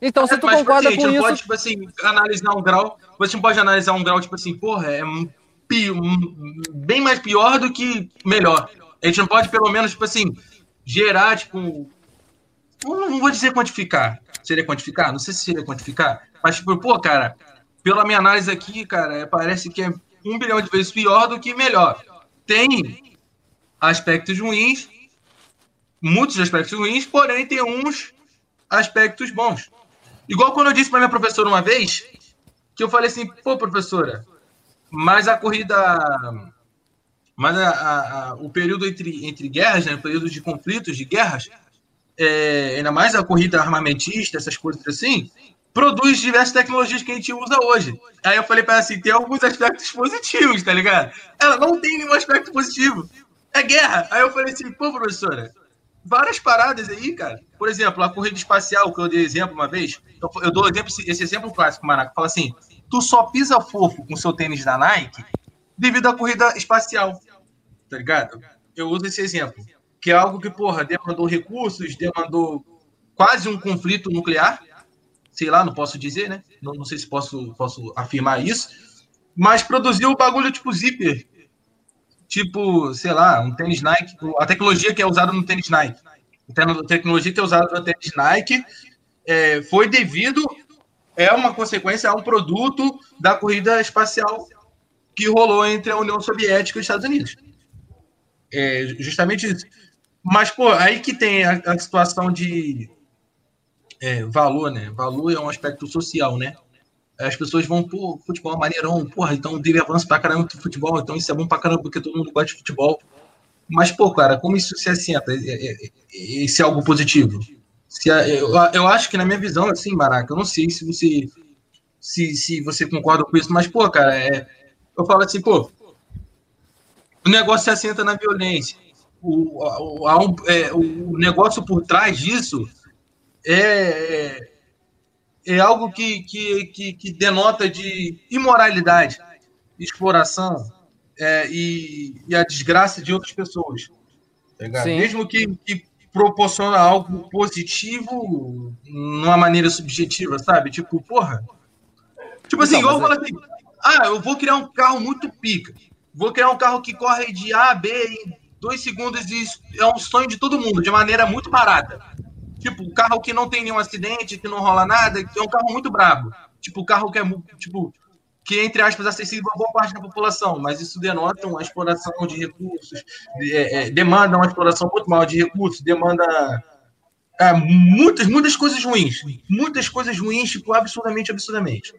Então, se tu Mas, tipo concorda assim, a gente com não isso, pode, tipo assim, analisar um grau. Você não pode analisar um grau, tipo assim, porra, é um um- bem mais pior do que melhor. A gente não pode, pelo menos, tipo assim, gerar, tipo. Não não vou dizer quantificar. Seria quantificar? Não sei se seria quantificar. Mas, tipo, pô, cara, pela minha análise aqui, cara, é, parece que é um bilhão de vezes pior do que melhor. Tem aspectos ruins, muitos aspectos ruins, porém tem uns aspectos bons. Igual quando eu disse para minha professora uma vez, que eu falei assim, pô, professora, mas a corrida. Mas a- a- a- o período entre, entre guerras, né, o período de conflitos, de guerras, é, ainda mais a corrida armamentista, essas coisas assim, produz diversas tecnologias que a gente usa hoje. Aí eu falei para ela assim, tem alguns aspectos positivos, tá ligado? Ela não tem nenhum aspecto positivo. É guerra. Aí eu falei assim, pô, professora, várias paradas aí, cara. Por exemplo, a corrida espacial, que eu dei exemplo uma vez, eu, eu dou exemplo, esse exemplo clássico, Maraca, fala assim, tu só pisa fofo com seu tênis da Nike devido à corrida espacial, tá ligado? Eu uso esse exemplo, que é algo que, porra, demandou recursos, demandou quase um conflito nuclear, sei lá, não posso dizer, né? Não, não sei se posso, posso afirmar isso, mas produziu o bagulho tipo zíper, tipo, sei lá, um tênis Nike, a tecnologia que é usada no tênis Nike, a tecnologia que é usada no tênis Nike é, foi devido, é uma consequência, é um produto da corrida espacial que rolou entre a União Soviética e os Estados Unidos. É justamente isso. Mas, pô, aí que tem a, a situação de é, valor, né? Valor é um aspecto social, né? As pessoas vão, pô, futebol é maneirão, porra, então teve avanço pra caramba do futebol, então isso é bom pra caramba porque todo mundo gosta de futebol. Mas, pô, cara, como isso se assenta? É, é, é, Esse é algo positivo? Se a- eu, eu acho que na minha visão, assim, Maraca, eu não sei se você se, se você concorda com isso, mas, pô, cara, é, eu falo assim, pô, o negócio se assenta na violência. O, o, há um- é, o negócio por trás disso é, é, é algo que, que, que, que denota de imoralidade, exploração é, e, e a desgraça de outras pessoas. tá. Mesmo que, que proporciona algo positivo numa maneira subjetiva, sabe? Tipo, porra. Tipo assim, Então, igual mas fala assim: ah, eu vou criar um carro muito pica. Vou criar um carro que corre de A a B em dois segundos e isso é um sonho de todo mundo, de maneira muito barata. Tipo, um carro que não tem nenhum acidente, que não rola nada, que é um carro muito brabo. Tipo, um carro que é, tipo, que é, entre aspas, acessível a boa parte da população, mas isso denota uma exploração de recursos, é, é, demanda uma exploração muito maior de recursos, demanda é, muitas, muitas coisas ruins. Muitas coisas ruins, tipo, absurdamente, absurdamente.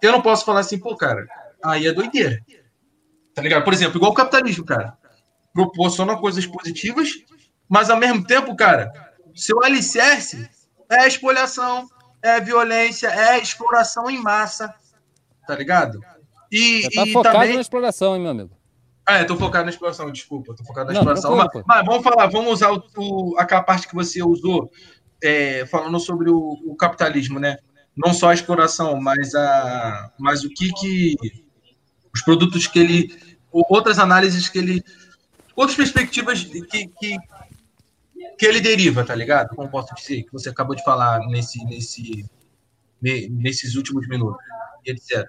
Eu não posso falar assim, pô, cara, aí é doideira. Tá ligado? Por exemplo, igual o capitalismo, cara. Proporciona coisas positivas, mas ao mesmo tempo, cara, seu alicerce é a espoliação, é a violência, é a exploração em massa. Tá ligado? E, tá e focado também. na exploração, hein, meu amigo? Ah, eu tô focado na exploração, desculpa, tô focado na Não, exploração. Mas, mas vamos falar, vamos usar o, o- aquela parte que você usou, é, falando sobre o, o capitalismo, né? Não só a exploração, mas, a, mas o que que. Os produtos que ele. ou Outras análises que ele. Outras perspectivas que, que, que ele deriva, tá ligado? Como posso dizer, que você acabou de falar nesse, nesse, ne- nesses últimos minutos, etc.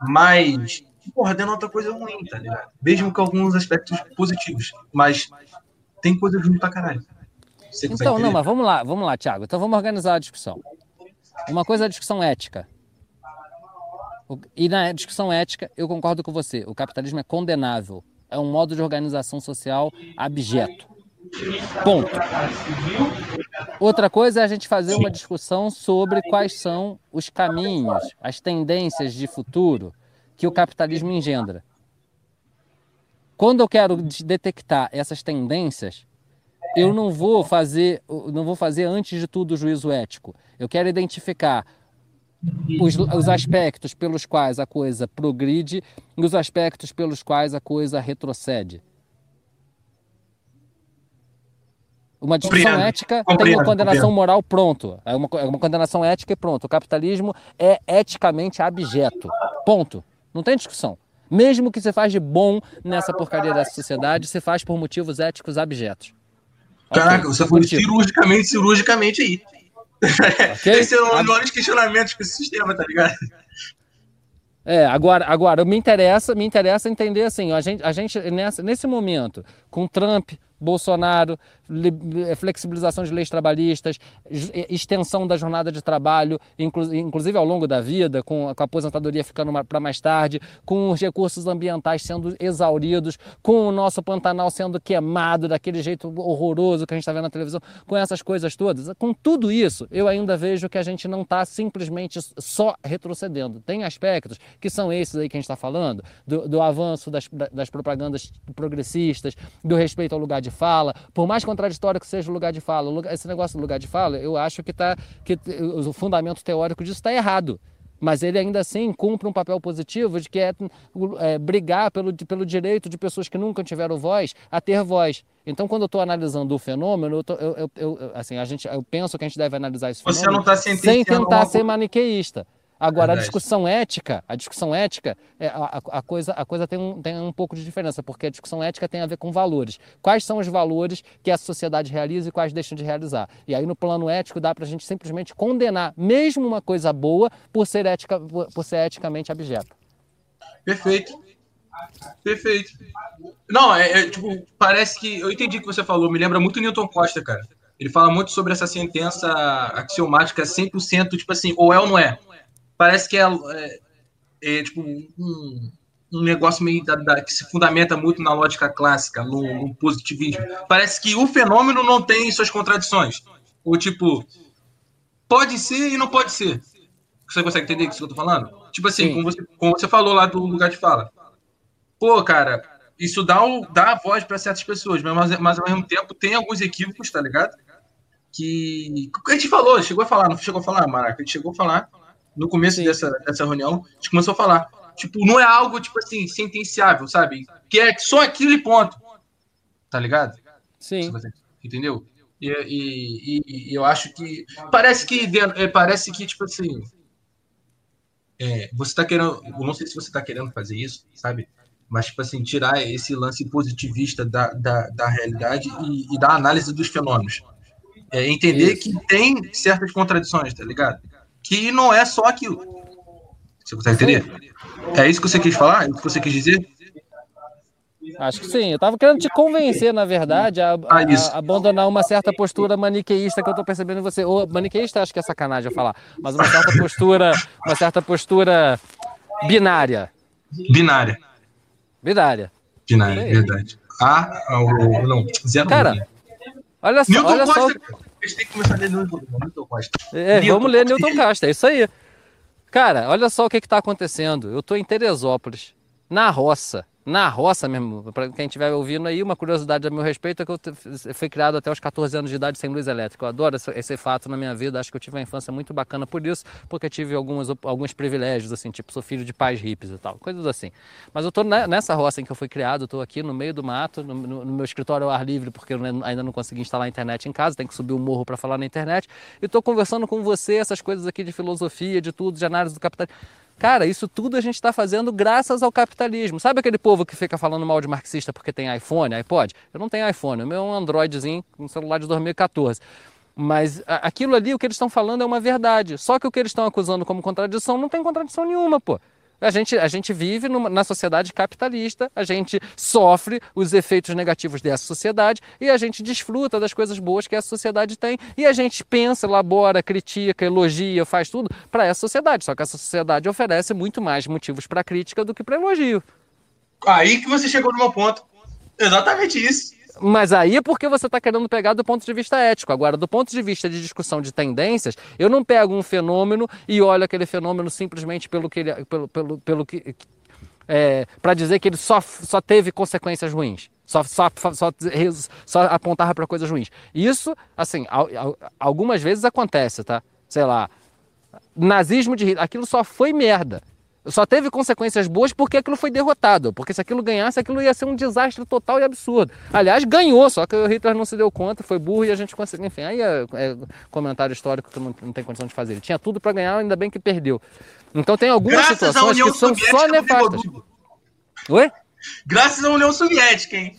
Mas, porra, denota coisa ruim, tá ligado? Mesmo com alguns aspectos positivos. Mas tem coisa ruim pra caralho. Você consegue Então, não, mas vamos lá, vamos lá, Thiago. Então vamos organizar a discussão. Uma coisa é a discussão ética. E na discussão ética, eu concordo com você. O capitalismo é condenável. É um modo de organização social abjeto. Ponto. Outra coisa é a gente fazer uma discussão sobre quais são os caminhos, as tendências de futuro que o capitalismo engendra. Quando eu quero de- detectar essas tendências, eu não vou fazer, não vou fazer antes de tudo o juízo ético. Eu quero identificar os, os aspectos pelos quais a coisa progride e os aspectos pelos quais a coisa retrocede. Uma discussão Compreendo, ética tem compreendo, uma condenação compreendo. moral pronto. É uma, é uma condenação ética e pronto. O capitalismo é eticamente abjeto. Ponto. Não tem discussão. Mesmo que você faz de bom nessa porcaria dessa sociedade, você faz por motivos éticos abjetos. Caraca, você foi cirurgicamente, cirurgicamente aí. Okay? Esse é um dos questionamentos com esse sistema, tá ligado? É, agora, agora me interessa, me interessa entender assim, a gente, a gente nessa, nesse momento, com Trump, Bolsonaro, flexibilização de leis trabalhistas, extensão da jornada de trabalho, inclusive ao longo da vida, com a aposentadoria ficando para mais tarde, com os recursos ambientais sendo exauridos, com o nosso Pantanal sendo queimado daquele jeito horroroso que a gente está vendo na televisão, com essas coisas todas. Com tudo isso, eu ainda vejo que a gente não está simplesmente só retrocedendo. Tem aspectos que são esses aí que a gente está falando, do, do avanço das, das propagandas progressistas, do respeito ao lugar de fala, por mais contraditório que seja o lugar de fala, esse negócio do lugar de fala, eu acho que, tá, que o fundamento teórico disso está errado mas ele ainda assim cumpre um papel positivo de que é, é, brigar pelo, pelo direito de pessoas que nunca tiveram voz a ter voz. Então, quando eu estou analisando o fenômeno, eu, tô, eu, eu, eu, assim, a gente, eu penso que a gente deve analisar esse fenômeno Você não tá sem tentar ser maniqueísta. Agora, Verdade. a discussão ética, a discussão ética, é, a, a, coisa, a coisa tem um, tem um pouco de diferença, porque a discussão ética tem a ver com valores. Quais são os valores que a sociedade realiza e quais deixam de realizar? E aí, no plano ético, dá para a gente simplesmente condenar, mesmo uma coisa boa, por ser, ética, por, por ser eticamente abjeta. Perfeito. Perfeito. Não, é, é, tipo, parece que. Eu entendi o que você falou, me lembra muito Newton Costa, cara. Ele fala muito sobre essa sentença axiomática 100%, tipo assim, ou é ou não é parece que é, é, é tipo um, um, negócio meio da, da, que se fundamenta muito na lógica clássica, no, no, positivismo. Parece que o fenômeno não tem suas contradições. Ou tipo, pode ser e não pode ser. Você consegue entender o que eu tô falando? Tipo assim, como você, como você falou lá do lugar de fala. Pô, cara, isso dá, o, dá a voz para certas pessoas, mas, mas ao mesmo tempo tem alguns equívocos, tá ligado? Que. A gente falou, chegou a falar, não chegou a falar, Maraca? A gente chegou a falar no começo dessa, dessa reunião, a gente começou a falar. Tipo, não é algo, tipo assim, sentenciável, sabe? Que é só aquilo e ponto. Tá ligado? Sim. Entendeu? E, e, e, eu acho que. Parece que. É, parece que, tipo assim. É, você tá querendo. Eu não sei se você tá querendo fazer isso, sabe? Mas, tipo assim, tirar esse lance positivista da, da, da realidade e, e da análise dos fenômenos. É, entender isso. que tem certas contradições, tá ligado? Que não é só aquilo. Você consegue entender? É isso que você quis falar? É isso que você quis dizer? Acho que sim. Eu estava querendo te convencer, na verdade, a, a, ah, a, abandonar uma certa postura maniqueísta que eu estou percebendo em você. Ou maniqueísta, acho que é sacanagem eu falar, mas uma certa postura, uma certa postura binária. Binária. Binária. Binária, verdade. A, ou não, zero. Cara, olha só, Newton olha Costa, só gente tem que começar a ler Newton Costa. É, Newton vamos ler Newton Costa, é isso aí. Cara, olha só o que está acontecendo. Eu estou em Teresópolis, na roça na roça mesmo. Para quem estiver ouvindo aí, uma curiosidade a meu respeito é que eu fui criado até os 14 anos de idade sem luz elétrica. Eu adoro esse, esse, fato na minha vida. Acho que eu tive uma infância muito bacana por isso, porque tive alguns, alguns privilégios, assim, tipo, sou filho de pais hippies e tal, coisas assim. Mas eu estou nessa roça em que eu fui criado, estou aqui no meio do mato, no, no, meu escritório ao ar livre, porque eu ainda não consegui instalar a internet em casa, tem que subir o um morro para falar na internet. E estou conversando com você essas coisas aqui de filosofia, de tudo, de análise do capitalismo. Cara, isso tudo a gente está fazendo graças ao capitalismo. Sabe aquele povo que fica falando mal de marxista porque tem iPhone, iPod? Eu não tenho iPhone, o meu é um Androidzinho, um celular de 2014. Mas aquilo ali, o que eles estão falando é uma verdade. Só que o que eles estão acusando como contradição não tem contradição nenhuma, pô. A gente, a gente vive numa, na sociedade capitalista, a gente sofre os efeitos negativos dessa sociedade e a gente desfruta das coisas boas que essa sociedade tem e a gente pensa, elabora, critica, elogia, faz tudo para essa sociedade. Só que essa sociedade oferece muito mais motivos para crítica do que para elogio. Aí que você chegou no meu ponto. Exatamente isso. Mas aí é porque você está querendo pegar do ponto de vista ético. Agora, do ponto de vista de discussão de tendências, eu não pego um fenômeno e olho aquele fenômeno simplesmente pelo que ele, pelo, pelo, pelo que é, para dizer que ele só, só teve consequências ruins. Só, só, só, só apontava para coisas ruins. Isso, assim, algumas vezes acontece, tá? Sei lá, nazismo de Hitler, aquilo só foi merda só teve consequências boas porque aquilo foi derrotado. Porque se aquilo ganhasse, aquilo ia ser um desastre total e absurdo. Aliás, ganhou, só que o Hitler não se deu conta, foi burro e a gente conseguiu. Enfim, aí é, é comentário histórico que não, não tem condição de fazer. Ele tinha tudo para ganhar, ainda bem que perdeu. Então tem algumas Graças situações que são só nefastas. Oi? Graças à União Soviética, hein?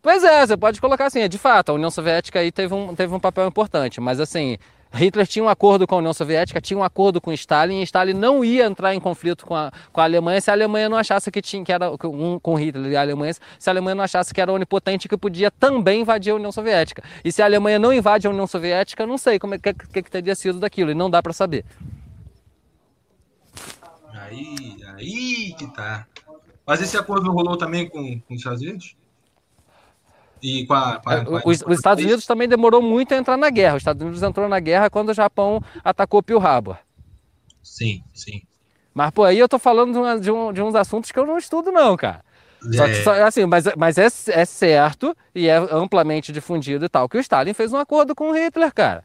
Pois é, você pode colocar assim, é de fato, a União Soviética aí teve um, teve um papel importante, mas assim, Hitler tinha um acordo com a União Soviética, tinha um acordo com Stalin, e Stalin não ia entrar em conflito com a, com a Alemanha se a Alemanha não achasse que tinha que era um, com Hitler e a Alemanha, se a Alemanha não achasse que era onipotente que podia também invadir a União Soviética. E se a Alemanha não invade a União Soviética, não sei como é que, que, que teria sido daquilo, e não dá para saber. Aí, aí que tá. Mas esse acordo rolou também com, com os Estados Unidos? E com a, com a, é, com a... Os, os, Estados Unidos também demorou muito a entrar na guerra. Os Estados Unidos entrou na guerra quando o Japão atacou Pearl Harbor. Sim, sim. Mas, pô, aí eu tô falando de, uma, de, um, de uns assuntos que eu não estudo, não, cara. Só que, só, assim, mas, mas é, é certo e é amplamente difundido e tal que o Stalin fez um acordo com o Hitler, cara.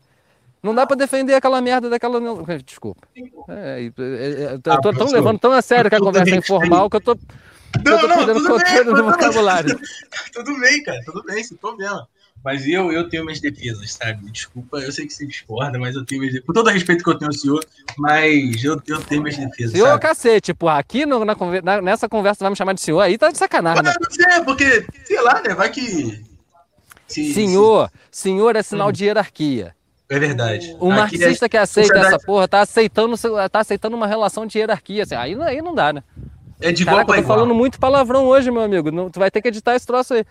Não dá para defender aquela merda daquela. Desculpa. É, é, é, eu tô, ah, tão levando tão a sério que a conversa é informal que eu tô. Não, eu não, tudo bem, no vocabulário. tudo bem, cara, tudo bem, sem problema. Mas eu, eu tenho minhas defesas, sabe? Desculpa, eu sei que você discorda, mas eu tenho minhas defesas. Com todo o respeito que eu tenho ao senhor, mas eu, eu tenho minhas defesas. Senhor, sabe? cacete, porra, aqui no, na, nessa conversa vai me chamar de senhor, aí tá de sacanagem. Mas, né? Não sei, porque, sei lá, né? Vai que. Se, senhor, se... senhor é sinal hum. de hierarquia. É verdade. O Aqui marxista é... que aceita essa porra tá aceitando, tá aceitando uma relação de hierarquia. Assim, aí, aí não dá, né? É de igual Caraca, eu tô falando muito palavrão hoje, meu amigo. Não, tu vai ter que editar esse troço aí.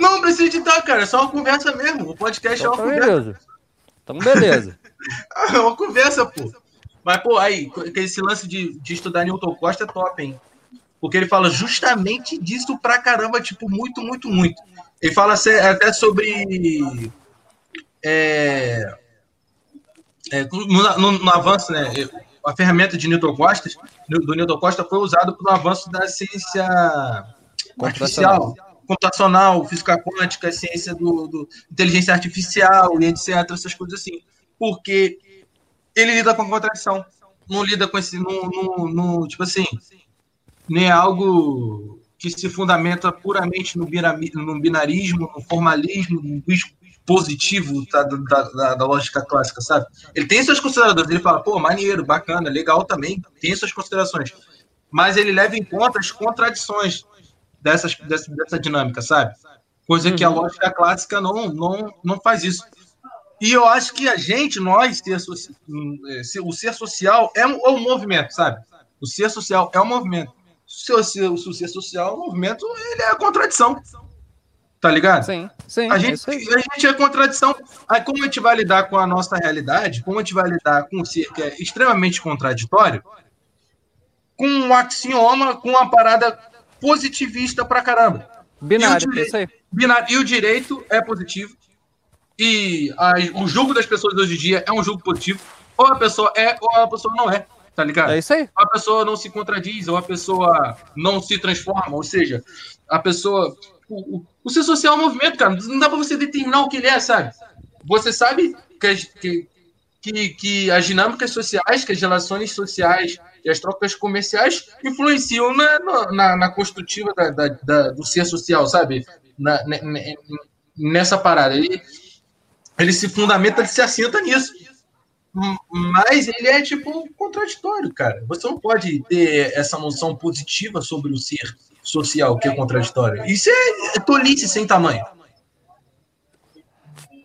Não, não precisa editar, cara. É só uma conversa mesmo. O podcast então, é uma tá conversa. Beleza. Então, beleza. é uma conversa, pô. Mas, pô, aí, esse lance de, de estudar Newton Costa é top, hein? Porque ele fala justamente disso pra caramba, tipo, muito, muito, muito. Ele fala até sobre. É, é, no, no, no, avanço, né? A ferramenta de Newton Costa, do Newton Costa foi usada no avanço da ciência artificial, computacional, física quântica, ciência do, do, inteligência artificial e etc, essas coisas assim. Porque ele lida com a contradição, não lida com esse, no tipo assim, nem é algo que se fundamenta puramente no, binarismo, no formalismo, no positivo da, da, da, lógica clássica, sabe? Ele tem suas considerações, ele fala, pô, maneiro, bacana, legal também, tem suas considerações. Mas ele leva em conta as contradições dessas, dessa, dessa dinâmica, sabe? Coisa que a uhum. lógica clássica não, não, não faz isso. E eu acho que a gente, nós, ser, o ser social é um, é um movimento, sabe? O ser social é um movimento. O ser, o ser social, o movimento, ele é a contradição. Tá ligado? Sim, sim. A gente, é a gente é contradição. Aí, como a gente vai lidar com a nossa realidade, como a gente vai lidar com ser que é extremamente contraditório, com um axioma, com uma parada positivista pra caramba. Binário, é isso aí. Binário, e o direito é positivo. E a, o julgo das pessoas hoje em dia é um julgo positivo. Ou a pessoa é, ou a pessoa não é. Tá ligado? É isso aí. A pessoa não se contradiz, ou a pessoa não se transforma. Ou seja, a pessoa o, o ser social é um movimento, cara. Não dá para você determinar o que ele é, sabe? Você sabe que, que, que, as dinâmicas sociais, que as relações sociais e as trocas comerciais influenciam na, na, na construtiva da, da, da, do ser social, sabe? Na, nessa parada. Ele, ele se fundamenta, ele se assenta nisso. Mas ele é, tipo, contraditório, cara. Você não pode ter essa noção positiva sobre o ser social que é contraditório. Isso é, é tolice sem tamanho.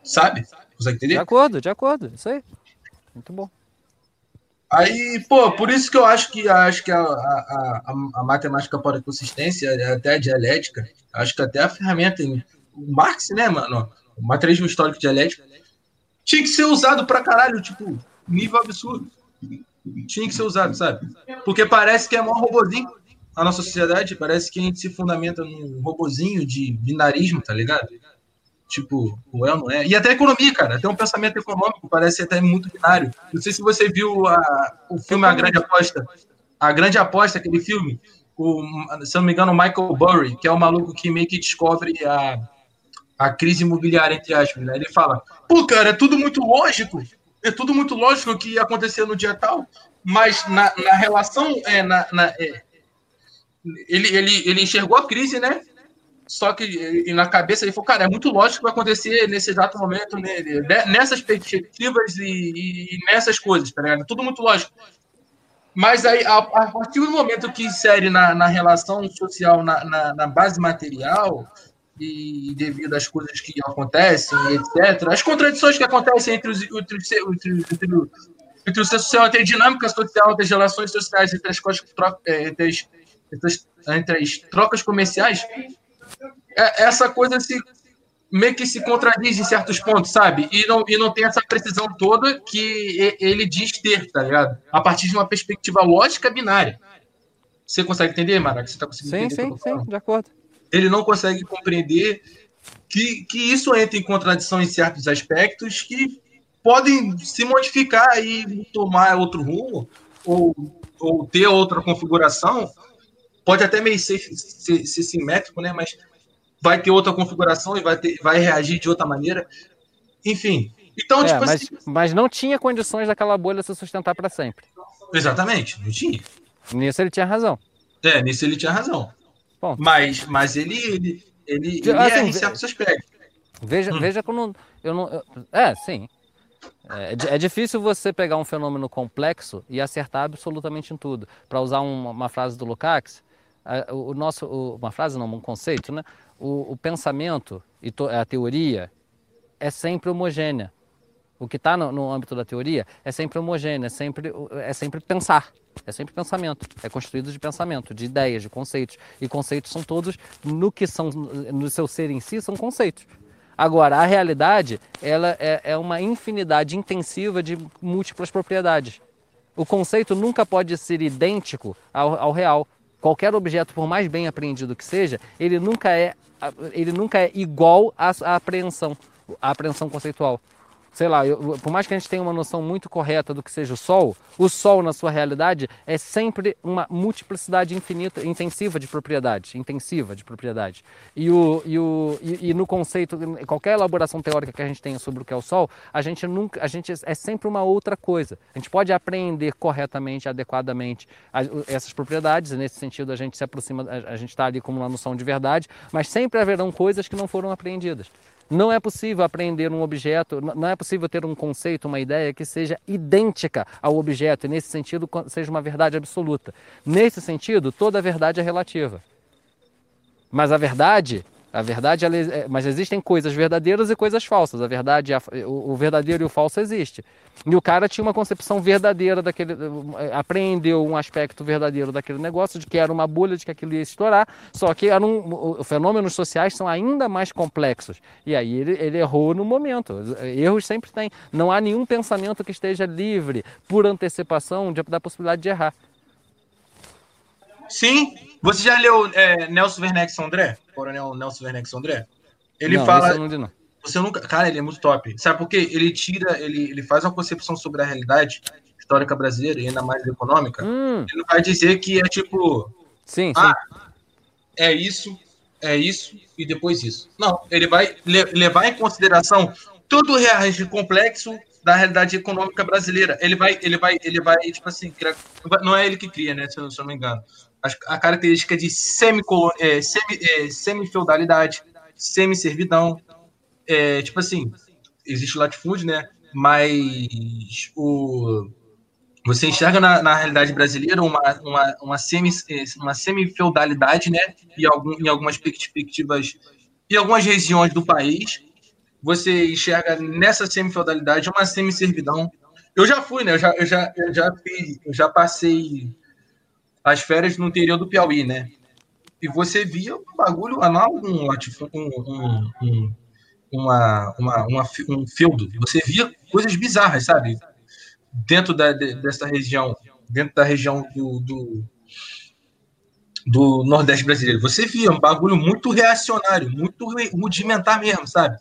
Sabe? Consegue entender? De acordo, de acordo. Isso aí. Muito bom. Aí, pô, por isso que eu acho que acho que a, a, a, a matemática para a consistência, até a dialética, acho que até a ferramenta, o Marx, né, mano? O materialismo histórico dialético, tinha que ser usado pra caralho, tipo, nível absurdo. Tinha que ser usado, sabe? Porque parece que é mó robozinho a nossa sociedade, parece que a gente se fundamenta num robozinho de binarismo, tá ligado? Tipo, o é ou não é. E até a economia, cara, até um pensamento econômico parece até muito binário. Não sei se você viu a, o filme A Grande Aposta. A Grande Aposta, aquele filme, o, se não me engano, o Michael Burry, que é o maluco que meio que descobre a, a crise imobiliária, entre aspas, né? Ele fala, pô, cara, é tudo muito lógico, é tudo muito lógico que ia acontecer no dia tal, mas na, na relação, é, na, na é, ele, ele, ele enxergou a crise, né? Só que na cabeça ele falou, cara, é muito lógico que vai acontecer nesse exato momento, né? nessas perspectivas e, e, nessas coisas, tá ligado? Tudo muito lógico. Mas aí, a, a partir do momento que insere na, na relação social, na, na, na base material, e devido às coisas que acontecem, etc., as contradições que acontecem entre, os, entre, entre, entre, entre o ser social, entre a dinâmica social, entre as relações sociais, entre as, é, entre as, entre as, trocas comerciais, é, essa coisa se meio que se contradiz em certos pontos, sabe? E não, e não tem essa precisão toda que ele diz ter, tá ligado? A partir de uma perspectiva lógica binária. Você consegue entender, Mara? Você tá conseguindo sim, entender? Sim, sim, de acordo. Ele não consegue compreender que, que isso entra em contradição em certos aspectos que podem se modificar e tomar outro rumo ou, ou ter outra configuração. Pode até meio ser, ser, ser simétrico, né? Mas vai ter outra configuração e vai, ter, vai reagir de outra maneira. Enfim. Então, é, tipo mas, assim. Mas não tinha condições daquela bolha se sustentar para sempre. Exatamente, não tinha. Nisso ele tinha razão. É, nisso ele tinha razão. Bom, mas, mas ele, ele, ele, ele assim, é em certos aspectos. Veja, hum. veja como. Eu não, eu, é, sim. É, é, difícil você pegar um fenômeno complexo e acertar absolutamente em tudo. Para usar uma, uma, frase do Lukács, o nosso, o, uma frase não, um conceito, né? o, o pensamento e to, a teoria é sempre homogênea. O que está no, no, âmbito da teoria é sempre homogêneo, é sempre, é sempre pensar, é sempre pensamento, é construído de pensamento, de ideias, de conceitos. E conceitos são todos, no que são, no seu ser em si, são conceitos. Agora, a realidade ela é, é uma infinidade intensiva de múltiplas propriedades. O conceito nunca pode ser idêntico ao, ao real. Qualquer objeto, por mais bem apreendido que seja, ele nunca é ele nunca é igual à, à apreensão, à apreensão conceitual sei lá, eu, por mais que a gente tenha uma noção muito correta do que seja o Sol, o Sol na sua realidade é sempre uma multiplicidade infinita, intensiva de propriedades, intensiva de propriedades. E, o, e, o, e, e, no conceito, qualquer elaboração teórica que a gente tenha sobre o que é o Sol, a gente nunca, a gente é sempre uma outra coisa. A gente pode apreender corretamente, adequadamente essas propriedades, nesse sentido a gente se aproxima, a, a gente está ali como uma noção de verdade, mas sempre haverão coisas que não foram apreendidas. Não é possível aprender um objeto, não é possível ter um conceito, uma ideia que seja idêntica ao objeto e, nesse sentido, seja uma verdade absoluta. Nesse sentido, toda verdade é relativa. Mas a verdade a verdade, ela, é, mas existem coisas verdadeiras e coisas falsas. A verdade, o, verdadeiro e o falso existe. E o cara tinha uma concepção verdadeira daquele, é, apreendeu um aspecto verdadeiro daquele negócio, de que era uma bolha, de que aquilo ia estourar. Só que os fenômenos sociais são ainda mais complexos. E aí ele, ele errou no momento. Erros sempre tem. Não há nenhum pensamento que esteja livre por antecipação de, da possibilidade de errar. Sim. Você já leu é, Nelson Werneck André? Coronel Nelson Werneck André? Ele não, fala. Não não. Você nunca. Cara, ele é muito top. Sabe por quê? Ele tira, ele, ele faz uma concepção sobre a realidade histórica brasileira e ainda mais econômica. Hum. Ele vai dizer que é tipo. Sim, ah, sim. É isso, é isso e depois isso. Não, ele vai levar em consideração todo o complexo da realidade econômica brasileira. Ele vai, ele vai, ele vai, tipo assim, não é ele que cria, né? Se eu, se eu não me engano a, característica de é, semi, é, semi-feudalidade, semi-servidão. É, tipo assim, existe latifúndio, né? Mas o, você enxerga na, na realidade brasileira uma, uma, uma, semi, é, uma semi-feudalidade, né? E algum, em algumas perspectivas, em algumas regiões do país, você enxerga nessa semi-feudalidade uma semi-servidão. Eu já fui, né? Eu já, eu já, eu já, eu já passei as férias no interior do Piauí, né? E você via um bagulho análogo um, um, um, uma, uma, uma, um feudo. Você via coisas bizarras, sabe? Dentro da, dessa região, dentro da região do, do, do Nordeste brasileiro. Você via um bagulho muito reacionário, muito rudimentar mesmo, sabe?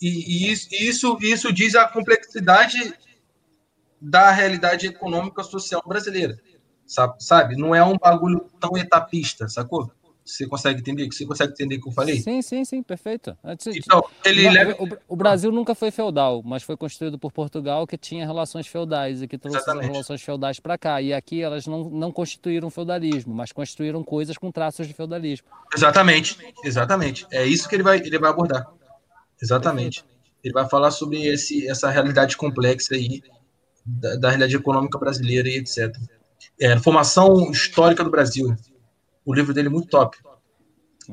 E, e isso, isso, isso diz a complexidade da realidade econômica social brasileira sabe? Não é um bagulho tão etapista, sacou? Você consegue entender? Você consegue entender o que eu falei? Sim, sim, sim, perfeito. Então, ele o, leva... o, Brasil nunca foi feudal, mas foi construído por Portugal que tinha relações feudais e que trouxe Exatamente. as relações feudais para cá. E aqui elas não, não constituíram feudalismo, mas construíram coisas com traços de feudalismo. Exatamente, exatamente. É isso que ele vai, ele vai abordar. Exatamente. Ele vai falar sobre esse, essa realidade complexa aí da, da realidade econômica brasileira e etc é, Formação Histórica do Brasil. O livro dele é muito top.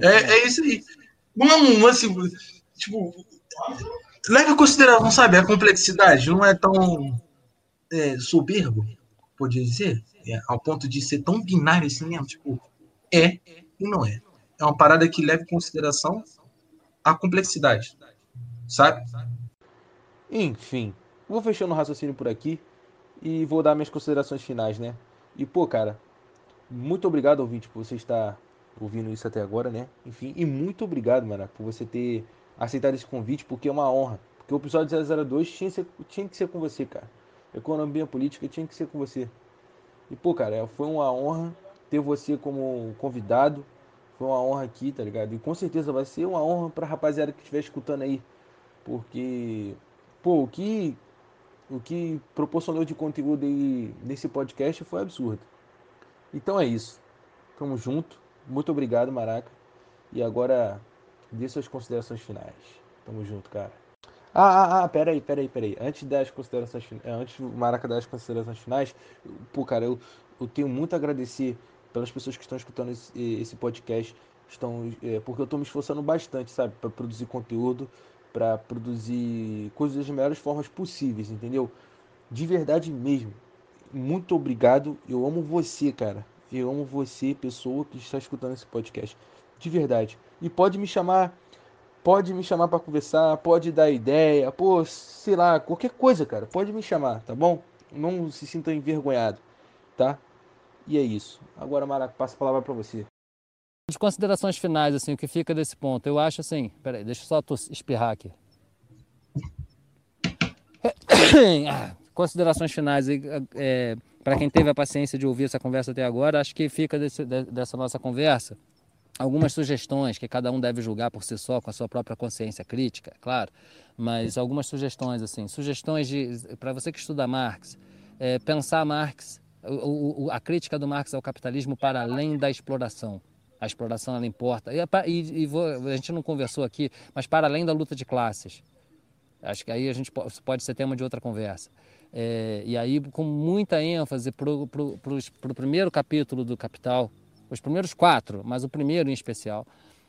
É, é isso aí. Não é um lance. Tipo. Leva em consideração, sabe, a complexidade. Não é tão é, soberbo, podia dizer, é, ao ponto de ser tão binário assim mesmo. Tipo, é e não é. É uma parada que leva em consideração a complexidade. Sabe? Enfim, vou fechando o raciocínio por aqui e vou dar minhas considerações finais, né? E, pô, cara, muito obrigado, ouvinte, por você estar ouvindo isso até agora, né? Enfim, e muito obrigado, mano, por você ter aceitado esse convite, porque é uma honra. Porque o episódio 002 tinha que ser, tinha que ser com você, cara. Economia política tinha que ser com você. E, pô, cara, foi uma honra ter você como convidado. Foi uma honra aqui, tá ligado? E com certeza vai ser uma honra pra rapaziada que estiver escutando aí. Porque, pô, o que, o que proporcionou de conteúdo aí nesse podcast foi absurdo. Então é isso. Tamo junto. Muito obrigado, Maraca. E agora, dê suas considerações finais. Tamo junto, cara. Ah, ah, ah, peraí, peraí, peraí. Antes das considerações finais, antes do Maraca das considerações finais, pô, cara, eu, eu tenho muito a agradecer pelas pessoas que estão escutando esse, esse podcast, estão, é, porque eu estou me esforçando bastante, sabe, para produzir conteúdo, para produzir coisas das melhores formas possíveis, entendeu? De verdade mesmo. Muito obrigado. Eu amo você, cara. Eu amo você, pessoa que está escutando esse podcast. De verdade. E pode me chamar, pode me chamar para conversar, pode dar ideia, pô, sei lá, qualquer coisa, cara. Pode me chamar, tá bom? Não se sinta envergonhado, tá? E é isso. Agora, Maraca, passa a palavra para você. De considerações finais, assim, o que fica desse ponto? Eu acho assim, peraí, deixa eu só espirrar aqui. considerações finais, é, para quem teve a paciência de ouvir essa conversa até agora, acho que fica desse, dessa nossa conversa algumas sugestões que cada um deve julgar por si só com a sua própria consciência crítica, é claro, mas algumas sugestões assim, sugestões de para você que estuda Marx, é, pensar Marx, o, o, a crítica do Marx ao capitalismo para além da exploração. A exploração ela importa e, e, e vou, a gente não conversou aqui, mas para além da luta de classes. Acho que aí a gente pode, pode ser tema de outra conversa. É, e aí, com muita ênfase para o primeiro capítulo do Capital, os primeiros quatro, mas o primeiro em especial,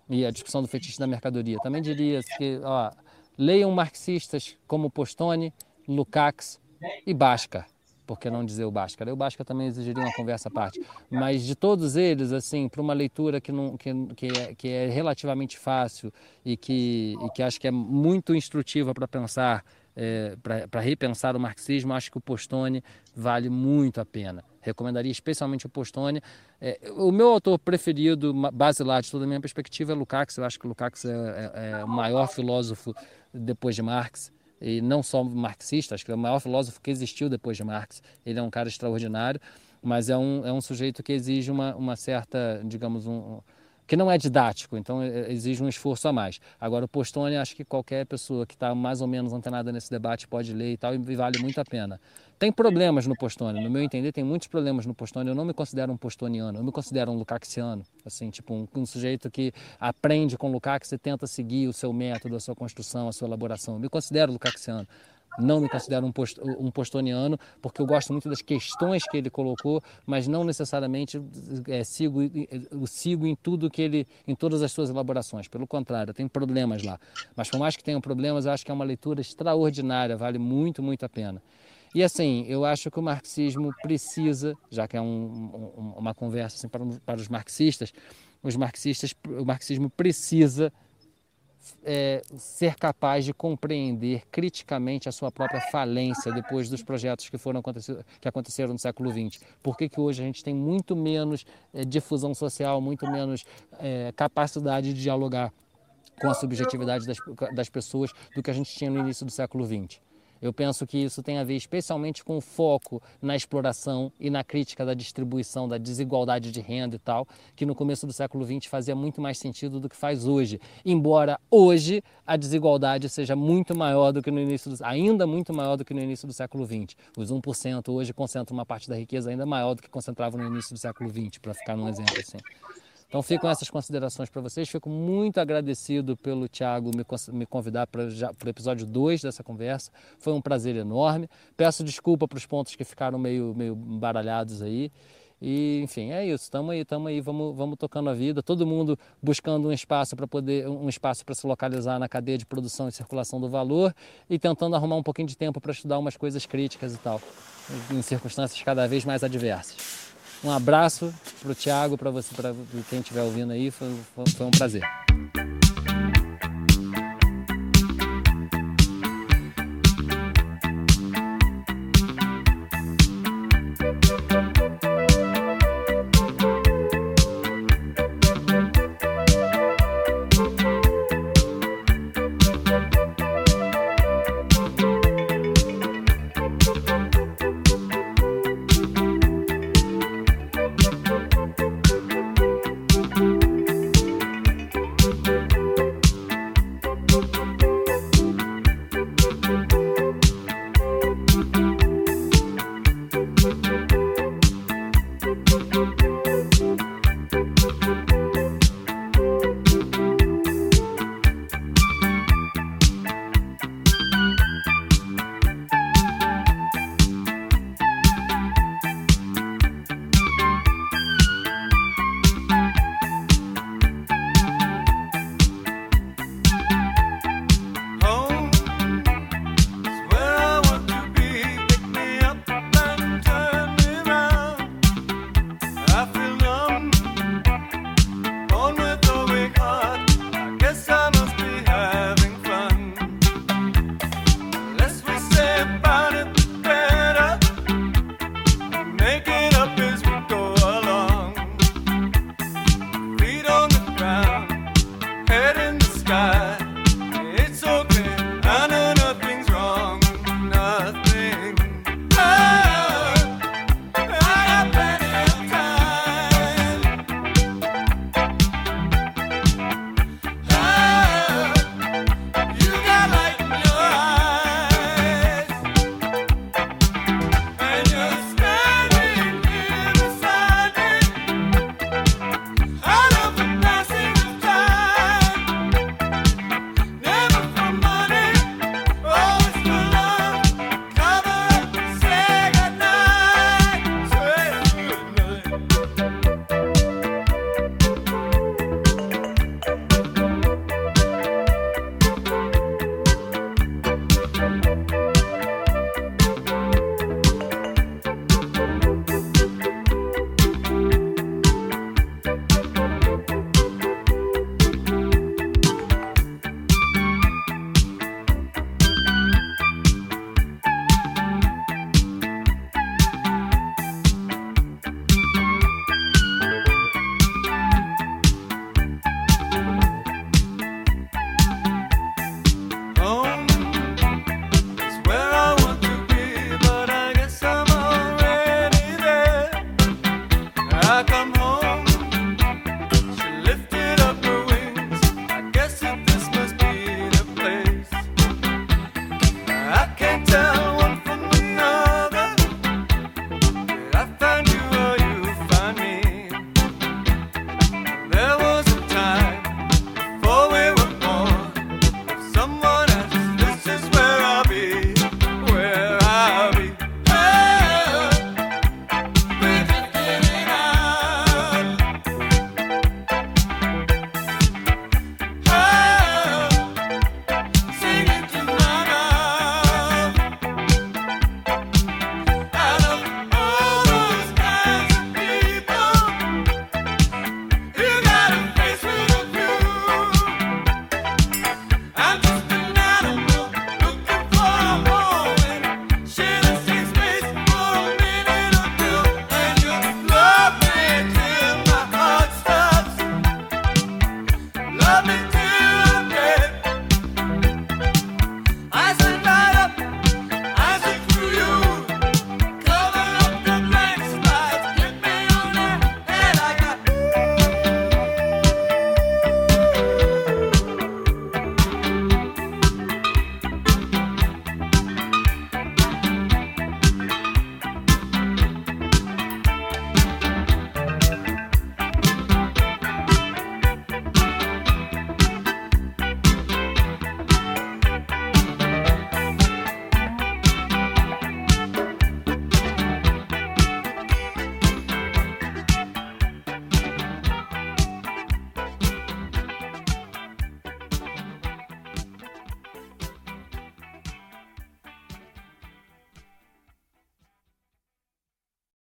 e a discussão do fetiche da mercadoria. Também diria que ó, leiam marxistas como Postone, Lukács e Bhaskar, por que não dizer o Bhaskar? O Bhaskar também exigiria uma conversa à parte. Mas de todos eles, assim, para uma leitura que, não, que, que, é, que é relativamente fácil e que, e que acho que é muito instrutiva para pensar é, para repensar o marxismo, acho que o Postone vale muito a pena. Recomendaria especialmente o Postone. É, o meu autor preferido, basilar de toda a minha perspectiva, é Lukács. Eu acho que Lukács é, é, é o maior filósofo depois de Marx e não só marxista, acho que é o maior filósofo que existiu depois de Marx. Ele é um cara extraordinário, mas é um, é um sujeito que exige uma, uma certa, digamos, um, que não é didático, então é, é, exige um esforço a mais. Agora, o Postone, acho que qualquer pessoa que está mais ou menos antenada nesse debate pode ler e tal, e vale muito a pena. Tem problemas no Postone, no meu entender, tem muitos problemas no Postone. Eu não me considero um postoniano, eu me considero um lucaxiano, assim, tipo um, um sujeito que aprende com Lukács e tenta seguir o seu método, a sua construção, a sua elaboração. Eu me considero lucaxiano não me considero um, post, um postoniano, porque eu gosto muito das questões que ele colocou, mas não necessariamente é, sigo, eu sigo em tudo que ele, em todas as suas elaborações. Pelo contrário, tem problemas lá. Mas por mais que tenham problemas, eu acho que é uma leitura extraordinária, vale muito, muito a pena. E assim, eu acho que o marxismo precisa, já que é um, um, uma conversa assim, para, para os marxistas, os marxistas, o marxismo precisa é, ser capaz de compreender criticamente a sua própria falência depois dos projetos que foram que aconteceram no século XX. Por que, que hoje a gente tem muito menos é, difusão social, muito menos é, capacidade de dialogar com a subjetividade das, das pessoas do que a gente tinha no início do século XX? Eu penso que isso tem a ver especialmente com o foco na exploração e na crítica da distribuição, da desigualdade de renda e tal, que no começo do século XX fazia muito mais sentido do que faz hoje. Embora hoje a desigualdade seja muito maior do que no início, do, ainda muito maior do que no início do século XX. Os 1% hoje concentram uma parte da riqueza ainda maior do que concentravam no início do século XX, para ficar num exemplo assim. Então ficam essas considerações para vocês. Fico muito agradecido pelo Tiago me, convidar para o episódio 2 dessa conversa. Foi um prazer enorme. Peço desculpa para os pontos que ficaram meio, meio baralhados aí. E, enfim, é isso. Estamos aí, estamos aí, vamos, vamos tocando a vida. Todo mundo buscando um espaço para poder, um espaço para se localizar na cadeia de produção e circulação do valor e tentando arrumar um pouquinho de tempo para estudar umas coisas críticas e tal, em circunstâncias cada vez mais adversas. Um abraço para o Thiago, para você, para quem estiver ouvindo aí, foi, foi, um prazer. I feel